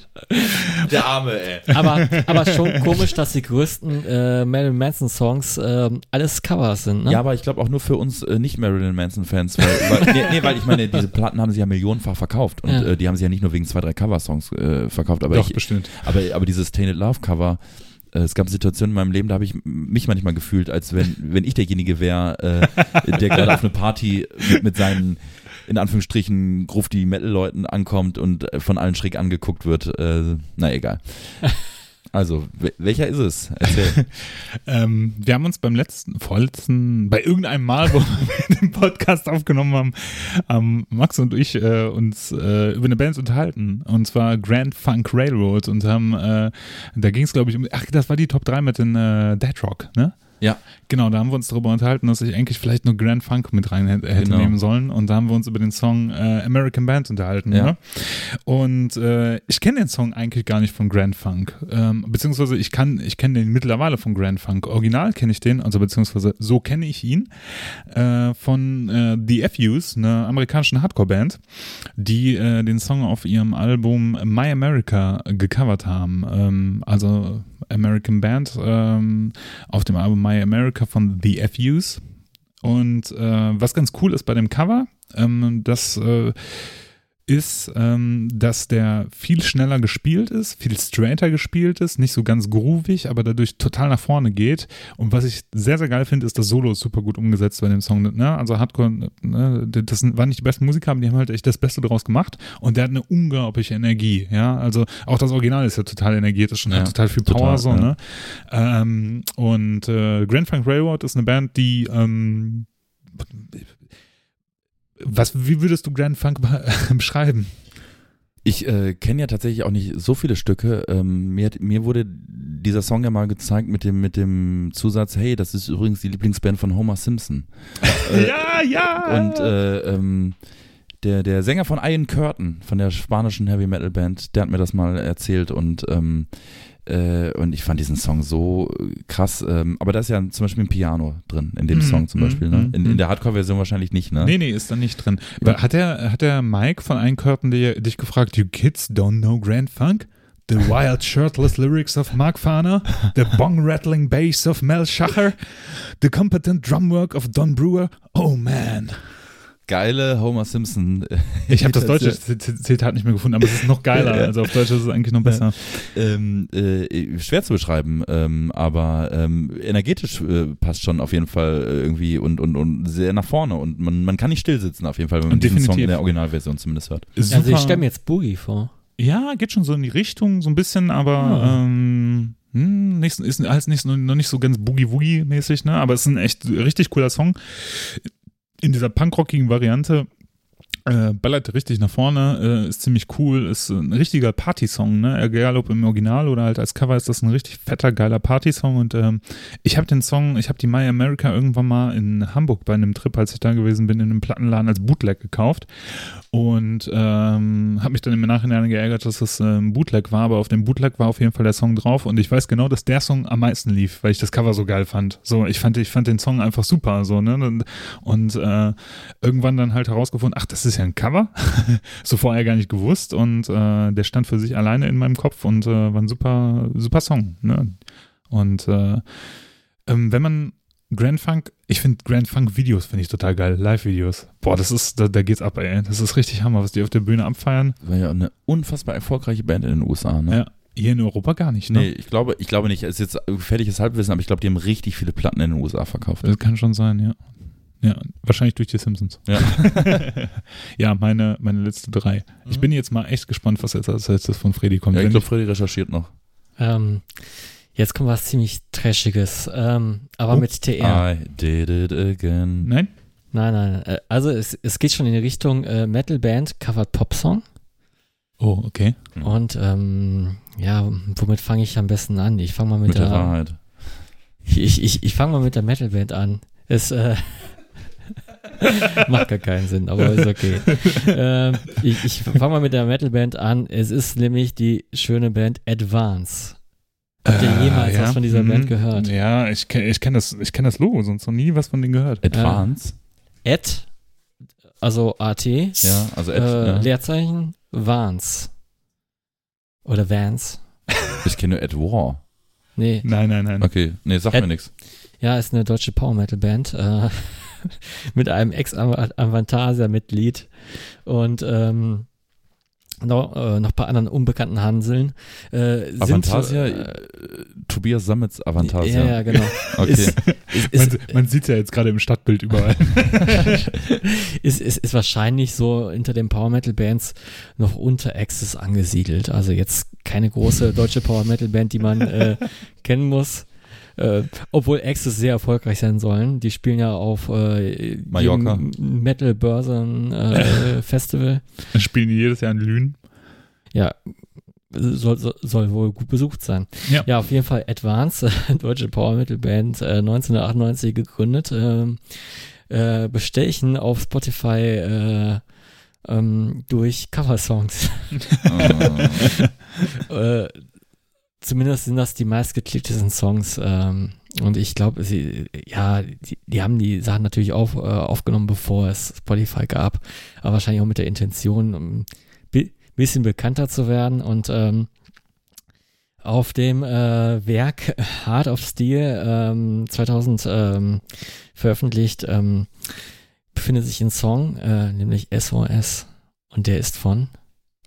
Der Arme, ey. aber, aber schon komisch, dass die größten äh, Marilyn Manson Songs ähm, alles Covers sind, ne? Ja, aber ich glaube auch nur für uns äh, nicht Marilyn Manson-Fans. Weil, weil, nee, nee, weil ich meine, diese Platten haben sie ja millionenfach verkauft. Und Ja. äh, die haben sie ja nicht nur wegen zwei, drei Cover-Songs äh, verkauft. Aber, Doch, ich, bestimmt. aber, aber dieses Tainted Love-Cover, äh, es gab Situationen in meinem Leben, da habe ich mich manchmal gefühlt, als wenn, wenn ich derjenige wäre, äh, der gerade auf eine Party mit, mit seinen in Anführungsstrichen grufti Metal-Leuten ankommt und äh, von allen schräg angeguckt wird. Äh, na egal. Also, wel- welcher ist es? Ähm, wir haben uns beim letzten, vorletzten, bei irgendeinem Mal, wo wir den Podcast aufgenommen haben, haben Max und ich äh, uns äh, über eine Band unterhalten. Und zwar Grand Funk Railroad. Und haben, äh, da ging es, glaube ich, um, ach, das war die Top 3 mit den äh, Dead Rock, ne? Ja. Genau, da haben wir uns darüber unterhalten, dass ich eigentlich vielleicht nur Grand Funk mit rein hätte, Genau. nehmen sollen. Und da haben wir uns über den Song äh, American Band unterhalten. Ja. Ne? Und äh, ich kenne den Song eigentlich gar nicht von Grand Funk. Ähm, beziehungsweise ich kann, ich kenne den mittlerweile von Grand Funk. Original kenne ich den, also beziehungsweise so kenne ich ihn äh, von äh, The FUs, einer amerikanischen Hardcore-Band, die äh, den Song auf ihrem Album My America gecovert haben. Ähm, also American Band ähm, auf dem Album My America von The FUs. Und äh, was ganz cool ist bei dem Cover, ähm, das äh, ist, ähm, dass der viel schneller gespielt ist, viel straighter gespielt ist, nicht so ganz groovig, aber dadurch total nach vorne geht. Und was ich sehr, sehr geil finde, ist, das Solo ist super gut umgesetzt bei dem Song. Ne? Also Hardcore, ne? das waren nicht die besten Musiker, aber die haben halt echt das Beste draus gemacht. Und der hat eine unglaubliche Energie. Ja, also auch das Original ist ja total energetisch und Ja, hat total viel Power. total, so, ja. ne? Ähm, und äh, Grand Funk Railroad ist eine Band, die ähm, was, wie würdest du Grand Funk be- beschreiben? Ich äh, kenne ja tatsächlich auch nicht so viele Stücke. Ähm, mir, hat- mir wurde dieser Song ja mal gezeigt mit dem, mit dem Zusatz, hey, das ist übrigens die Lieblingsband von Homer Simpson. Äh, ja, ja! Und äh, ähm, der, der Sänger von Ian Curtin, von der spanischen Heavy Metal Band, der hat mir das mal erzählt und ähm, äh, und ich fand diesen Song so krass. Ähm, aber da ist ja zum Beispiel ein Piano drin, in dem Mhm, Song zum mhm, Beispiel. Ne? In, mhm. in der Hardcore-Version wahrscheinlich nicht, ne? Nee, nee, ist da nicht drin. Ja. Hat der, hat der Mike von Einkörten dich gefragt, you kids don't know Grand Funk? The wild shirtless lyrics of Mark Farner, the bong-rattling bass of Mel Schacher, the competent drumwork of Don Brewer. Oh man. Geile Homer Simpson. Ich habe das deutsche Zitat nicht mehr gefunden, aber es ist noch geiler. Also auf Deutsch ist es eigentlich noch besser. ähm, äh, schwer zu beschreiben, ähm, aber ähm, energetisch äh, passt schon auf jeden Fall äh, irgendwie und, und, und sehr nach vorne und man, man kann nicht still sitzen auf jeden Fall, wenn man diesen Song Definitiv. in der Originalversion zumindest hört. Also ich Super. stelle mir jetzt Boogie vor. Ja, geht schon so in die Richtung, so ein bisschen, aber Ah. ähm, hm, nicht, ist alles nicht, noch nicht so ganz Boogie-Woogie-mäßig, ne? Aber es ist ein echt richtig cooler Song. In dieser punkrockigen Variante äh, ballert richtig nach vorne, äh, ist ziemlich cool, ist ein richtiger Party-Song, ne? Egal ob im Original oder halt als Cover ist das ein richtig fetter, geiler Party-Song und ähm, ich habe den Song, ich habe die My America irgendwann mal in Hamburg bei einem Trip, als ich da gewesen bin, in einem Plattenladen als Bootleg gekauft und ähm, habe mich dann im Nachhinein geärgert, dass das ähm, Bootleg war, aber auf dem Bootleg war auf jeden Fall der Song drauf und ich weiß genau, dass der Song am meisten lief, weil ich das Cover so geil fand. So, ich fand, ich fand den Song einfach super, so, ne? Und, und äh, irgendwann dann halt herausgefunden, ach, das ist ja ein Cover. so vorher gar nicht gewusst und äh, der stand für sich alleine in meinem Kopf und äh, war ein super, super Song. Ne? Und äh, ähm, wenn man Grand Funk, ich finde Grand Funk Videos finde ich total geil, Live-Videos. Boah, das ist, da, da geht's ab, ey. Das ist richtig Hammer, was die auf der Bühne abfeiern. War ja eine unfassbar erfolgreiche Band in den USA, ne? Ja. Hier in Europa gar nicht, ne? Nee, ich glaube, ich glaube nicht. Es ist jetzt gefährliches Halbwissen, aber ich glaube, die haben richtig viele Platten in den USA verkauft. Das kann schon sein, ja. Ja, wahrscheinlich durch die Simpsons. Ja. ja, meine, meine letzte drei. Ich Mhm. bin jetzt mal echt gespannt, was jetzt als letztes von Freddy kommt. Ja, ich glaube, Freddy recherchiert noch. Ähm, jetzt kommt was ziemlich Trashiges, ähm, aber Oh. mit TR. I did it again. Nein? Nein, nein. Äh, also es, es geht schon in die Richtung äh, Metal Band covered Popsong. Oh, okay. Mhm. Und ähm, ja, womit fange ich am besten an? Ich fange mal mit, Mit der der, Wahrheit. ich, ich, ich fange mal mit der Metal Band an. Es äh, macht gar keinen Sinn, aber ist okay. ähm, ich ich fange mal mit der Metal Band an. Es ist nämlich die schöne Band Advance. Habt ihr Äh, jemals was von dieser mhm. Band gehört? Ja, ich kenne ich kenn das, ich kenn das Logo, sonst noch nie was von denen gehört. Advance. Ad, also AT, Ja, also Ad, äh, ja. Leerzeichen, Vance. Oder Vance. Ich kenne nur Ed War. Nee, Nein, nein, nein. Okay, nee, sag Ed- mir nichts. ja, ist eine deutsche Power Metal Band äh, mit einem Ex-Avantasia-Mitglied und ähm, noch, äh, noch ein paar anderen unbekannten Hanseln. Äh, sind, Avantasia, äh, äh, Tobias Sammets Avantasia. Ja, ja, genau. Okay. Ist, ist, Man, ist, man sieht ja jetzt gerade im Stadtbild überall. ist, ist, ist wahrscheinlich so hinter den Power Metal Bands noch unter Axis angesiedelt. Also jetzt keine große deutsche Power Metal Band, die man äh, kennen muss. Äh, obwohl Axis sehr erfolgreich sein sollen. Die spielen ja auf äh, Mallorca. Metal Börsen äh, Festival. Dann spielen die jedes Jahr in Lünen. Ja, soll, soll, wohl gut besucht sein. Ja. Ja, auf jeden Fall Advance, äh, deutsche Power Metal Band, äh, 1998 gegründet, ähm, äh, bestechen auf Spotify äh, ähm, durch Coversongs. Ah. äh, zumindest sind das die meistgeklicktesten Songs. Ähm, und ich glaube, sie, ja, die, die haben die Sachen natürlich auf, äh, aufgenommen, bevor es Spotify gab, aber wahrscheinlich auch mit der Intention, um bi bisschen bekannter zu werden. Und ähm, auf dem äh, Werk Heart of Steel ähm, 2000 ähm, veröffentlicht ähm, befindet sich ein Song, äh, nämlich SOS. Und der ist von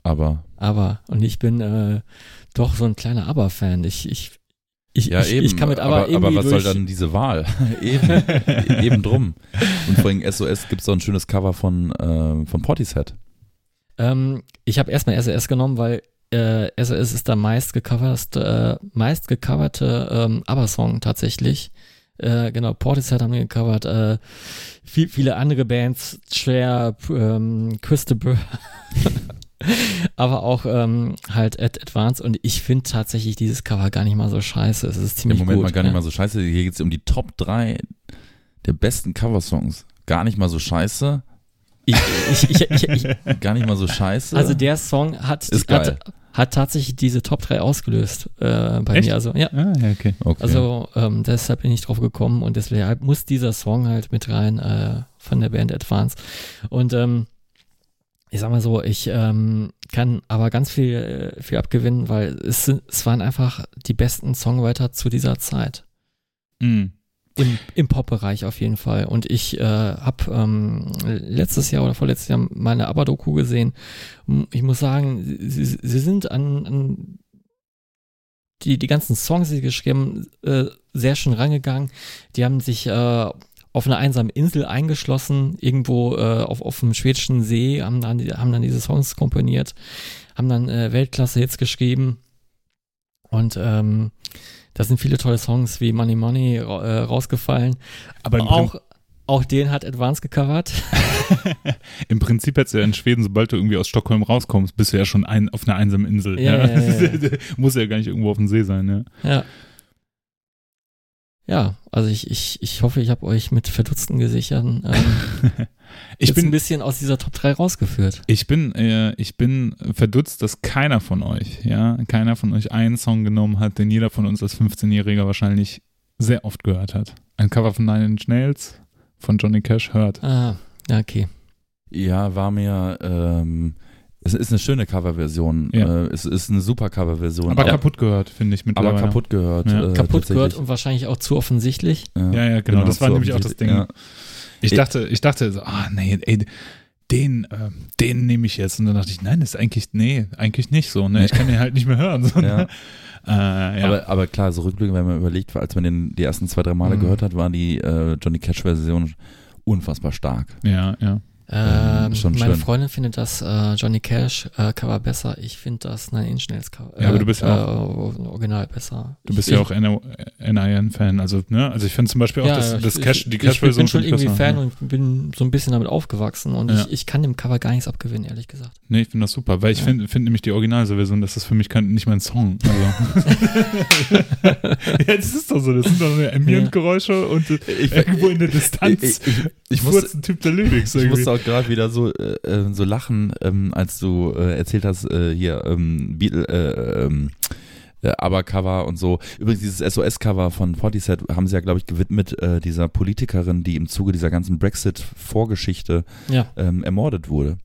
Aber, aber und ich bin äh, doch so ein kleiner Aber-Fan. Ich, ich, ich, ja, ich, eben. ich kann mit Aber, aber, irgendwie aber was soll dann diese Wahl? eben, eben drum. Und vor allem SOS gibt es so ein schönes Cover von, äh, von Portishead. ähm, ich habe erstmal SOS genommen, weil äh, SOS ist der meist gecoverte, äh, meist gecoverte ähm, Aber-Song tatsächlich. Äh, genau, Portishead haben wir gecovert. Äh, viel, viele andere Bands, Cher, ähm, Christopher, aber auch ähm, halt Ad Advance. Und ich finde tatsächlich dieses Cover gar nicht mal so scheiße. Es ist Im ziemlich Moment gut. mal gar nicht ja. mal so scheiße. Hier geht es um die Top 3 der besten Coversongs. Gar nicht mal so scheiße. Ich, ich, ich, ich, ich, Gar nicht mal so scheiße. Also der Song hat, Ist geil. hat, hat tatsächlich diese Top 3 ausgelöst äh, bei Echt? mir. Also ja, Ah, ja, okay. okay. also ähm, deshalb bin ich drauf gekommen und deshalb muss dieser Song halt mit rein äh, von der Band Advance. Und ähm, ich sag mal so, ich ähm, kann aber ganz viel, äh, viel abgewinnen, weil es, es waren einfach die besten Songwriter zu dieser Zeit. Mhm. Im, im Pop-Bereich auf jeden Fall. Und ich äh, habe ähm, letztes Jahr oder vorletztes Jahr meine ABBA-Doku gesehen. Ich muss sagen, sie, sie sind an, an die, die ganzen Songs, die sie geschrieben haben, äh, sehr schön rangegangen. Die haben sich äh, auf einer einsamen Insel eingeschlossen, irgendwo äh, auf, auf dem schwedischen See, haben dann, haben dann diese Songs komponiert, haben dann äh, Weltklasse-Hits geschrieben. Und ähm, da sind viele tolle Songs wie Money Money äh, rausgefallen. Aber Auch, auch den hat Advance gecovert. Im Prinzip hättest du ja in Schweden, sobald du irgendwie aus Stockholm rauskommst, bist du ja schon ein, auf einer einsamen Insel. Ja, ja, ja, ja. Muss ja gar nicht irgendwo auf dem See sein, ja. Ja. Ja, also ich, ich, ich hoffe, ich habe euch mit verdutzten Gesichtern ähm, Ich jetzt ein bin, bisschen aus dieser Top 3 rausgeführt. ich bin, äh, ich bin verdutzt, dass keiner von euch, ja, keiner von euch einen Song genommen hat, den jeder von uns als 15-Jähriger wahrscheinlich sehr oft gehört hat. Ein Cover von Nine Inch Nails von Johnny Cash hört. Ah, ja, okay. Ja, war mir, ähm, es ist eine schöne Coverversion. Ja. Äh, es ist eine super Coverversion. Aber ja, kaputt gehört, finde ich mittlerweile. aber kaputt gehört. Ja. Äh, Kaputt gehört und wahrscheinlich auch zu offensichtlich. Ja, ja, genau, das war nämlich auch das Ding. Ja. Ich dachte, ich dachte so, ah, nee, ey, den, äh, den nehme ich jetzt. Und dann dachte ich, nein, das ist eigentlich, nee, eigentlich nicht so. Ne? Ich kann den halt nicht mehr hören. So, Ja. ne? äh, ja. Aber, aber klar, so rückblickend, wenn man überlegt, als man den die ersten zwei, drei Male Mhm. gehört hat, war die äh, Johnny Cash-Version unfassbar stark. ja, ja. Ähm, meine schön. Freundin findet das äh, Johnny Cash äh, Cover besser. Ich finde das Nine Inch Nails Cover. Ja, aber du bist ja äh, Original besser. Du bist ich, ja auch NIN-Fan. Also, ne? Also ich finde zum Beispiel auch ja, das, das ich- Cash, die ich, ich Cash-Version bin schon ich irgendwie besser. Fan und bin so ein bisschen damit aufgewachsen und Ja. ich, ich kann dem Cover gar nichts abgewinnen, ehrlich gesagt. Nee, ich finde das super, weil ich Ja. finde find nämlich die Originalversion, das ist für mich kein, nicht mein Song. Also. ja, das ist doch so, das sind doch nur Ambient-Geräusche und äh, irgendwo in der Distanz Ich, ich, ich, furzt musste, ein Typ der Lyrics ich irgendwie. musste auch gerade wieder so, äh, äh, so lachen, ähm, als du äh, erzählt hast, äh, hier, ähm, Beatle, äh, ähm, äh, Aber-Cover und so. Übrigens, dieses SOS-Cover von Portishead haben sie ja, glaube ich, gewidmet äh, dieser Politikerin, die im Zuge dieser ganzen Brexit-Vorgeschichte Ja. ähm, ermordet wurde.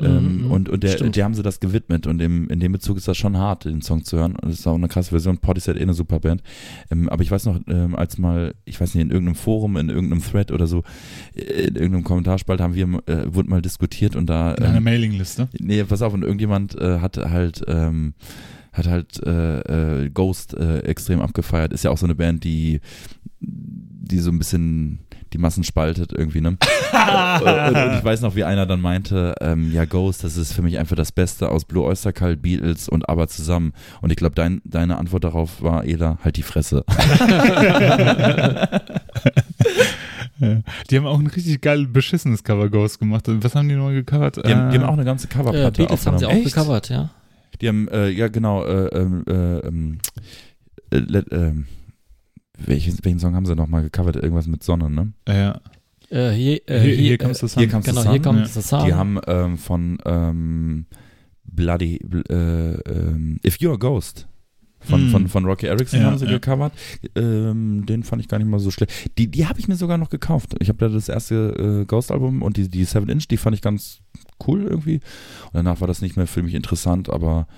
Mhm, Ähm, mhm, und und der, stimmt. der haben sie das gewidmet und im, in dem Bezug ist das schon hart, den Song zu hören. Und das ist auch eine krasse Version. Portishead eh eine super Band. Ähm, aber ich weiß noch, ähm, als mal, ich weiß nicht, in irgendeinem Forum, in irgendeinem Thread oder so, äh, in irgendeinem Kommentarspalt haben wir, äh, wurde mal diskutiert und da. In einer Ähm, Mailingliste. nee, pass auf, und irgendjemand äh, hat halt, ähm, hat halt äh, äh, Ghost äh, extrem abgefeiert. Ist ja auch so eine Band, die, die so ein bisschen die Massen spaltet irgendwie, ne? und, und ich weiß noch, wie einer dann meinte, ähm, ja, Ghost, das ist für mich einfach das Beste aus Blue Oyster Cult, Beatles und aber zusammen. Und ich glaube, dein, deine Antwort darauf war, Ela, halt die Fresse. Die haben auch ein richtig geil beschissenes Cover Ghost gemacht. Was haben die neu gecovert? Die haben, die Äh, haben auch eine ganze Äh, Coverplatte Beatles haben sie auch Echt? gecovert, ja. Die haben, äh, ja genau, äh, ähm, äh, ähm, äh, let, ähm, welchen, welchen Song haben sie nochmal gecovert? Irgendwas mit Sonne, ne? ja. Äh, hier, äh, Hier, hier, hier comes the sun. Hier comes genau, the hier kommt ja. das Sound. Die haben ähm, von ähm, Bloody, bl- äh, ähm, If You're a Ghost von, Mm. von, von Rocky Erickson Ja, haben sie ja. gecovert. Ähm, den fand ich gar nicht mal so schlecht. Die, die habe ich mir sogar noch gekauft. Ich habe da das erste äh, Ghost-Album und die, die 7-Inch, die fand ich ganz cool irgendwie. Und danach war das nicht mehr für mich interessant, aber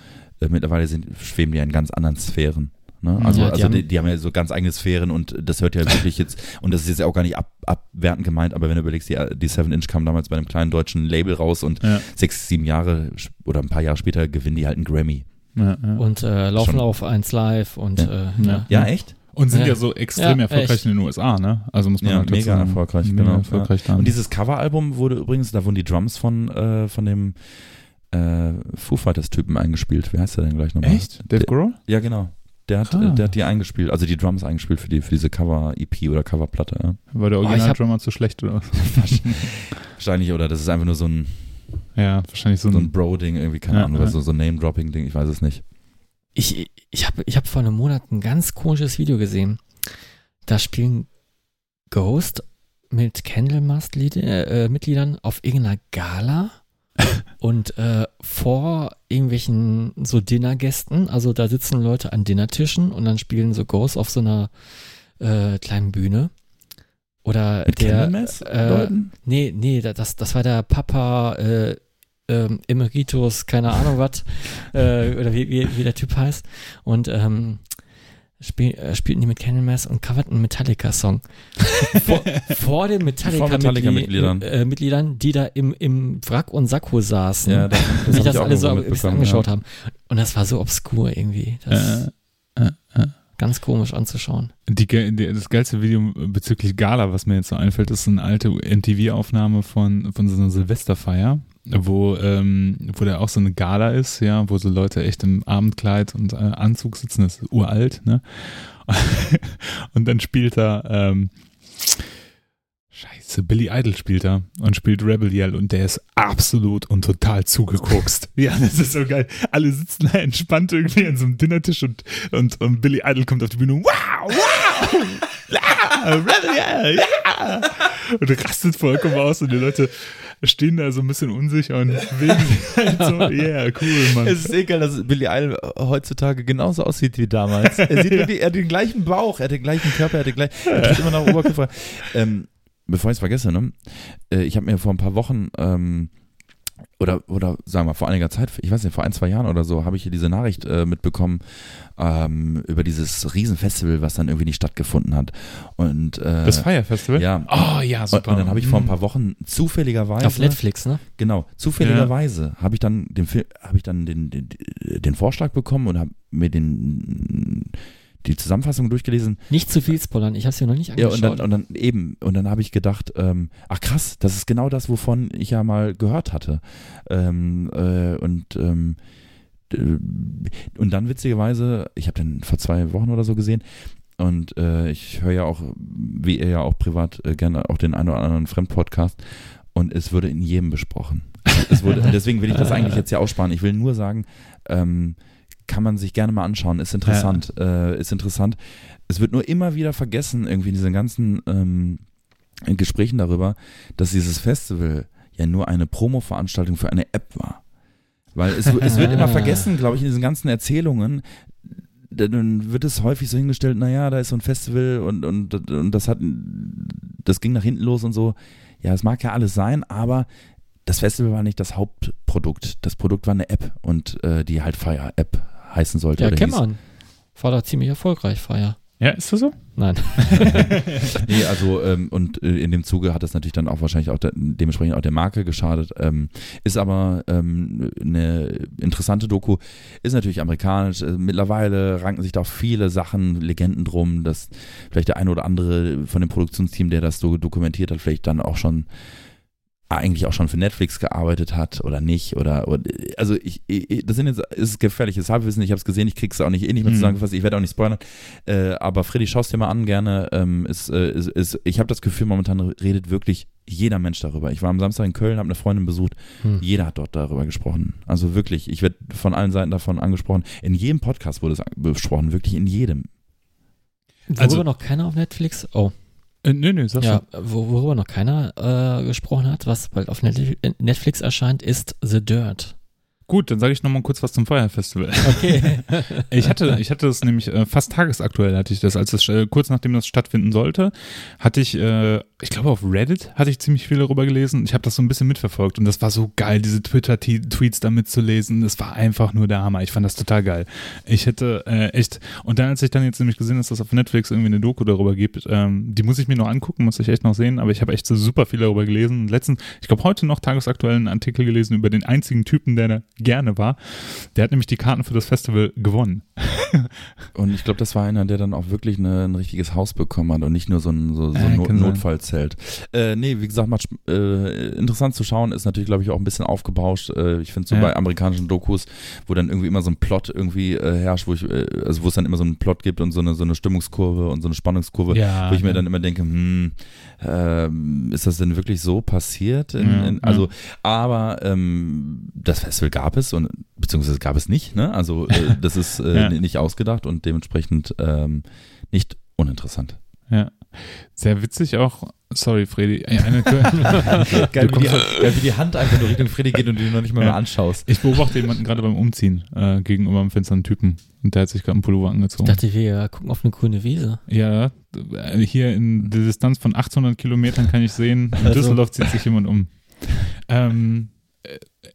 äh, mittlerweile sind, schweben die ja in ganz anderen Sphären. Ne? Also, Ja, die also haben- die, die haben ja so ganz eigene Sphären und das hört ja wirklich jetzt, und das ist jetzt auch gar nicht ab, abwertend gemeint, aber wenn du überlegst, die, die 7-Inch kam damals bei einem kleinen deutschen Label raus und Ja. sechs, sieben Jahre oder ein paar Jahre später gewinnen die halt einen Grammy. Ja, ja. und äh, laufen Schon. auf 1 Live und Ja. äh, Ja. ja. Ja, echt? Und sind ja, Ja. so extrem Ja, erfolgreich echt. in den USA, ne? Also muss man Ja, halt dazu mega sagen. erfolgreich, mega genau, erfolgreich da. Und dieses Coveralbum wurde übrigens, da wurden die Drums von, äh, von dem äh, Foo Fighters-Typen eingespielt. Wie heißt der denn gleich nochmal? Echt? Dave Grohl? Ja, genau. Der hat, Ah. äh, der hat die eingespielt, also die Drums eingespielt für, die, für diese Cover-EP oder Coverplatte. Ja. War der Oh, hab- Original-Drummer zu schlecht oder was? Wahrscheinlich, oder das ist einfach nur so ein, Ja, wahrscheinlich so so ein. Bro-Ding, irgendwie, keine Ja, Ahnung, ja. oder so, so ein Name-Dropping-Ding, ich weiß es nicht. Ich, ich habe ich hab vor einem Monat ein ganz komisches Video gesehen. Da spielen Ghost mit Candlemass-Mitgliedern auf irgendeiner Gala und äh, vor irgendwelchen so Dinnergästen. Also da sitzen Leute an Dinnertischen und dann spielen so Ghost auf so einer äh, kleinen Bühne. Oder Mit der. Äh? Nee, nee, da- das, das war der Papa äh, ähm, Emeritus, keine Ahnung was, äh, oder wie, wie, wie der Typ heißt. Und ähm, spiel, äh, spielten die mit Candlemass und coverten einen Metallica-Song. vor, vor den Metallica-Mitgliedern. Metallica-Mitgliedern, äh, Mitgliedern, die da im, im Wrack und Sakko saßen. Ja, das, das hab das alle so ein bisschen angeschaut ja. haben. Und das war so obskur irgendwie. Das Äh, ist äh, äh. ganz komisch anzuschauen. Die, die, das geilste Video bezüglich Gala, was mir jetzt so einfällt, ist eine alte MTV-Aufnahme von, von so einer Silvesterfeier, wo, ähm, wo da auch so eine Gala ist, ja, wo so Leute echt im Abendkleid und äh, Anzug sitzen, das ist uralt, ne? und dann spielt er, ähm, Scheiße, Billy Idol spielt da und spielt Rebel Yell und der ist absolut und total zugeguckst. Ja, das ist so geil. Alle sitzen da entspannt irgendwie an so einem Dinnertisch und, und, und Billy Idol kommt auf die Bühne. Wow, wow, ja, Rebel Yell, ja. Und rastet vollkommen aus und die Leute stehen da so ein bisschen unsicher und bewegen sich halt so. Yeah, cool, Mann. Es ist egal, dass Billy Idol heutzutage genauso aussieht wie damals. Er sieht wirklich, er hat den gleichen Bauch, er hat den gleichen Körper, er hat den gleichen, er steht immer noch Oberkörper. Ähm, bevor ich es vergesse, ne? Äh, ich habe mir vor ein paar Wochen ähm, oder, oder sagen wir vor einiger Zeit, ich weiß nicht, vor ein, zwei Jahren oder so, habe ich hier diese Nachricht äh, mitbekommen ähm, über dieses Riesenfestival, was dann irgendwie nicht stattgefunden hat. Und, äh, Das Fire Festival? Ja. Oh ja, super. Und, und dann habe ich vor ein Mhm. paar Wochen zufälligerweise Auf Netflix, ne? Genau, zufälligerweise habe ich dann den Film, habe ich dann den, den, den Vorschlag bekommen und habe mir den die Zusammenfassung durchgelesen. Nicht zu viel spoilern, ich habe es ja noch nicht Ja, angeschaut. und dann, und dann eben, und dann habe ich gedacht, ähm, ach krass, das ist genau das, wovon ich ja mal gehört hatte. Ähm, äh, und ähm, d- und dann witzigerweise, ich habe den vor zwei Wochen oder so gesehen, und äh, ich höre ja auch, wie ihr ja auch privat äh, gerne auch den einen oder anderen Fremdpodcast und es wurde in jedem besprochen. Es wurde, deswegen will ich das eigentlich jetzt ja aussparen. Ich will nur sagen, ähm, kann man sich gerne mal anschauen, ist interessant, äh, ist interessant. Es wird nur immer wieder vergessen, irgendwie in diesen ganzen ähm, Gesprächen darüber, dass dieses Festival ja nur eine Promo-Veranstaltung für eine App war. Weil es, es wird immer vergessen, glaube ich, in diesen ganzen Erzählungen, dann wird es häufig so hingestellt, naja, da ist so ein Festival und, und, und das hat, das ging nach hinten los und so. Ja, es mag ja alles sein, aber das Festival war nicht das Hauptprodukt. Das Produkt war eine App und äh, die halt Fire App heißen sollte. ja, man. War da ziemlich erfolgreich, Fire. Ja, ist das so? Nein. Nee, also ähm, und äh, in dem Zuge hat das natürlich dann auch wahrscheinlich auch der, dementsprechend auch der Marke geschadet. Ähm, ist aber ähm, eine interessante Doku, ist natürlich amerikanisch. Äh, mittlerweile ranken sich da auch viele Sachen, Legenden drum, dass vielleicht der eine oder andere von dem Produktionsteam, der das so dokumentiert hat, vielleicht dann auch schon eigentlich auch schon für Netflix gearbeitet hat oder nicht oder, oder also ich, ich das sind jetzt ist gefährliches Halbwissen ich habe es gesehen ich krieg's auch nicht eh nicht mehr Mhm. zusammengefasst ich werde auch nicht spoilern äh, aber Freddy schaust dir mal an gerne ähm, ist, äh, ist, ist, ich habe das Gefühl momentan redet wirklich jeder Mensch darüber. Ich war am Samstag in Köln habe eine Freundin besucht Hm. jeder hat dort darüber gesprochen. Also wirklich ich werde von allen Seiten davon angesprochen. In jedem Podcast wurde es besprochen wirklich in jedem. Worüber Also- noch keiner auf Netflix, oh, Äh, nö, nö, sagst ja, wo, worüber noch keiner äh, gesprochen hat, was bald auf Netflix erscheint, ist The Dirt. Gut, dann sage ich nochmal kurz was zum Fire Festival. Okay. Ich hatte, ich hatte das nämlich äh, fast tagesaktuell hatte ich das, als es äh, kurz nachdem das stattfinden sollte, hatte ich, äh, ich glaube auf Reddit hatte ich ziemlich viel darüber gelesen. Ich habe das so ein bisschen mitverfolgt und das war so geil, diese Twitter-Tweets da mitzulesen. Das war einfach nur der Hammer. Ich fand das total geil. Ich hätte äh, echt und dann als ich dann jetzt nämlich gesehen, dass das auf Netflix irgendwie eine Doku darüber gibt, ähm, die muss ich mir noch angucken, muss ich echt noch sehen. Aber ich habe echt so super viel darüber gelesen. Und letztens, ich glaube heute noch tagesaktuell einen Artikel gelesen über den einzigen Typen, der da gerne war. Der hat nämlich die Karten für das Festival gewonnen. Und ich glaube, das war einer, der dann auch wirklich eine, ein richtiges Haus bekommen hat und nicht nur so ein, so, so Äh, Not. Notfallzelt. Äh, nee, wie gesagt, macht, äh, interessant zu schauen, ist natürlich, glaube ich, auch ein bisschen aufgebauscht. Äh, ich finde so Ja. bei amerikanischen Dokus, wo dann irgendwie immer so ein Plot irgendwie äh, herrscht, wo ich, äh, also wo es dann immer so einen Plot gibt und so eine, so eine Stimmungskurve und so eine Spannungskurve, Ja, wo ich mir ja. dann immer denke, hm, ähm, ist das denn wirklich so passiert? In, in, also, aber ähm, das Festival gab es und beziehungsweise gab es nicht, ne? Also äh, das ist äh, Ja. nicht ausgedacht und dementsprechend ähm, nicht uninteressant. Ja. Sehr witzig auch. Sorry, Freddy. Ey, Eine, Geil, Du wie die, kommst- geil, wie die Hand einfach nur Richtung Freddy geht und du die noch nicht mal Ja. mehr anschaust. ich beobachte jemanden gerade beim Umziehen äh, gegenüber dem Fenster einen Typen. Und der hat sich gerade einen Pullover Ich angezogen. dachte, wir gucken auf eine grüne Wiese. Ja, äh, hier in der Distanz von 800 Kilometern kann ich sehen, in Also. Düsseldorf zieht sich jemand um. Ähm, äh,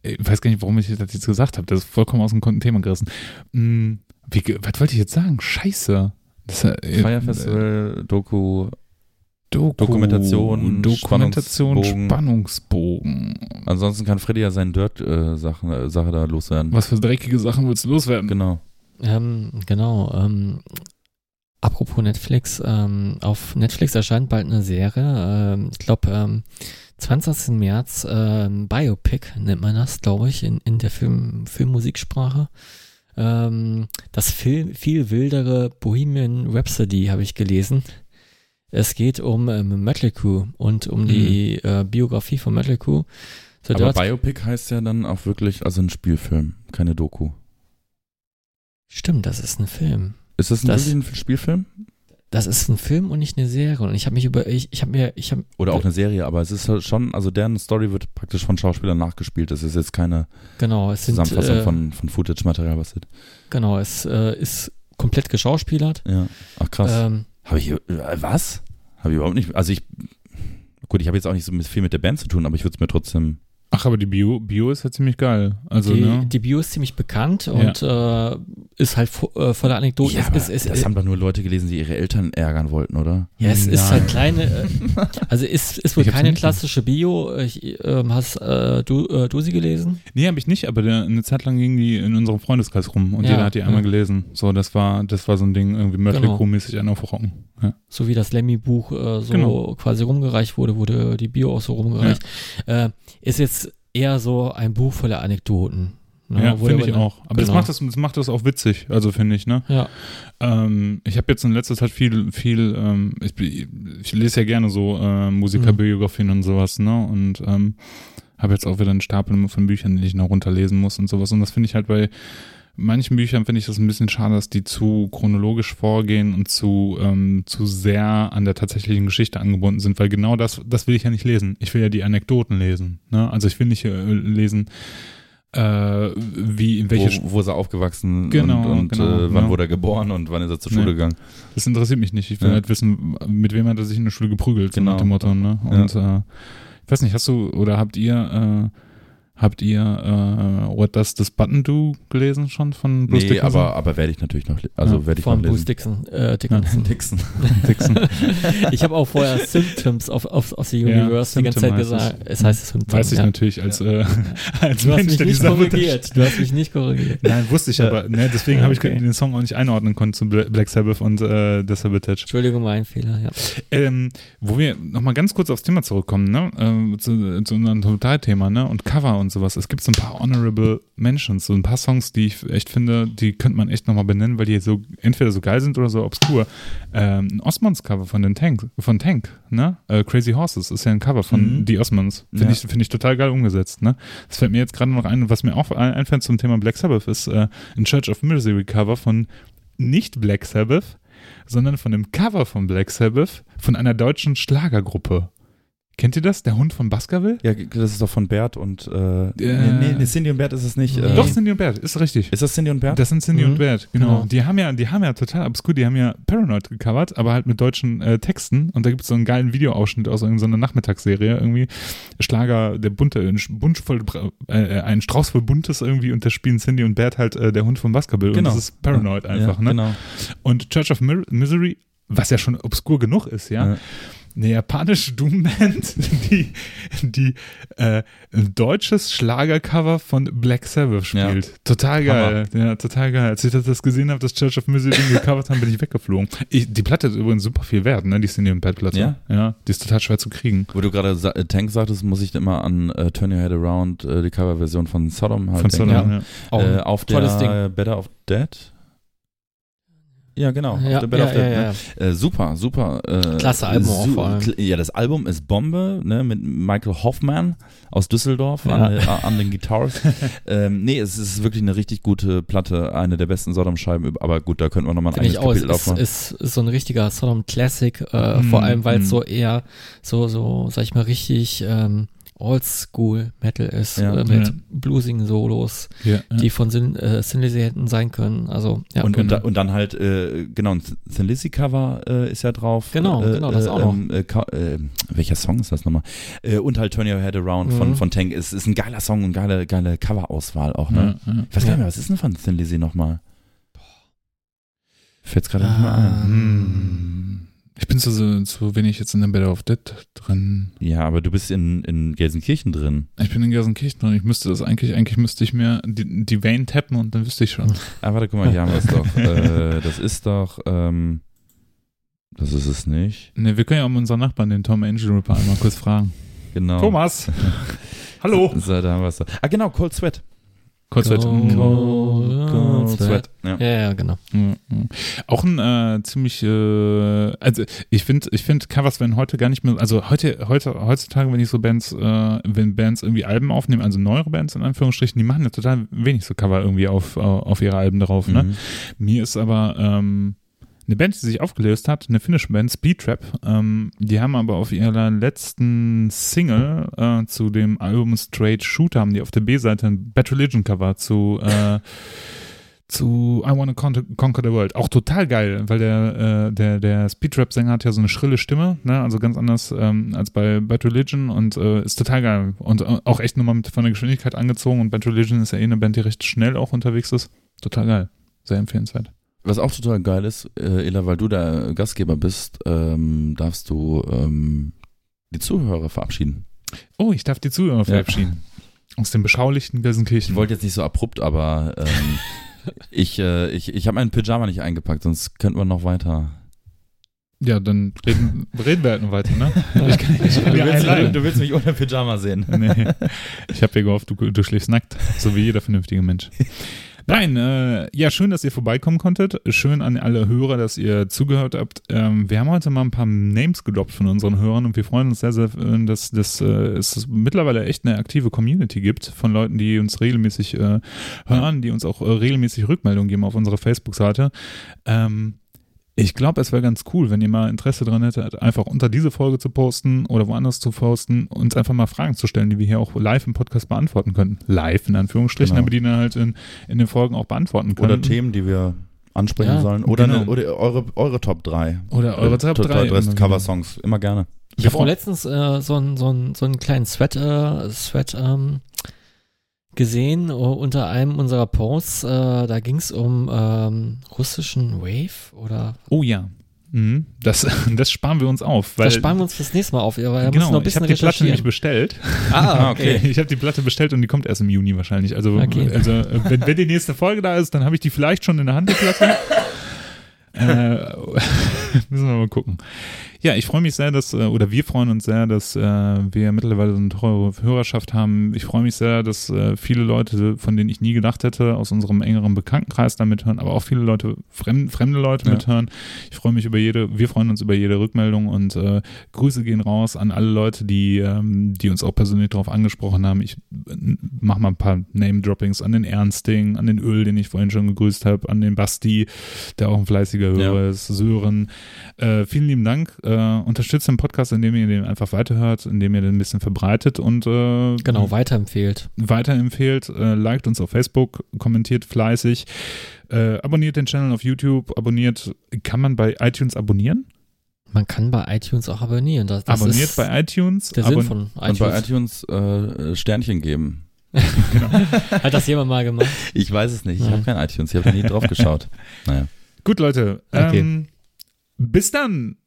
ich weiß gar nicht, warum ich das jetzt gesagt habe. Das ist vollkommen aus dem Thema gerissen. Hm, wie, was wollte ich jetzt sagen? Scheiße. Das, äh, Fire Festival, Doku, Doku, Dokumentation, Dokumentation, Spannungsbogen. Spannungsbogen. ansonsten kann Freddy ja seinen Dirt-Sache äh, Sache da loswerden. Was für dreckige Sachen willst du loswerden? Genau. Ähm, genau. Ähm, apropos Netflix, ähm, auf Netflix erscheint bald eine Serie. Ähm, ich glaube, ähm, 20. März ähm, Biopic nennt man das, glaube ich, in, in der Film, Filmmusiksprache. Ähm, das viel, viel wildere Bohemian Rhapsody habe ich gelesen. Es geht um ähm, Mötley Crüe und um die äh, Biografie von Mötley Crüe. So Aber Biopic heißt ja dann auch wirklich, also ein Spielfilm, keine Doku. stimmt, das ist ein Film. Ist das, ein Das- wirklich ein Spielfilm? Das ist ein Film und nicht eine Serie. Und ich habe mich über, ich, ich habe mir, ich habe, Oder auch eine Serie, aber es ist halt schon, also deren Story wird praktisch von Schauspielern nachgespielt. Es ist jetzt keine genau, es sind, Zusammenfassung äh, von, von Footage-Material, was ist. genau, es äh, ist komplett geschauspielert. Ja. Ach krass. Ähm, Habe ich, äh, was? Habe ich überhaupt nicht, also ich Gut, ich habe jetzt auch nicht so viel mit der Band zu tun, aber ich würde es mir trotzdem Ach, aber die Bio, Bio ist ja ziemlich geil. Also, die, ne? die Bio ist ziemlich bekannt und äh, ist halt vo äh, voller Anekdoten. Ja, Es- es, es, das haben doch nur Leute gelesen, die ihre Eltern ärgern wollten, oder? ja, es ist Ja. halt kleine, äh, also ist, ist wohl keine klassische Bio. Ich, ähm, hast äh, du, äh, du sie gelesen? Nee, habe ich nicht, aber der, eine Zeit lang ging die in unserem Freundeskreis rum und Ja, jeder hat die einmal ja. gelesen. So, das war, das war so ein Ding, irgendwie Mötley Genau. Einen aufrocken. Ja. So wie das Lemmy-Buch äh, so Genau. quasi rumgereicht wurde, wurde die Bio auch so rumgereicht. Ist jetzt eher so ein Buch voller Anekdoten. ne, Ja, finde ich auch. Aber das genau. macht das, das macht das auch witzig, also finde ich, ne? Ja, Ähm, ich habe jetzt in letzter Zeit viel, viel, ähm, ich, ich lese ja gerne so äh, Musikerbiografien und sowas, ne? Und ähm, habe jetzt auch wieder einen Stapel von Büchern, die ich noch runterlesen muss und sowas. Und das finde ich halt bei manchen Büchern finde ich das ein bisschen schade, dass die zu chronologisch vorgehen und zu, ähm, zu sehr an der tatsächlichen Geschichte angebunden sind, weil genau das, das will ich ja nicht lesen. Ich will ja die Anekdoten lesen. Ne? Also ich will nicht äh, lesen, äh, wie, in welche wo, wo ist er aufgewachsen Genau, und, und genau, äh, wann ja. wurde er geboren und wann ist er zur Nee. Schule gegangen. Das interessiert mich nicht. Ich will Ja. halt wissen, mit wem hat er sich in der Schule geprügelt, so Genau. nach dem Motto, ne? Und äh, ich weiß nicht, hast du oder habt ihr äh, habt ihr äh, What Does This Button Do gelesen schon von Bruce Nee, Dickinson? aber, aber werde ich natürlich noch, also Ja, werde ich von noch Bruce lesen. Dixon. Äh, Dickinson. Dixon. Dixon. ich habe auch vorher Symptoms auf, auf, auf the Ja, Universe die ganze Zeit gesagt. Es heißt Symptom. Weiß ich ja. natürlich als, äh, als Du hast Mensch, mich der die nicht Sache korrigiert. Du hast mich nicht korrigiert. Nein, wusste ich aber. Ne, deswegen Ja, habe ich okay. den Song auch nicht einordnen können zu Bla- Black Sabbath und äh, The Sabotage. Entschuldigung, mein Fehler. Ja. Ähm, wo wir nochmal ganz kurz aufs Thema zurückkommen, ne? Ähm, zu, zu unserem Totalthema, ne? Und Cover und sowas. Es gibt so ein paar Honorable Mentions, so ein paar Songs, die ich echt finde, die könnte man echt nochmal benennen, weil die so entweder so geil sind oder so obskur. Ähm, ein Osmonds-Cover von den Tank, von Tank, ne? Äh, Crazy Horses ist ja ein Cover von Mhm. The Osmonds. Finde Ja. ich, finde ich total geil umgesetzt, ne? Das fällt mir jetzt gerade noch ein, was mir auch ein- einfällt zum Thema Black Sabbath ist äh, ein Church of Misery Cover von nicht Black Sabbath, sondern von dem Cover von Black Sabbath von einer deutschen Schlagergruppe. Kennt ihr das? Der Hund von Baskerville? Ja, das ist doch von Bert und äh, Äh, nee, nee, Cindy und Bert ist es nicht. Nee. Äh, Doch, Cindy und Bert, ist richtig. Ist das Cindy und Bert? Das sind Cindy Mhm. und Bert, genau. Genau. Die haben ja, die haben ja total obskur, die haben ja Paranoid gecovert, aber halt mit deutschen äh, Texten. Und da gibt es so einen geilen Videoausschnitt aus irgendeiner Nachmittagsserie, irgendwie Schlager, der bunte, ein Bunsch voll, äh, ein Strauß voll Buntes irgendwie und da spielen Cindy und Bert halt äh, der Hund von Baskerville. Und das ist Paranoid einfach, ja, ne? Genau. Und Church of Misery, was ja schon obskur genug ist, ja, Ja. Eine japanische Doomband, die, die äh, ein deutsches Schlagercover von Black Sabbath spielt. Total geil. Ja, total geil. Als ich das gesehen habe, dass Church of Misery den gecovert haben, bin ich weggeflogen. Ich, die Platte ist übrigens super viel wert, ne? Die Cindy und Bad Platte. Ja? ja. Die ist total schwer zu kriegen. Wo du gerade sa äh, Tank sagtest, muss ich immer an äh, Turn Your Head Around, äh, die Coverversion von Sodom halt Von denken. Sodom, ja. ja. Äh, auf tolles der Better of Dead. Ja, genau. ja, der Better ja, of Dead. ja, ne? ja. Äh, super, super. Äh, Klasse Album auch su- vor allem. Ja, das Album ist Bombe, ne, mit Michael Hoffman aus Düsseldorf an, äh, an den Guitars. ähm, nee, es ist wirklich eine richtig gute Platte, eine der besten Sodom-Scheiben, aber gut, da könnten wir nochmal ein Finde eigenes auch. Kapitel ist, aufmachen. ist, ist so ein richtiger Sodom Classic, äh, Mm, vor allem weil es mm. so eher so, so, sag ich mal, richtig ähm, Oldschool Metal ist, Ja. äh, mit Ja. bluesigen Solos, Ja, ja. die von Sin äh, Sin Lizzy hätten sein können. Also, ja. und, und, genau. da, und dann halt, äh, genau, ein Thin Lizzy Cover äh, ist ja drauf. Genau, äh, genau, das äh, auch noch. ähm, Äh, Ka- äh, welcher Song ist das nochmal? Äh, und halt Turn Your Head Around von, Mhm. von Tank. Es ist ein geiler Song und geile, geile Coverauswahl auch, ne? ja, ja. Ich weiß gar nicht mehr, was ist denn von Thin Lizzy nochmal? Fällt's gerade nicht mehr ein. Ah. Hm. Ich bin zu, zu wenig jetzt in der Better of Dead drin. Ja, aber du bist in, in Gelsenkirchen drin. Ich bin in Gelsenkirchen drin. Ich müsste das eigentlich, eigentlich müsste ich mir die, die Vein tappen und dann wüsste ich schon. Ah, warte, guck mal, hier haben wir es doch. Äh, das ist doch, ähm, das ist es nicht. Ne, wir können ja um unseren Nachbarn, den Tom Angel Ripper, einmal kurz fragen. Genau. Thomas! Hallo! So, da haben wir es doch. Ah, genau, Cold Sweat. Cold- Cold, Cold Sweat. Ja. Ja, ja, genau. Ja. Auch ein äh, ziemlich, äh, also ich finde, ich finde Covers werden heute gar nicht mehr, also heute, heute, heutzutage, wenn ich so Bands, äh, wenn Bands irgendwie Alben aufnehmen, also neuere Bands in Anführungsstrichen, die machen ja total wenig so Cover irgendwie auf, auf ihre Alben drauf, ne? Mhm. Mir ist aber ähm, eine Band, die sich aufgelöst hat, eine finnische Band, Speedtrap, ähm, die haben aber auf ihrer letzten Single äh, zu dem Album Straight Shooter haben die auf der B-Seite ein Bad Religion Cover zu, äh, zu I Wanna Conquer, Conquer the World. Auch total geil, weil der, äh, der, der Speedrap-Sänger hat ja so eine schrille Stimme, ne? also ganz anders ähm, als bei Bad Religion und äh, ist total geil. Und äh, auch echt nochmal mit von der Geschwindigkeit angezogen und Bad Religion ist ja eh eine Band, die recht schnell auch unterwegs ist. Total geil. Sehr empfehlenswert. Was auch total geil ist, äh, Ela, weil du der Gastgeber bist, ähm, darfst du ähm, die Zuhörer verabschieden. Oh, ich darf die Zuhörer verabschieden. Aus dem beschaulichen Gelsenkirchen. Ich wollte jetzt nicht so abrupt, aber ähm, ich, äh, ich, ich habe meinen Pyjama nicht eingepackt, sonst könnten wir noch weiter. Ja, dann reden, reden wir halt noch weiter, ne? Ich kann, ich Du ja willst, du willst mich ohne Pyjama sehen. Nee. Ich habe ja gehofft, du, du schläfst nackt, so wie jeder vernünftige Mensch. Nein, äh, ja, schön, dass ihr vorbeikommen konntet. Schön an alle Hörer, dass ihr zugehört habt. Ähm, wir haben heute mal ein paar Names gedroppt von unseren Hörern und wir freuen uns sehr, sehr, äh, dass, dass äh, es mittlerweile echt eine aktive Community gibt von Leuten, die uns regelmäßig äh, hören, die uns auch äh, regelmäßig Rückmeldungen geben auf unserer Facebook-Seite. Ähm, ich glaube, es wäre ganz cool, wenn ihr mal Interesse dran hättet, einfach unter diese Folge zu posten oder woanders zu posten, uns einfach mal Fragen zu stellen, die wir hier auch live im Podcast beantworten könnten. Live in Anführungsstrichen, Genau. aber die dann halt in, in den Folgen auch beantworten können. Oder Themen, die wir ansprechen Ja, sollen. Oder, genau. eine, oder eure, eure Top 3. Oder eure Top 3. Cover-Songs, immer gerne. Ich habe auch letztens äh, so einen so einen- so einen kleinen Thread, äh, Thread ähm, gesehen uh, unter einem unserer Posts. Äh, da ging es um ähm, russischen Wave oder Oh ja. Mhm. Das, das sparen wir uns auf. Weil, das sparen wir uns fürs nächste Mal auf. Aber da genau, noch ein ich bisschen habe die Platte nämlich bestellt. Ah, okay. Ich habe die Platte bestellt und die kommt erst im Juni wahrscheinlich. Also, Okay. also äh, wenn, wenn die nächste Folge da ist, dann habe ich die vielleicht schon in der Hand, die Platte. äh, müssen wir mal gucken. Ja, ich freue mich sehr, dass, äh, oder wir freuen uns sehr, dass äh, wir mittlerweile so eine teure Hörerschaft haben. Ich freue mich sehr, dass äh, viele Leute, von denen ich nie gedacht hätte, aus unserem engeren Bekanntenkreis da mithören, aber auch viele Leute, fremd, fremde Leute Ja. mithören. Ich freue mich über jede, wir freuen uns über jede Rückmeldung und äh, Grüße gehen raus an alle Leute, die, ähm, die uns auch persönlich darauf angesprochen haben. Ich äh, mach mal ein paar Name-Droppings an den Ernsting, an den Öl, den ich vorhin schon gegrüßt habe, an den Basti, der auch ein fleißiger Hörer Ja. ist, Sören. Äh, vielen lieben Dank. Äh, unterstützt den Podcast, indem ihr den einfach weiterhört, indem ihr den ein bisschen verbreitet und äh, Genau, weiterempfehlt. weiterempfehlt, äh, liked uns auf Facebook, kommentiert fleißig, äh, abonniert den Channel auf YouTube, abonniert, kann man bei iTunes abonnieren? Man kann bei iTunes auch abonnieren. Das, das abonniert ist bei iTunes. der Sinn von Und iTunes. bei iTunes äh, Sternchen geben. Hat das jemand mal gemacht? Ich weiß es nicht. Ich Ja. habe kein iTunes. Ich habe nie drauf geschaut. Naja. Gut, Leute. Okay. Ähm, bis dann.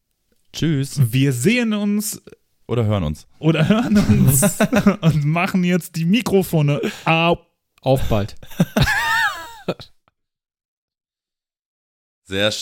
Tschüss. Wir sehen uns Oder hören uns. oder hören uns und machen jetzt die Mikrofone auf. Auf bald. Sehr schön.